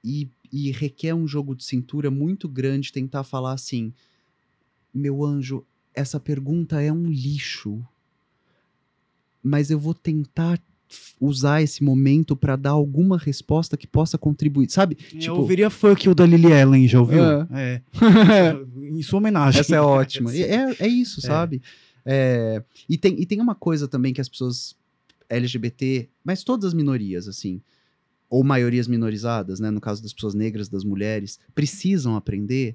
e, e requer um jogo de cintura muito grande tentar falar assim, meu anjo, essa pergunta é um lixo, mas eu vou tentar usar esse momento pra dar alguma resposta que possa contribuir, sabe? eu ouviria Fuck You da Lily Allen, já ouviu? É. É. em sua homenagem. Essa é ótima. É, é isso, É. sabe? É, e, tem, e tem uma coisa também que as pessoas LGBT, mas todas as minorias, assim, ou maiorias minorizadas, né? No caso das pessoas negras, das mulheres, precisam aprender,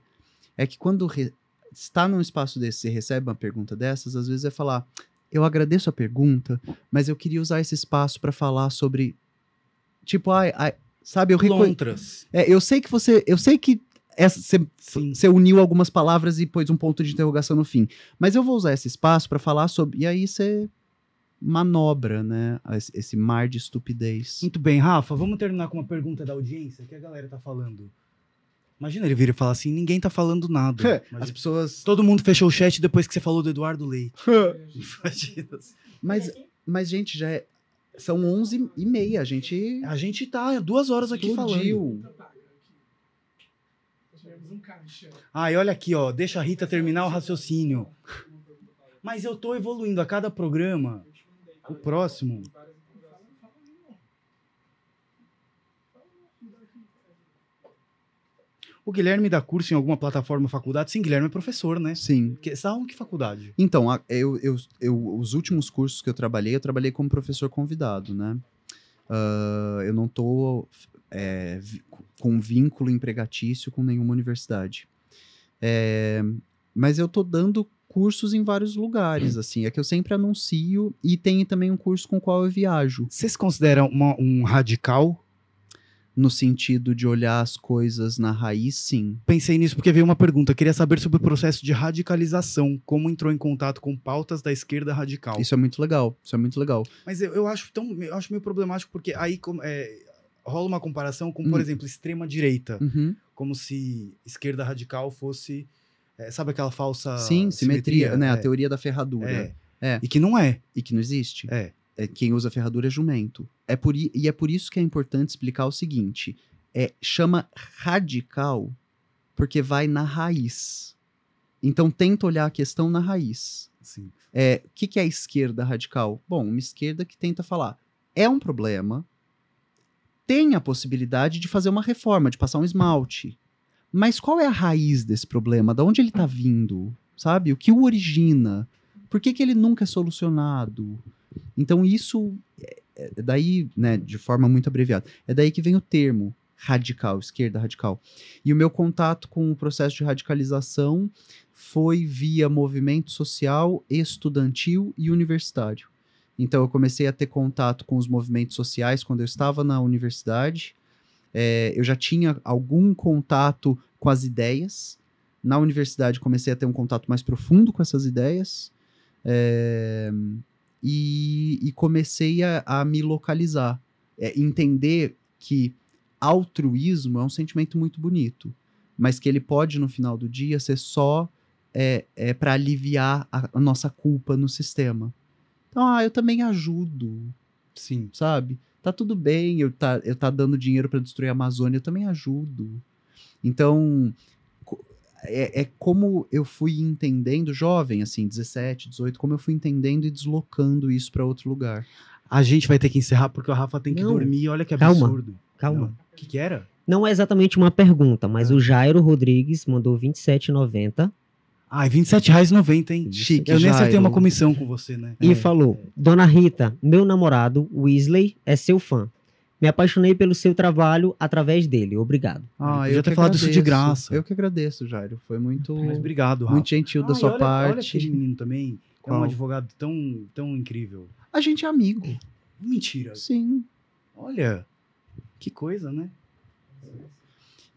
é que quando re- está num espaço desse e recebe uma pergunta dessas, às vezes é falar, eu agradeço a pergunta, mas eu queria usar esse espaço para falar sobre, tipo, ai, ai, sabe, eu. Lontras. É, eu sei que você. Eu sei que você uniu algumas palavras e pôs um ponto de interrogação no fim. Mas eu vou usar esse espaço para falar sobre. E aí você manobra, né? Esse, esse mar de estupidez. Muito bem, Rafa, vamos terminar com uma pergunta da audiência que a galera tá falando. Imagina ele vir e falar assim: ninguém tá falando nada. As Imagina- pessoas. Todo mundo fechou o chat depois que você falou do Eduardo Leite. Imagina. Mas, mas gente, já é. São 11 e meia. A gente. A gente tá duas horas aqui falando. explodiu. Ah, e olha aqui, ó. Deixa a Rita terminar o raciocínio. Mas eu tô evoluindo a cada programa. O próximo. O Guilherme dá curso em alguma plataforma faculdade? Sim, Guilherme é professor, né? Sim. Que, você em que faculdade? Então, eu, eu, eu- os últimos cursos que eu trabalhei, eu trabalhei como professor convidado, né? Ah, eu não tô é, com vínculo empregatício com nenhuma universidade. É, mas eu tô dando cursos em vários lugares, assim. É que eu sempre anuncio e tem também um curso com o qual eu viajo. Você se considera uma- um radical? No sentido de olhar as coisas na raiz, sim. Pensei nisso porque veio uma pergunta. Queria saber sobre o processo de radicalização. Como entrou em contato com pautas da esquerda radical. Isso é muito legal. Isso é muito legal. Mas eu, eu acho tão, eu acho meio problemático porque aí como, é, rola uma comparação com, por Hum. exemplo, extrema direita, Uhum. como se esquerda radical fosse, é, sabe aquela falsa sim, simetria, né? A É, teoria da ferradura. é. É. E que não é. E que não existe. É. é, quem usa ferradura é jumento. É por, e é por isso que é importante explicar o seguinte: é, chama radical porque vai na raiz. Então tenta olhar a questão na raiz. Assim. É, o que, que é a esquerda radical? Bom, uma esquerda que tenta falar é um problema, tem a possibilidade de fazer uma reforma, de passar um esmalte. Mas qual é a raiz desse problema? Da onde ele está vindo? Sabe? O que o origina? Por que, que ele nunca é solucionado? Então isso é, é daí, né, de forma muito abreviada, é daí que vem o termo radical, esquerda radical. E o meu contato com o processo de radicalização foi via movimento social, estudantil e universitário. Então eu comecei a ter contato com os movimentos sociais quando eu estava na universidade. É, eu já tinha algum contato com as ideias. Na universidade comecei a ter um contato mais profundo com essas ideias. É, e, e comecei a, a me localizar. É, entender que altruísmo é um sentimento muito bonito, mas que ele pode, no final do dia, ser só é, é para aliviar a, a nossa culpa no sistema. Então, ah, eu também ajudo, Sim. sabe? Tá tudo bem eu tá, eu tá dando dinheiro para destruir a Amazônia, eu também ajudo. Então, é, é como eu fui entendendo, jovem, assim, 17, 18, como eu fui entendendo e deslocando isso para outro lugar. A gente vai ter que encerrar porque o Rafa tem que Não. dormir. Olha que Calma. absurdo. Calma. Não. O que, que era? Não é exatamente uma pergunta, mas Ah. o Jairo Rodrigues mandou 27,90. Ai, R$27,90, hein? Chique, Eu nem acertei Jairo. uma comissão com você, né? E falou: Dona Rita, meu namorado, Weasley, é seu fã. Me apaixonei pelo seu trabalho através dele. Obrigado. Ah, podia eu ter falado isso de graça. Eu que agradeço, Jairo. Foi muito, Mas obrigado, Rafa. muito gentil da Ah, e sua olha, parte. Olha aquele menino também. É um Qual? advogado tão, tão incrível. A gente é amigo. Mentira. Sim. Olha, que coisa, né?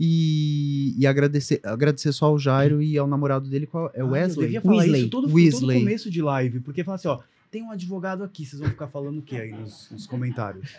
E, e agradecer, agradecer só ao Jairo e ao namorado dele, qual é o Ah, Eu Wesley? devia falar Weasley. isso todo, todo Weasley. começo de live, porque fala assim, ó, tem um advogado aqui, vocês vão ficar falando o que aí nos, nos comentários?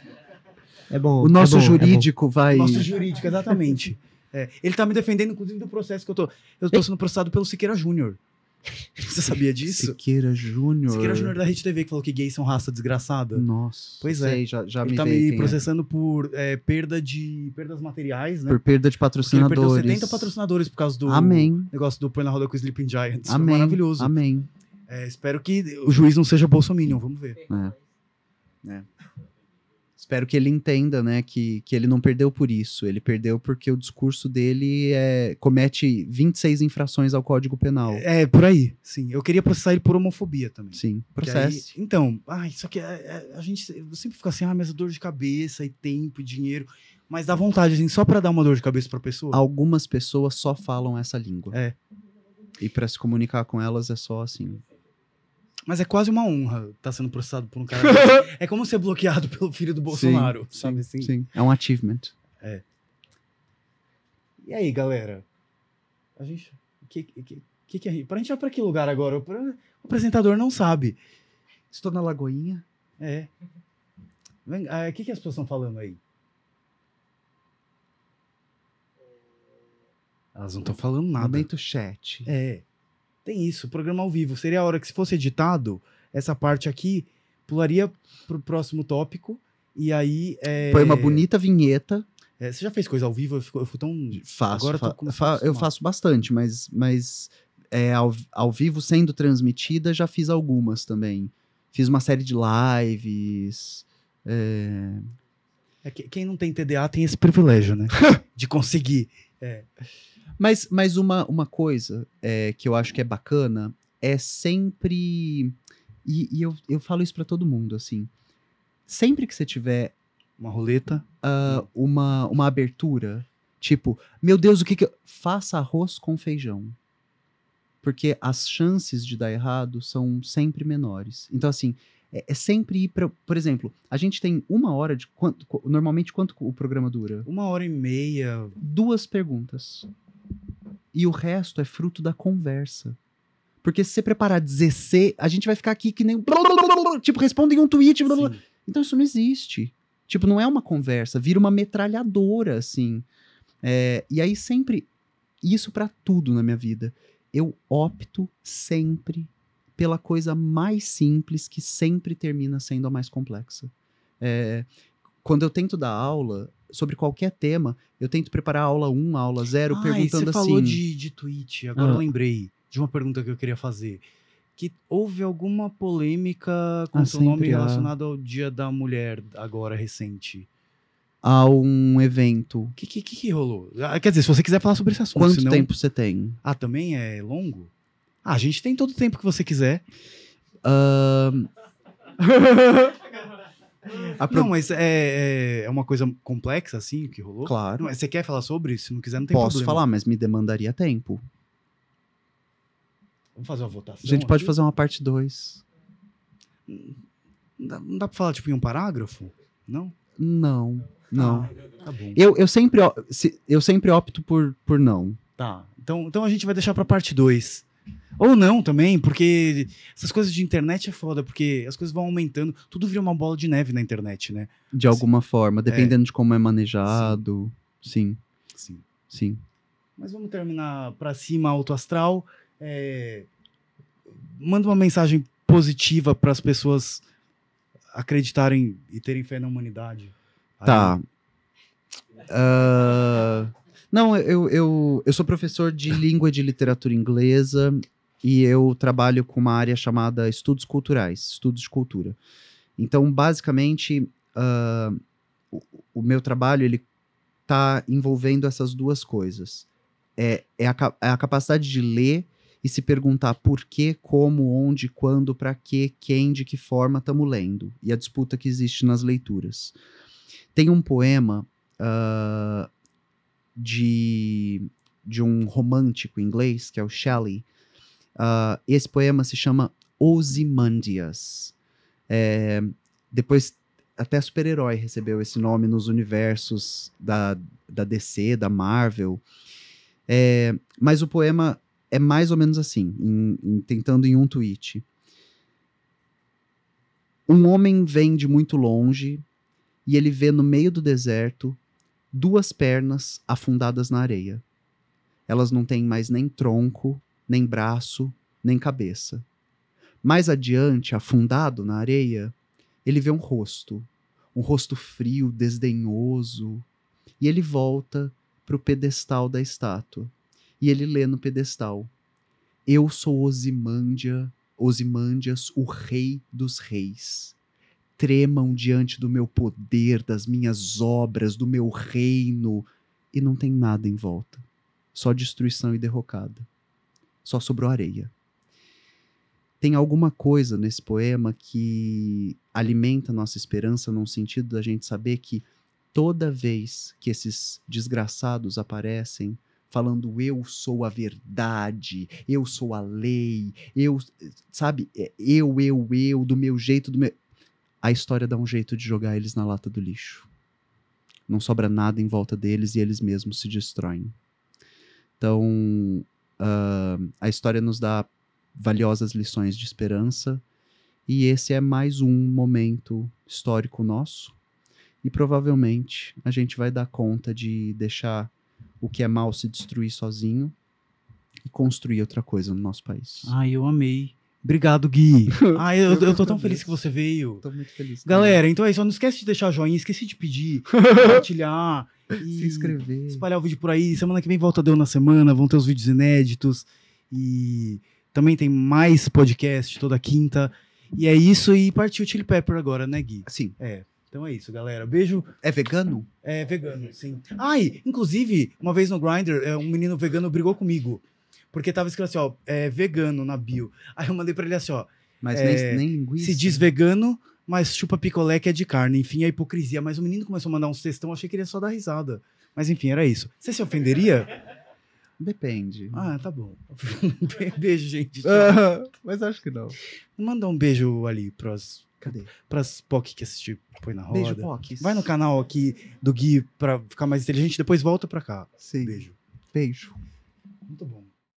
É bom. O nosso é bom, é bom. jurídico vai. Nosso jurídico, exatamente. É, ele tá me defendendo, inclusive, do processo que eu tô. Eu tô sendo processado pelo Siqueira Júnior. Você sabia disso? Siqueira Júnior. Siqueira Júnior da Rede TV que falou que gays são raça desgraçada. Nossa. Pois é. sei, Já, já ele me tá me é. processando por é, perda de perdas materiais, né? Por perda de Porque ele perdeu patrocinadores. 70 patrocinadores por causa do Amém. negócio do Põe na Roda com o Sleeping Giants. Foi Amém. maravilhoso. Amém. É, espero que o juiz não seja bolsominion, vamos ver. É. Espero que ele entenda, né, que, que ele não perdeu por isso. Ele perdeu porque o discurso dele é, comete 26 infrações ao Código Penal. É, por aí, sim. Eu queria processar ele por homofobia também. Sim, processo. aí- então, ai, só que é, é, a gente eu sempre fica assim, ah, mas é dor de cabeça e tempo e dinheiro. Mas dá vontade, assim, só pra dar uma dor de cabeça pra pessoa. Algumas pessoas só falam essa língua. É. E para se comunicar com elas é só assim. Mas é quase uma honra estar sendo processado por um cara. é como ser bloqueado pelo filho do Bolsonaro, Sim, sabe assim? Sim, é um achievement. E aí, galera? A gente. Que, que, que, que é? Pra gente vai pra que lugar agora? O apresentador não sabe. Estou na Lagoinha. É. Vem- ah, O que, que as pessoas estão falando aí? Elas não estão falando nada. Momento chat. É. Tem isso, programa ao vivo. Seria a hora que, se fosse editado, essa parte aqui pularia pro próximo tópico. E aí. É... Põe uma bonita vinheta. é, você já fez coisa ao vivo? Eu fico, eu fico tão. Faço. Agora eu fa- a fa- eu faço bastante, mas, mas é, ao, ao vivo sendo transmitida, já fiz algumas também. Fiz uma série de lives. é, É que, quem não tem TDA tem esse privilégio, né? De conseguir. Mas, mas uma, uma coisa é, que eu acho que é bacana é sempre. E, e eu, eu falo isso pra todo mundo, assim. Sempre que você tiver Uma roleta. ah, uma, uma abertura, tipo, meu Deus, o que que. eu-" Faça arroz com feijão. Porque as chances de dar errado são sempre menores. Então, assim, é, é sempre ir pra. Por exemplo, a gente tem uma hora de. Quanto, qu- normalmente, quanto o programa dura? Uma hora e meia. duas perguntas. E o resto é fruto da conversa. Porque se você preparar 16, a gente vai ficar aqui que nem. Tipo, respondem um tweet. blá, blá. Então isso não existe. Tipo, não é uma conversa, vira uma metralhadora, assim. É, e aí sempre. Isso pra tudo na minha vida. Eu opto sempre pela coisa mais simples que sempre termina sendo a mais complexa. É, quando eu tento dar aula sobre qualquer tema, eu tento preparar a aula 1, a aula 0, Ah, perguntando você falou assim. de, de tweet, agora Ah. eu lembrei de uma pergunta que eu queria fazer. Que houve alguma polêmica com Ah, seu nome há. relacionado ao Dia da Mulher, agora recente. a um evento. O que, que, que rolou? Ah, quer dizer, se você quiser falar sobre esse assunto. Quanto senão- tempo você tem? Ah, também é longo? Ah, a gente tem todo o tempo que você quiser. A pro- Não, mas é, é, é uma coisa complexa, assim, o que rolou? Claro. Não, você quer falar sobre? Se não quiser, não tem Posso problema. falar, mas me demandaria tempo. Vamos fazer uma votação? A gente pode aqui? fazer uma parte 2. Não dá, não dá pra falar, tipo, em um parágrafo? Não? Não, não. Tá bom. Eu, eu, sempre, eu sempre opto por, por não. Tá. Então, então a gente vai deixar pra parte 2. Ou não também, porque essas coisas de internet é foda, porque as coisas vão aumentando, tudo vira uma bola de neve na internet, né? De alguma forma, dependendo de como é manejado. Sim, Sim. sim. Mas vamos terminar pra cima, alto astral. É, Manda uma mensagem positiva para as pessoas acreditarem e terem fé na humanidade. Tá. Ah, não, eu, eu, eu sou professor de língua e de literatura inglesa e eu trabalho com uma área chamada estudos culturais, estudos de cultura. Então, basicamente, ah, o, o meu trabalho ele está envolvendo essas duas coisas. É, é, a, é a capacidade de ler e se perguntar por que, como, onde, quando, para que, quem, de que forma estamos lendo e a disputa que existe nas leituras. Tem um poema ah, de, de um romântico inglês, que é o Shelley. Ah, esse poema se chama Ozymandias. É, depois, até super-herói recebeu esse nome nos universos da, da DC, da Marvel. É, mas o poema é mais ou menos assim, em- em- tentando em um tweet. Um homem vem de muito longe e ele vê no meio do deserto duas pernas afundadas na areia. Elas não têm mais nem tronco, nem braço, nem cabeça. Mais adiante, afundado na areia, ele vê um rosto, um rosto frio, desdenhoso, e ele volta para o pedestal da estátua. E ele lê no pedestal: Eu sou Osimândia, Osimândias, o rei dos reis. Tremam diante do meu poder, das minhas obras, do meu reino, e não tem nada em volta. Só destruição e derrocada. Só sobrou areia. Tem alguma coisa nesse poema que alimenta nossa esperança num sentido da gente saber que toda vez que esses desgraçados aparecem falando eu sou a verdade, eu sou a lei, eu, sabe, é eu, eu, eu, do meu jeito, do meu. A história dá um jeito de jogar eles na lata do lixo. Não sobra nada em volta deles e eles mesmos se destroem. Então, ah, a história nos dá valiosas lições de esperança e esse é mais um momento histórico nosso. E provavelmente a gente vai dar conta de deixar o que é mal se destruir sozinho e construir outra coisa no nosso país. Ai, eu amei. Obrigado, Gui. Ai, eu, eu tô tão feliz que você veio. Tô muito feliz. Galera, então é isso. Não esquece de deixar joinha, esqueci de pedir, compartilhar e se inscrever. espalhar o vídeo por aí. Semana que vem volta deu na semana, vão ter os vídeos inéditos e também tem mais podcast toda quinta. E é isso e partiu o Chili Pepper agora, né, Gui? Sim. Então é isso, galera. Beijo. É vegano? É vegano, sim. Ai, inclusive, uma vez no Grindr, é, um menino vegano brigou comigo. Porque tava escrito assim, ó, é vegano na bio. Aí eu mandei pra ele assim, ó, Mas É, nem, nem linguiça. se diz vegano, mas chupa picolé que é de carne. Enfim, a hipocrisia. Mas o menino começou a mandar uns textão, achei que ele ia só dar risada. Mas enfim, era isso. Você se ofenderia? Depende. Ah, tá bom. beijo, gente. Ah, mas acho que não. Manda um beijo ali pras, Cadê? pras POC que assistir Põe na Roda. Beijo, Pocs. Vai no canal aqui do Gui pra ficar mais inteligente, depois volta pra cá. Sim. Beijo. Beijo. Muito bom.